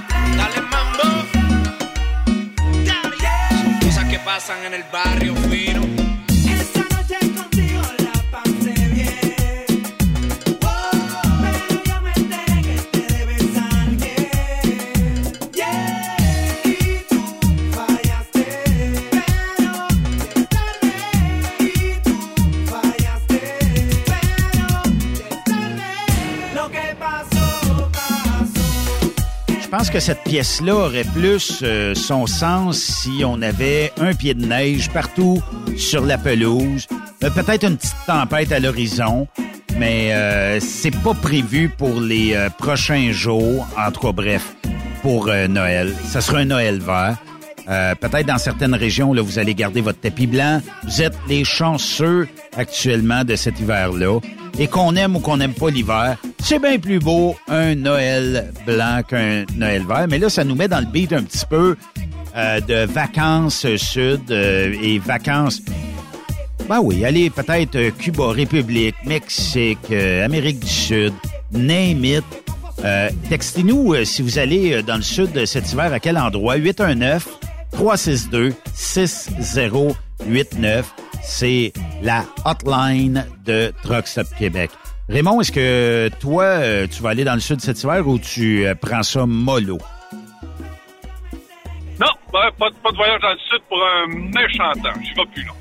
T: cosas que pasan en el barrio
K: cette pièce-là aurait plus euh, son sens si on avait un pied de neige partout sur la pelouse, euh, peut-être une petite tempête à l'horizon, mais euh, c'est pas prévu pour les prochains jours, en cas bref, pour Noël. Ça sera un Noël vert. Peut-être dans certaines régions, là, vous allez garder votre tapis blanc. Vous êtes les chanceux actuellement de cet hiver-là. Et qu'on aime ou qu'on n'aime pas l'hiver, c'est bien plus beau un Noël blanc qu'un Noël vert. Mais là, ça nous met dans le beat un petit peu euh, de vacances sud euh, et vacances ben oui, allez, peut-être euh, Cuba, République, Mexique, euh, Amérique du Sud, name it. Euh, Textez-nous si vous allez dans le sud cet hiver, à quel endroit? 819-362-6089. C'est la hotline de Truck Stop Québec. Raymond, est-ce que toi, euh, tu vas aller dans le sud cet hiver ou tu euh, prends ça mollo?
L: Non, ben, pas, de- pas de voyage dans le sud pour un méchant temps. Je vais plus là.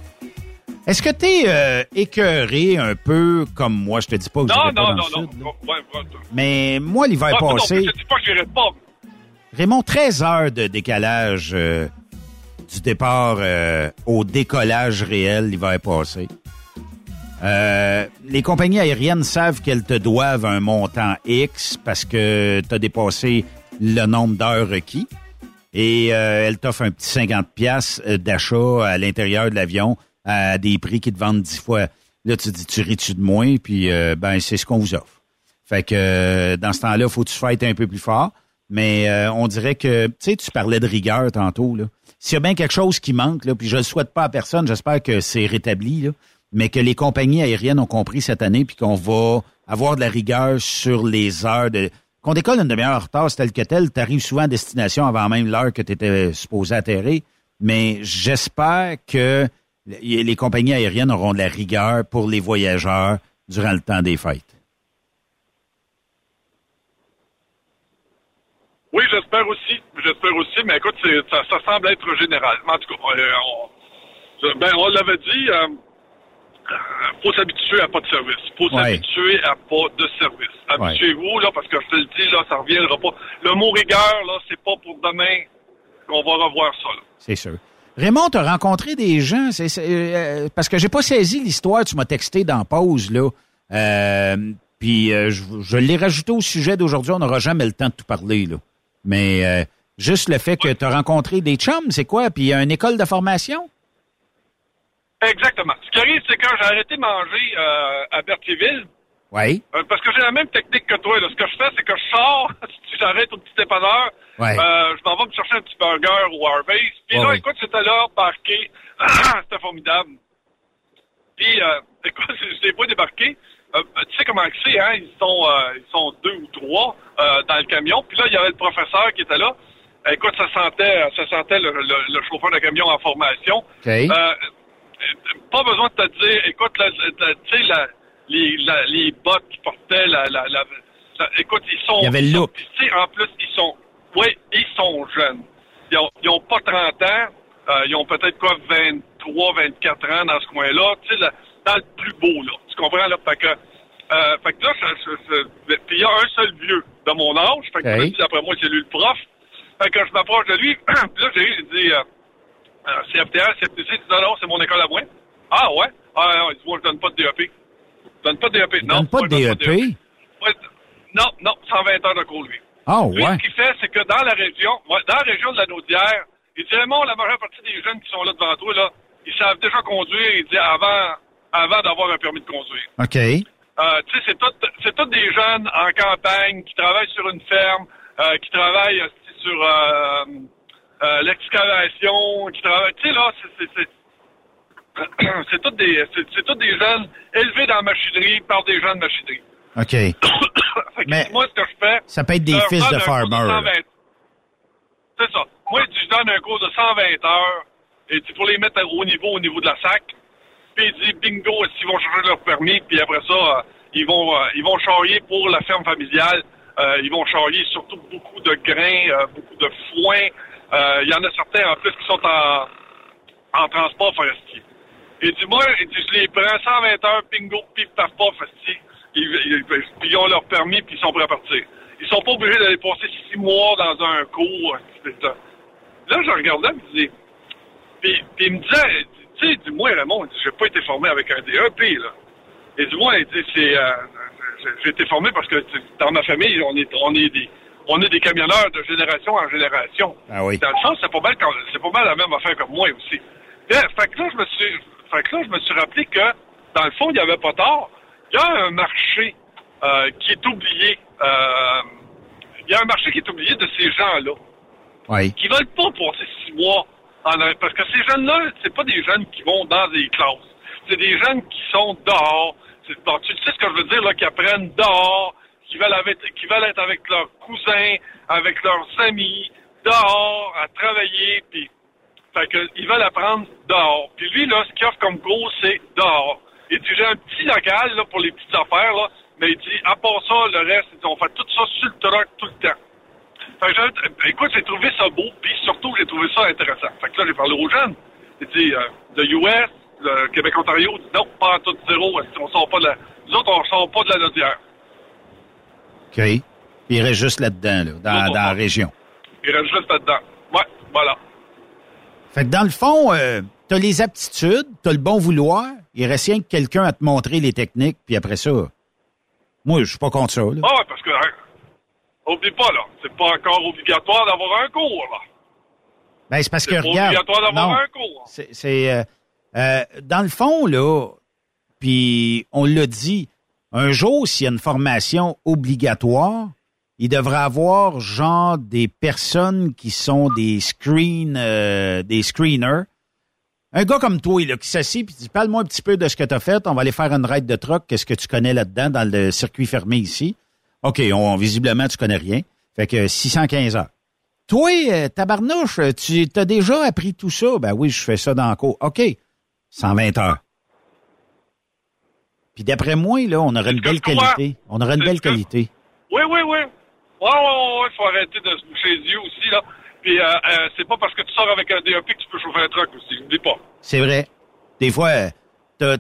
K: Est-ce que tu es euh, écœuré un peu comme moi? Je te dis pas que
L: Non,
K: pas
L: non,
K: dans
L: non,
K: le
L: non.
K: sud.
L: Ouais, ouais,
K: Mais moi, l'hiver
L: Ouais, non,
K: passé...
L: je te dis pas que j'irai pas.
K: Raymond, 13 heures de décalage euh, du départ euh, au décollage réel l'hiver passé. Euh, les compagnies aériennes savent qu'elles te doivent un montant X parce que tu as dépassé le nombre d'heures requis. Et euh, elles t'offrent un petit 50 pièces d'achat à l'intérieur de l'avion à des prix qui te vendent 10 fois. Là, tu dis, tu ris-tu de moins? Puis, euh, ben, c'est ce qu'on vous offre. Fait que euh, dans ce temps-là, faut que tu fasses un peu plus fort. Mais euh, on dirait que, tu sais, tu parlais de rigueur tantôt. là. S'il y a bien quelque chose qui manque, là, puis je le souhaite pas à personne, j'espère que c'est rétabli, mais que les compagnies aériennes ont compris cette année, puis qu'on va avoir de la rigueur sur les heures de... Qu'on décolle une demi-heure en retard, c'est tel que tel, tu souvent à destination avant même l'heure que tu étais supposé atterrir. Mais j'espère que les compagnies aériennes auront de la rigueur pour les voyageurs durant le temps des fêtes.
L: Oui, j'espère aussi. J'espère aussi, mais écoute, ça, ça semble être général. En tout cas, euh, on, ben, on l'avait dit, euh, euh, faut s'habituer à pas de service. faut
K: Ouais.
L: s'habituer à pas de service. Habituez-vous, là, parce que je te le dis, là, ça reviendra pas. Le mot rigueur, là, c'est pas pour demain qu'on va revoir ça.
K: C'est sûr. Raymond, tu as rencontré des gens, c'est, c'est, euh, parce que j'ai pas saisi l'histoire, tu m'as texté dans pause, là. Euh, puis euh, je, je l'ai rajouté au sujet d'aujourd'hui, on n'aura jamais le temps de tout parler, là. Mais euh, juste le fait que tu as rencontré des chums, c'est quoi? Puis une école de formation?
L: Exactement. Ce qui arrive, c'est que j'ai arrêté de manger euh, à Berthierville,
K: Oui.
L: Euh, parce que j'ai la même technique que toi. Là. Ce que je fais, c'est que je sors, <laughs> si j'arrête au petit dépanneur,
K: Ouais.
L: je m'en vais me chercher un petit burger au Harvey's. Puis
K: Ouais,
L: là, écoute, c'était là, parqué. c'était formidable. Puis, euh, <laughs> écoute, je l'ai pas débarqué. Euh, tu sais comment c'est, hein? Ils sont, euh, ils sont deux ou trois euh, dans le camion. Puis là, il y avait le professeur qui était là. Écoute, ça sentait, ça sentait le, le- le chauffeur de camion en formation.
K: OK.
L: Euh, pas besoin de te dire, écoute, tu sais, les, la- les bottes qu'ils portaient, la, la, la- la- écoute, ils sont...
K: Il y avait le look.
L: Tu sais, en plus, ils sont... Oui, ils sont jeunes. Ils ont, ils ont pas 30 ans. ils ont peut-être quoi, 23, 24 ans dans ce coin-là. Tu sais, dans le plus beau, là. Tu comprends, là? Fait que... Euh, fait que là, puis il y a un seul vieux de mon âge. Fait que dis, d'après moi, c'est lui le prof. Fait que je m'approche de lui. <clears throat> puis là, j'ai dit... euh, euh, CFTR, CFTC, il dit non, non, c'est mon école à moi. Ah ouais? Ah non, il dit, moi, je donne pas de DEP. Je donne pas de DEP. Non,
K: Donne pas de DEP?
L: Ouais, non, non, 120 heures de cours, lui.
K: Ah, ouais.
L: ce qu'il fait, c'est que dans la région, dans la région de la Naudière, il dit, Raymond, la majeure partie des jeunes qui sont là devant toi, là, ils savent déjà conduire, il dit, avant, avant d'avoir un permis de conduire.
K: OK.
L: Euh, tu sais, c'est tout, c'est tous des jeunes en campagne qui travaillent sur une ferme, euh, qui travaillent euh, sur euh, l'excavation, qui travaillent. Tu sais là, c'est, c'est, c'est, <clears throat> tous des, c'est, des jeunes élevés dans la machinerie par des jeunes de machinerie.
K: OK. <coughs>
L: Fait que
K: Mais
L: moi, ce que je fais,
K: ça peut être des fils de farmer.
L: 120 C'est ça. Moi, je donne un cours de 120 heures, et tu pour les mettre au niveau, au niveau de la SAC. Puis il dit bingo, s'ils vont changer leur permis, puis après ça, euh, ils vont euh, ils vont charrier pour la ferme familiale. Euh, ils vont charrier surtout beaucoup de grains, beaucoup de foin. Il y en a certains en plus qui sont en, en transport forestier. Et dit moi, je les prends 120 heures, bingo, pif, paf, paf. Ils, ils- puis ils ont leur permis, puis ils sont prêts à partir. Ils sont pas obligés d'aller passer six mois dans un cours. Là, je regardais, puis, puis il me disait, tu sais, dis-moi, il dit, j'ai pas été formé avec un DEP, là. Et dis-moi, il dit, c'est, euh, j'ai- été formé parce que dans ma famille, on est, on est des, on est des camionneurs de génération en génération.
K: Ah oui.
L: Dans le sens, c'est pas mal, quand- c'est pas mal la même affaire comme moi aussi. Fait que là, je me suis, fait que là, je me suis rappelé que, dans le fond, il n'y avait pas tort. Il y a un marché euh, qui est oublié. euh, Il y a un marché qui est oublié de ces gens-là
K: Oui.
L: qui veulent pas passer six mois parce que ces jeunes-là, c'est pas des jeunes qui vont dans des classes. C'est des jeunes qui sont dehors. Tu sais ce que je veux dire, là, qui apprennent dehors, qui veulent, être avec leurs cousins, avec leurs amis, dehors, à travailler, puis fait ils veulent apprendre dehors. Puis lui, là, ce qu'il offre comme cours, c'est dehors. Il dit, j'ai un petit local, là, pour les petites affaires, là, mais il dit, à part ça, le reste, on fait tout ça sur le truck tout le temps. Écoute, j'ai trouvé ça beau, puis surtout, j'ai trouvé ça intéressant. Fait que là, j'ai parlé aux jeunes. J'ai dit, euh, le US, le Québec-Ontario, non, pas en tout zéro, on sort pas de la... Nous autres, on sort pas de la Nodière.
K: OK. Puis il reste juste là-dedans, là, dans, dans la région.
L: Il reste juste là-dedans. Ouais, voilà.
K: Fait que dans le fond, euh, t'as les aptitudes, t'as le bon vouloir, il reste rien que quelqu'un à te montrer les techniques, puis après ça, moi, je suis pas contre ça, là.
L: Ah ouais, parce que, oublie pas, là, c'est pas encore obligatoire d'avoir un cours, là.
K: Ben, c'est parce que,
L: C'est pas
K: regarde,
L: obligatoire d'avoir un cours.
K: c'est, euh, euh, dans le fond, là, puis on l'a dit, un jour, s'il y a une formation obligatoire, il devrait avoir, genre, des personnes qui sont des screen, euh, des screeners. Un gars comme toi, là, qui s'assied puis dit, parle-moi un petit peu de ce que tu as fait, on va aller faire une ride de truck, qu'est-ce que tu connais là-dedans, dans le circuit fermé ici. OK, on, visiblement, tu connais rien. Fait que 615 heures. Toi, euh, tabarnouche, tu as déjà appris tout ça? Ben oui, je fais ça dans le cours. OK, 120 heures. Puis d'après moi, là, on aurait une belle qualité. On aurait une belle qualité.
L: Oui, oui, oui. Ouais, ouais, ouais, ouais, faut arrêter de se boucher les yeux aussi, là. Puis, euh, euh, c'est pas parce que tu sors avec un DEP que tu peux chauffer un truck aussi. N'oublie pas.
K: C'est vrai. Des fois, euh, t'as,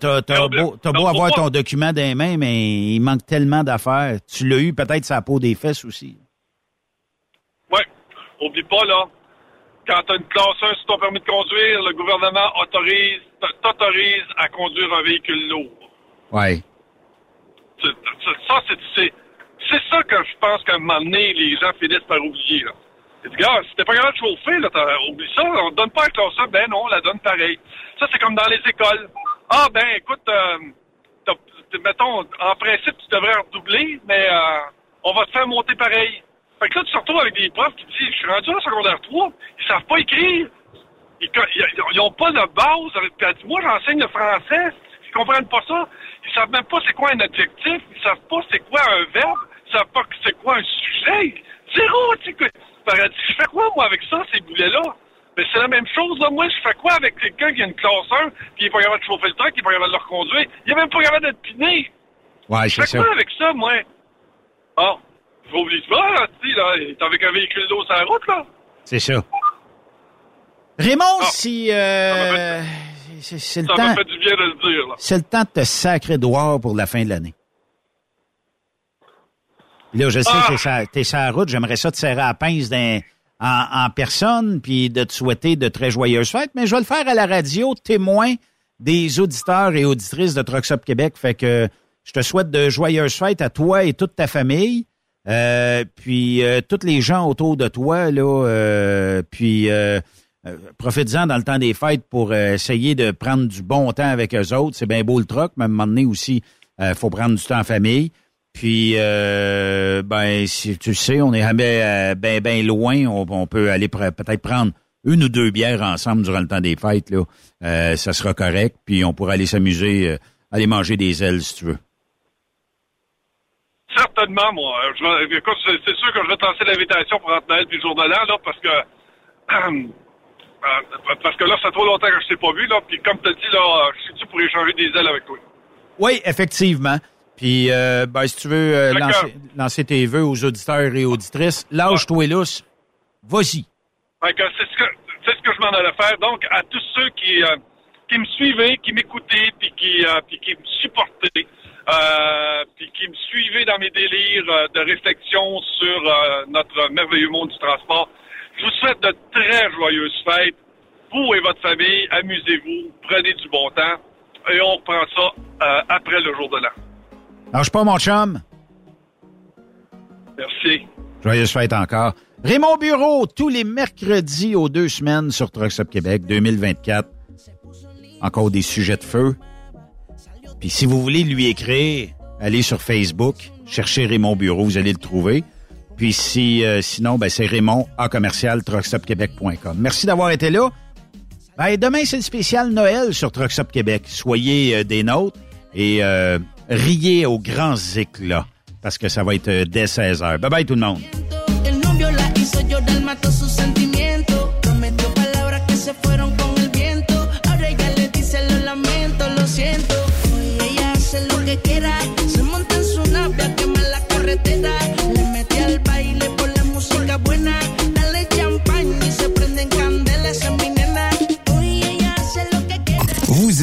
K: beau, beau avoir ton document dans les mains, mais il manque tellement d'affaires. Tu l'as eu peut-être la peau des fesses aussi.
L: Ouais. Oublie pas, là. Quand t'as une classe 1 sur ton permis de conduire, le gouvernement autorise, t'autorise à conduire un véhicule lourd. C'est- Ça, c'est, ça que je pense qu'à un moment donné, les gens finissent par oublier, là. Dis, gars, si t'es pas capable de chauffer, là, t'as- oublie ça, on te donne pas la classe 1, ben non, on la donne pareil. Ça, c'est comme dans les écoles. Ah, ben, écoute, euh, mettons, en principe, tu devrais redoubler, mais euh, on va te faire monter pareil. Fait que là, tu te retrouves avec des profs qui disent, je suis rendu en secondaire 3, ils savent pas écrire. Ils, co- ils, ils ont pas de base. Puis elle dit, moi, j'enseigne le français. Ils comprennent pas ça. Ils savent même pas c'est quoi un adjectif. Ils savent pas c'est quoi un verbe. Ils savent pas c'est quoi un sujet. Zéro, tu sais. Fait elle dit, je fais quoi, moi, avec ça, ces boulets-là? Mais c'est la même chose, là. Moi, je fais quoi avec quelqu'un qui a une classe 1, puis il est pas capable de chauffer le truck, il est pas capable de le reconduire, il est même pas capable d'être piné.
K: Ouais,
L: Je
K: c'est
L: fais
K: ça.
L: quoi avec ça, moi? Ah, faut oublier ça, là, tu sais, là, est avec un véhicule d'eau sur la route, là.
K: C'est ça. Raymond,
L: Ah.
K: si euh, c'est le
L: Ça
K: temps,
L: m'a fait du bien de le dire, là.
K: c'est le temps de te sacrer dehors pour la fin de l'année. Là, je sais
L: Ah.
K: t'es sur la route, j'aimerais ça te serrer à la pince d'un- en, personne, puis de te souhaiter de très joyeuses fêtes, mais je vais le faire à la radio, témoin des auditeurs et auditrices de Trucks Québec. Fait que je te souhaite de joyeuses fêtes à toi et toute ta famille. Euh, puis euh, tous les gens autour de toi, là, euh, puis euh, profitez-en dans le temps des fêtes pour essayer de prendre du bon temps avec eux autres. C'est bien beau le troc, mais à un moment donné aussi, faut prendre du temps en famille. Puis, ben, si tu sais, on est jamais bien, bien loin. On, peut aller peut-être prendre une ou deux bières ensemble durant le temps des fêtes. Là. ça sera correct. Puis, on pourra aller s'amuser, aller manger des ailes, si tu veux.
L: Certainement, moi. c'est sûr que je vais lancer l'invitation pour entre Noël puis le jour de l'an, là, parce que <clears throat> euh, parce que là, ça fait trop longtemps que je ne t'ai pas vu, là. Puis comme tu as dit, là, je suis-tu pour échanger des ailes avec toi?
K: Oui, effectivement. Puis, euh, ben, si tu veux euh, lancer, tes vœux aux auditeurs et auditrices, lâche-toi lousse. Vas-y.
L: C'est ce que, ce que je m'en allais faire. Donc, à tous ceux qui, qui me suivaient, qui m'écoutaient, puis qui, puis qui me supportaient, puis qui me suivaient dans mes délires de réflexion sur notre merveilleux monde du transport, je vous souhaite de très joyeuses fêtes. Vous et votre famille, amusez-vous, prenez du bon temps et on reprend ça euh, après le jour de l'an.
K: Lâche pas, mon chum.
L: Merci.
K: Joyeuses fêtes encore. Raymond Bureau, tous les mercredis aux deux semaines sur Trucks Québec 2024. Encore des sujets de feu. Puis si vous voulez lui écrire, allez sur Facebook, cherchez Raymond Bureau, vous allez le trouver. Puis si, euh, sinon, ben, c'est Raymond à commercial truckstopquebec.com. Merci d'avoir été là. Ben, demain, c'est le spécial Noël sur Truckstop Québec. Soyez euh, des nôtres et euh, riez aux grands éclats parce que ça va être dès 16 h Bye bye tout le monde.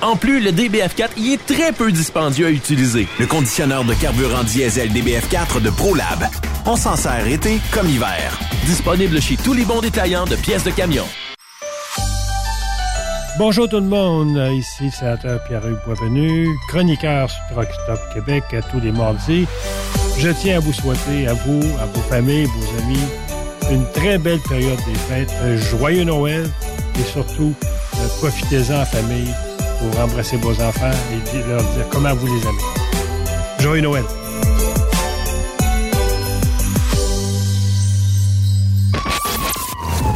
Y: En plus, le DBF4 y est très peu dispendieux à utiliser.
H: Le conditionneur de carburant diesel DBF4 de ProLab. On s'en sert été comme hiver.
Y: Disponible chez tous les bons détaillants de pièces de camion.
F: Bonjour tout le monde, ici sénateur Pierre-Hugues Boisvenu, chroniqueur sur Truck Stop Québec tous les mardis. Je tiens à vous souhaiter, à vous, à vos familles, vos amis, une très belle période des fêtes, un joyeux Noël et surtout, profitez-en en famille pour embrasser vos enfants et leur dire comment vous les aimez. Joyeux Noël!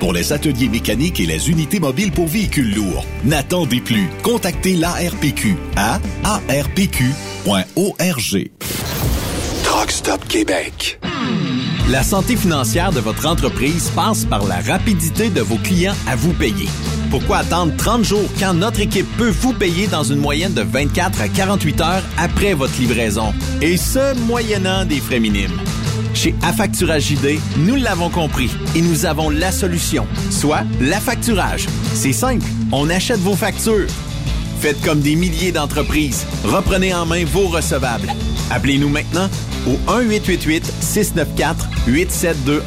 E: pour les ateliers mécaniques et les unités mobiles pour véhicules lourds. N'attendez plus. Contactez l'ARPQ à arpq.org.
H: Stop Québec. La santé financière de votre entreprise passe par la rapidité de vos clients à vous payer. Pourquoi attendre 30 jours quand notre équipe peut vous payer dans une moyenne de 24 à 48 heures après votre livraison? Et ce, moyennant des frais minimes. Chez Affacturage JD, nous l'avons compris et nous avons la solution, soit l'affacturage. C'est simple, on achète vos factures. Faites comme des milliers d'entreprises. Reprenez en main vos recevables. Appelez-nous maintenant au 1-888-694-8721.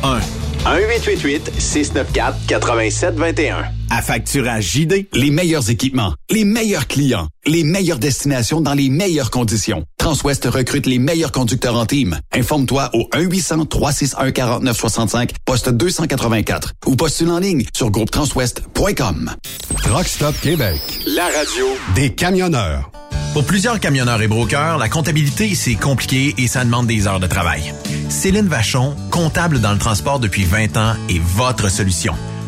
U: 1-888-694-8721.
E: À Facturage JD, les meilleurs équipements, les meilleurs clients, les meilleures destinations dans les meilleures conditions. Transwest recrute les meilleurs conducteurs en team. Informe-toi au 1-800-361-4965, poste 284 ou postule en ligne sur groupetranswest.com.
A: Truck Stop Québec.
G: La radio
A: Des camionneurs.
J: Pour plusieurs camionneurs et brokers, la comptabilité, c'est compliqué et ça demande des heures de travail. Céline Vachon, comptable dans le transport depuis 20 ans, est votre solution.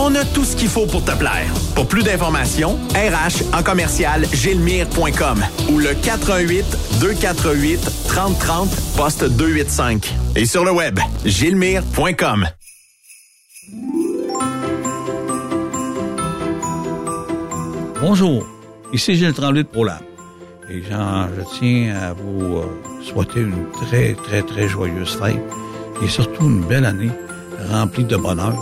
H: On a tout ce qu'il faut pour te plaire. Pour plus d'informations, RH en commercial gilmire.com ou le 418 248 3030 poste 285 et sur le web gilmire.com.
B: Bonjour, ici Gilles Tremblay de ProLab. Et Jean, je tiens à vous euh, souhaiter une très, très, très joyeuse fête et surtout une belle année remplie de bonheur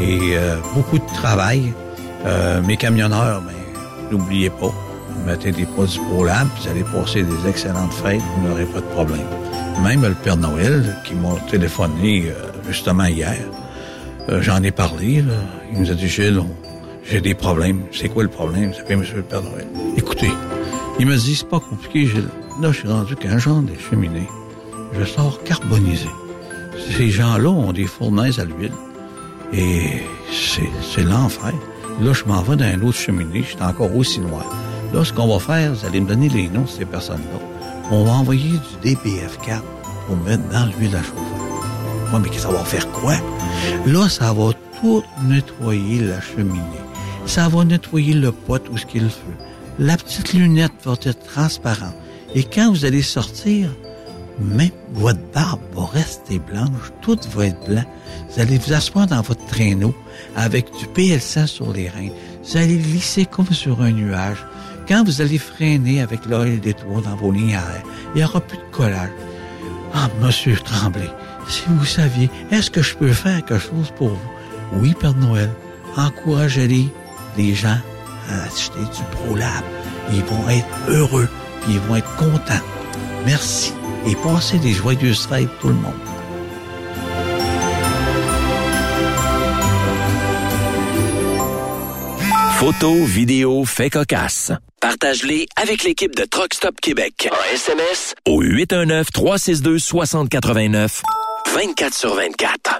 B: et euh, beaucoup de travail. Euh, mes camionneurs, ben, n'oubliez pas, mettez des produits ProLab, vous allez passer des excellentes fêtes, vous n'aurez pas de problème. Même le Père Noël, qui m'a téléphoné euh, justement hier, euh, j'en ai parlé, là. il nous a dit, Gilles, j'ai des problèmes. C'est quoi le problème? C'est bien, monsieur le Père Noël. Écoutez, il me dit, c'est pas compliqué, Gilles. Là, je suis rendu qu'un genre des cheminées, je sors carbonisé. Ces gens-là ont des fournaises à l'huile. Et c'est, l'enfer. Là, je m'en vais dans un autre cheminée, je suis encore aussi noir. Là, ce qu'on va faire, vous allez me donner les noms de ces personnes-là. On va envoyer du DPF4 pour mettre dans l'huile à chauffer. Ouais, mais ça va faire quoi? Là, ça va tout nettoyer la cheminée. Ça va nettoyer le pot où ce qu'il le feu. La petite lunette va être transparente. Et quand vous allez sortir, même votre barbe va rester blanche, tout va être blanc. Vous allez vous asseoir dans votre traîneau avec du PL100 sur les reins. Vous allez glisser comme sur un nuage. Quand vous allez freiner avec l'oreille d'étoile dans vos lignes arrière, il n'y aura plus de collage. Ah, monsieur Tremblay, si vous saviez, est-ce que je peux faire quelque chose pour vous? Oui, Père Noël. Encouragez-les, les gens, à acheter du ProLab. Ils vont être heureux, puis ils vont être contents. Merci. Et passez des joyeuses fêtes, tout le monde.
Z: Photos, vidéos, faits cocasse. Partage-les avec l'équipe de Truck Stop Québec. En SMS au 819 362 6089 24 sur 24.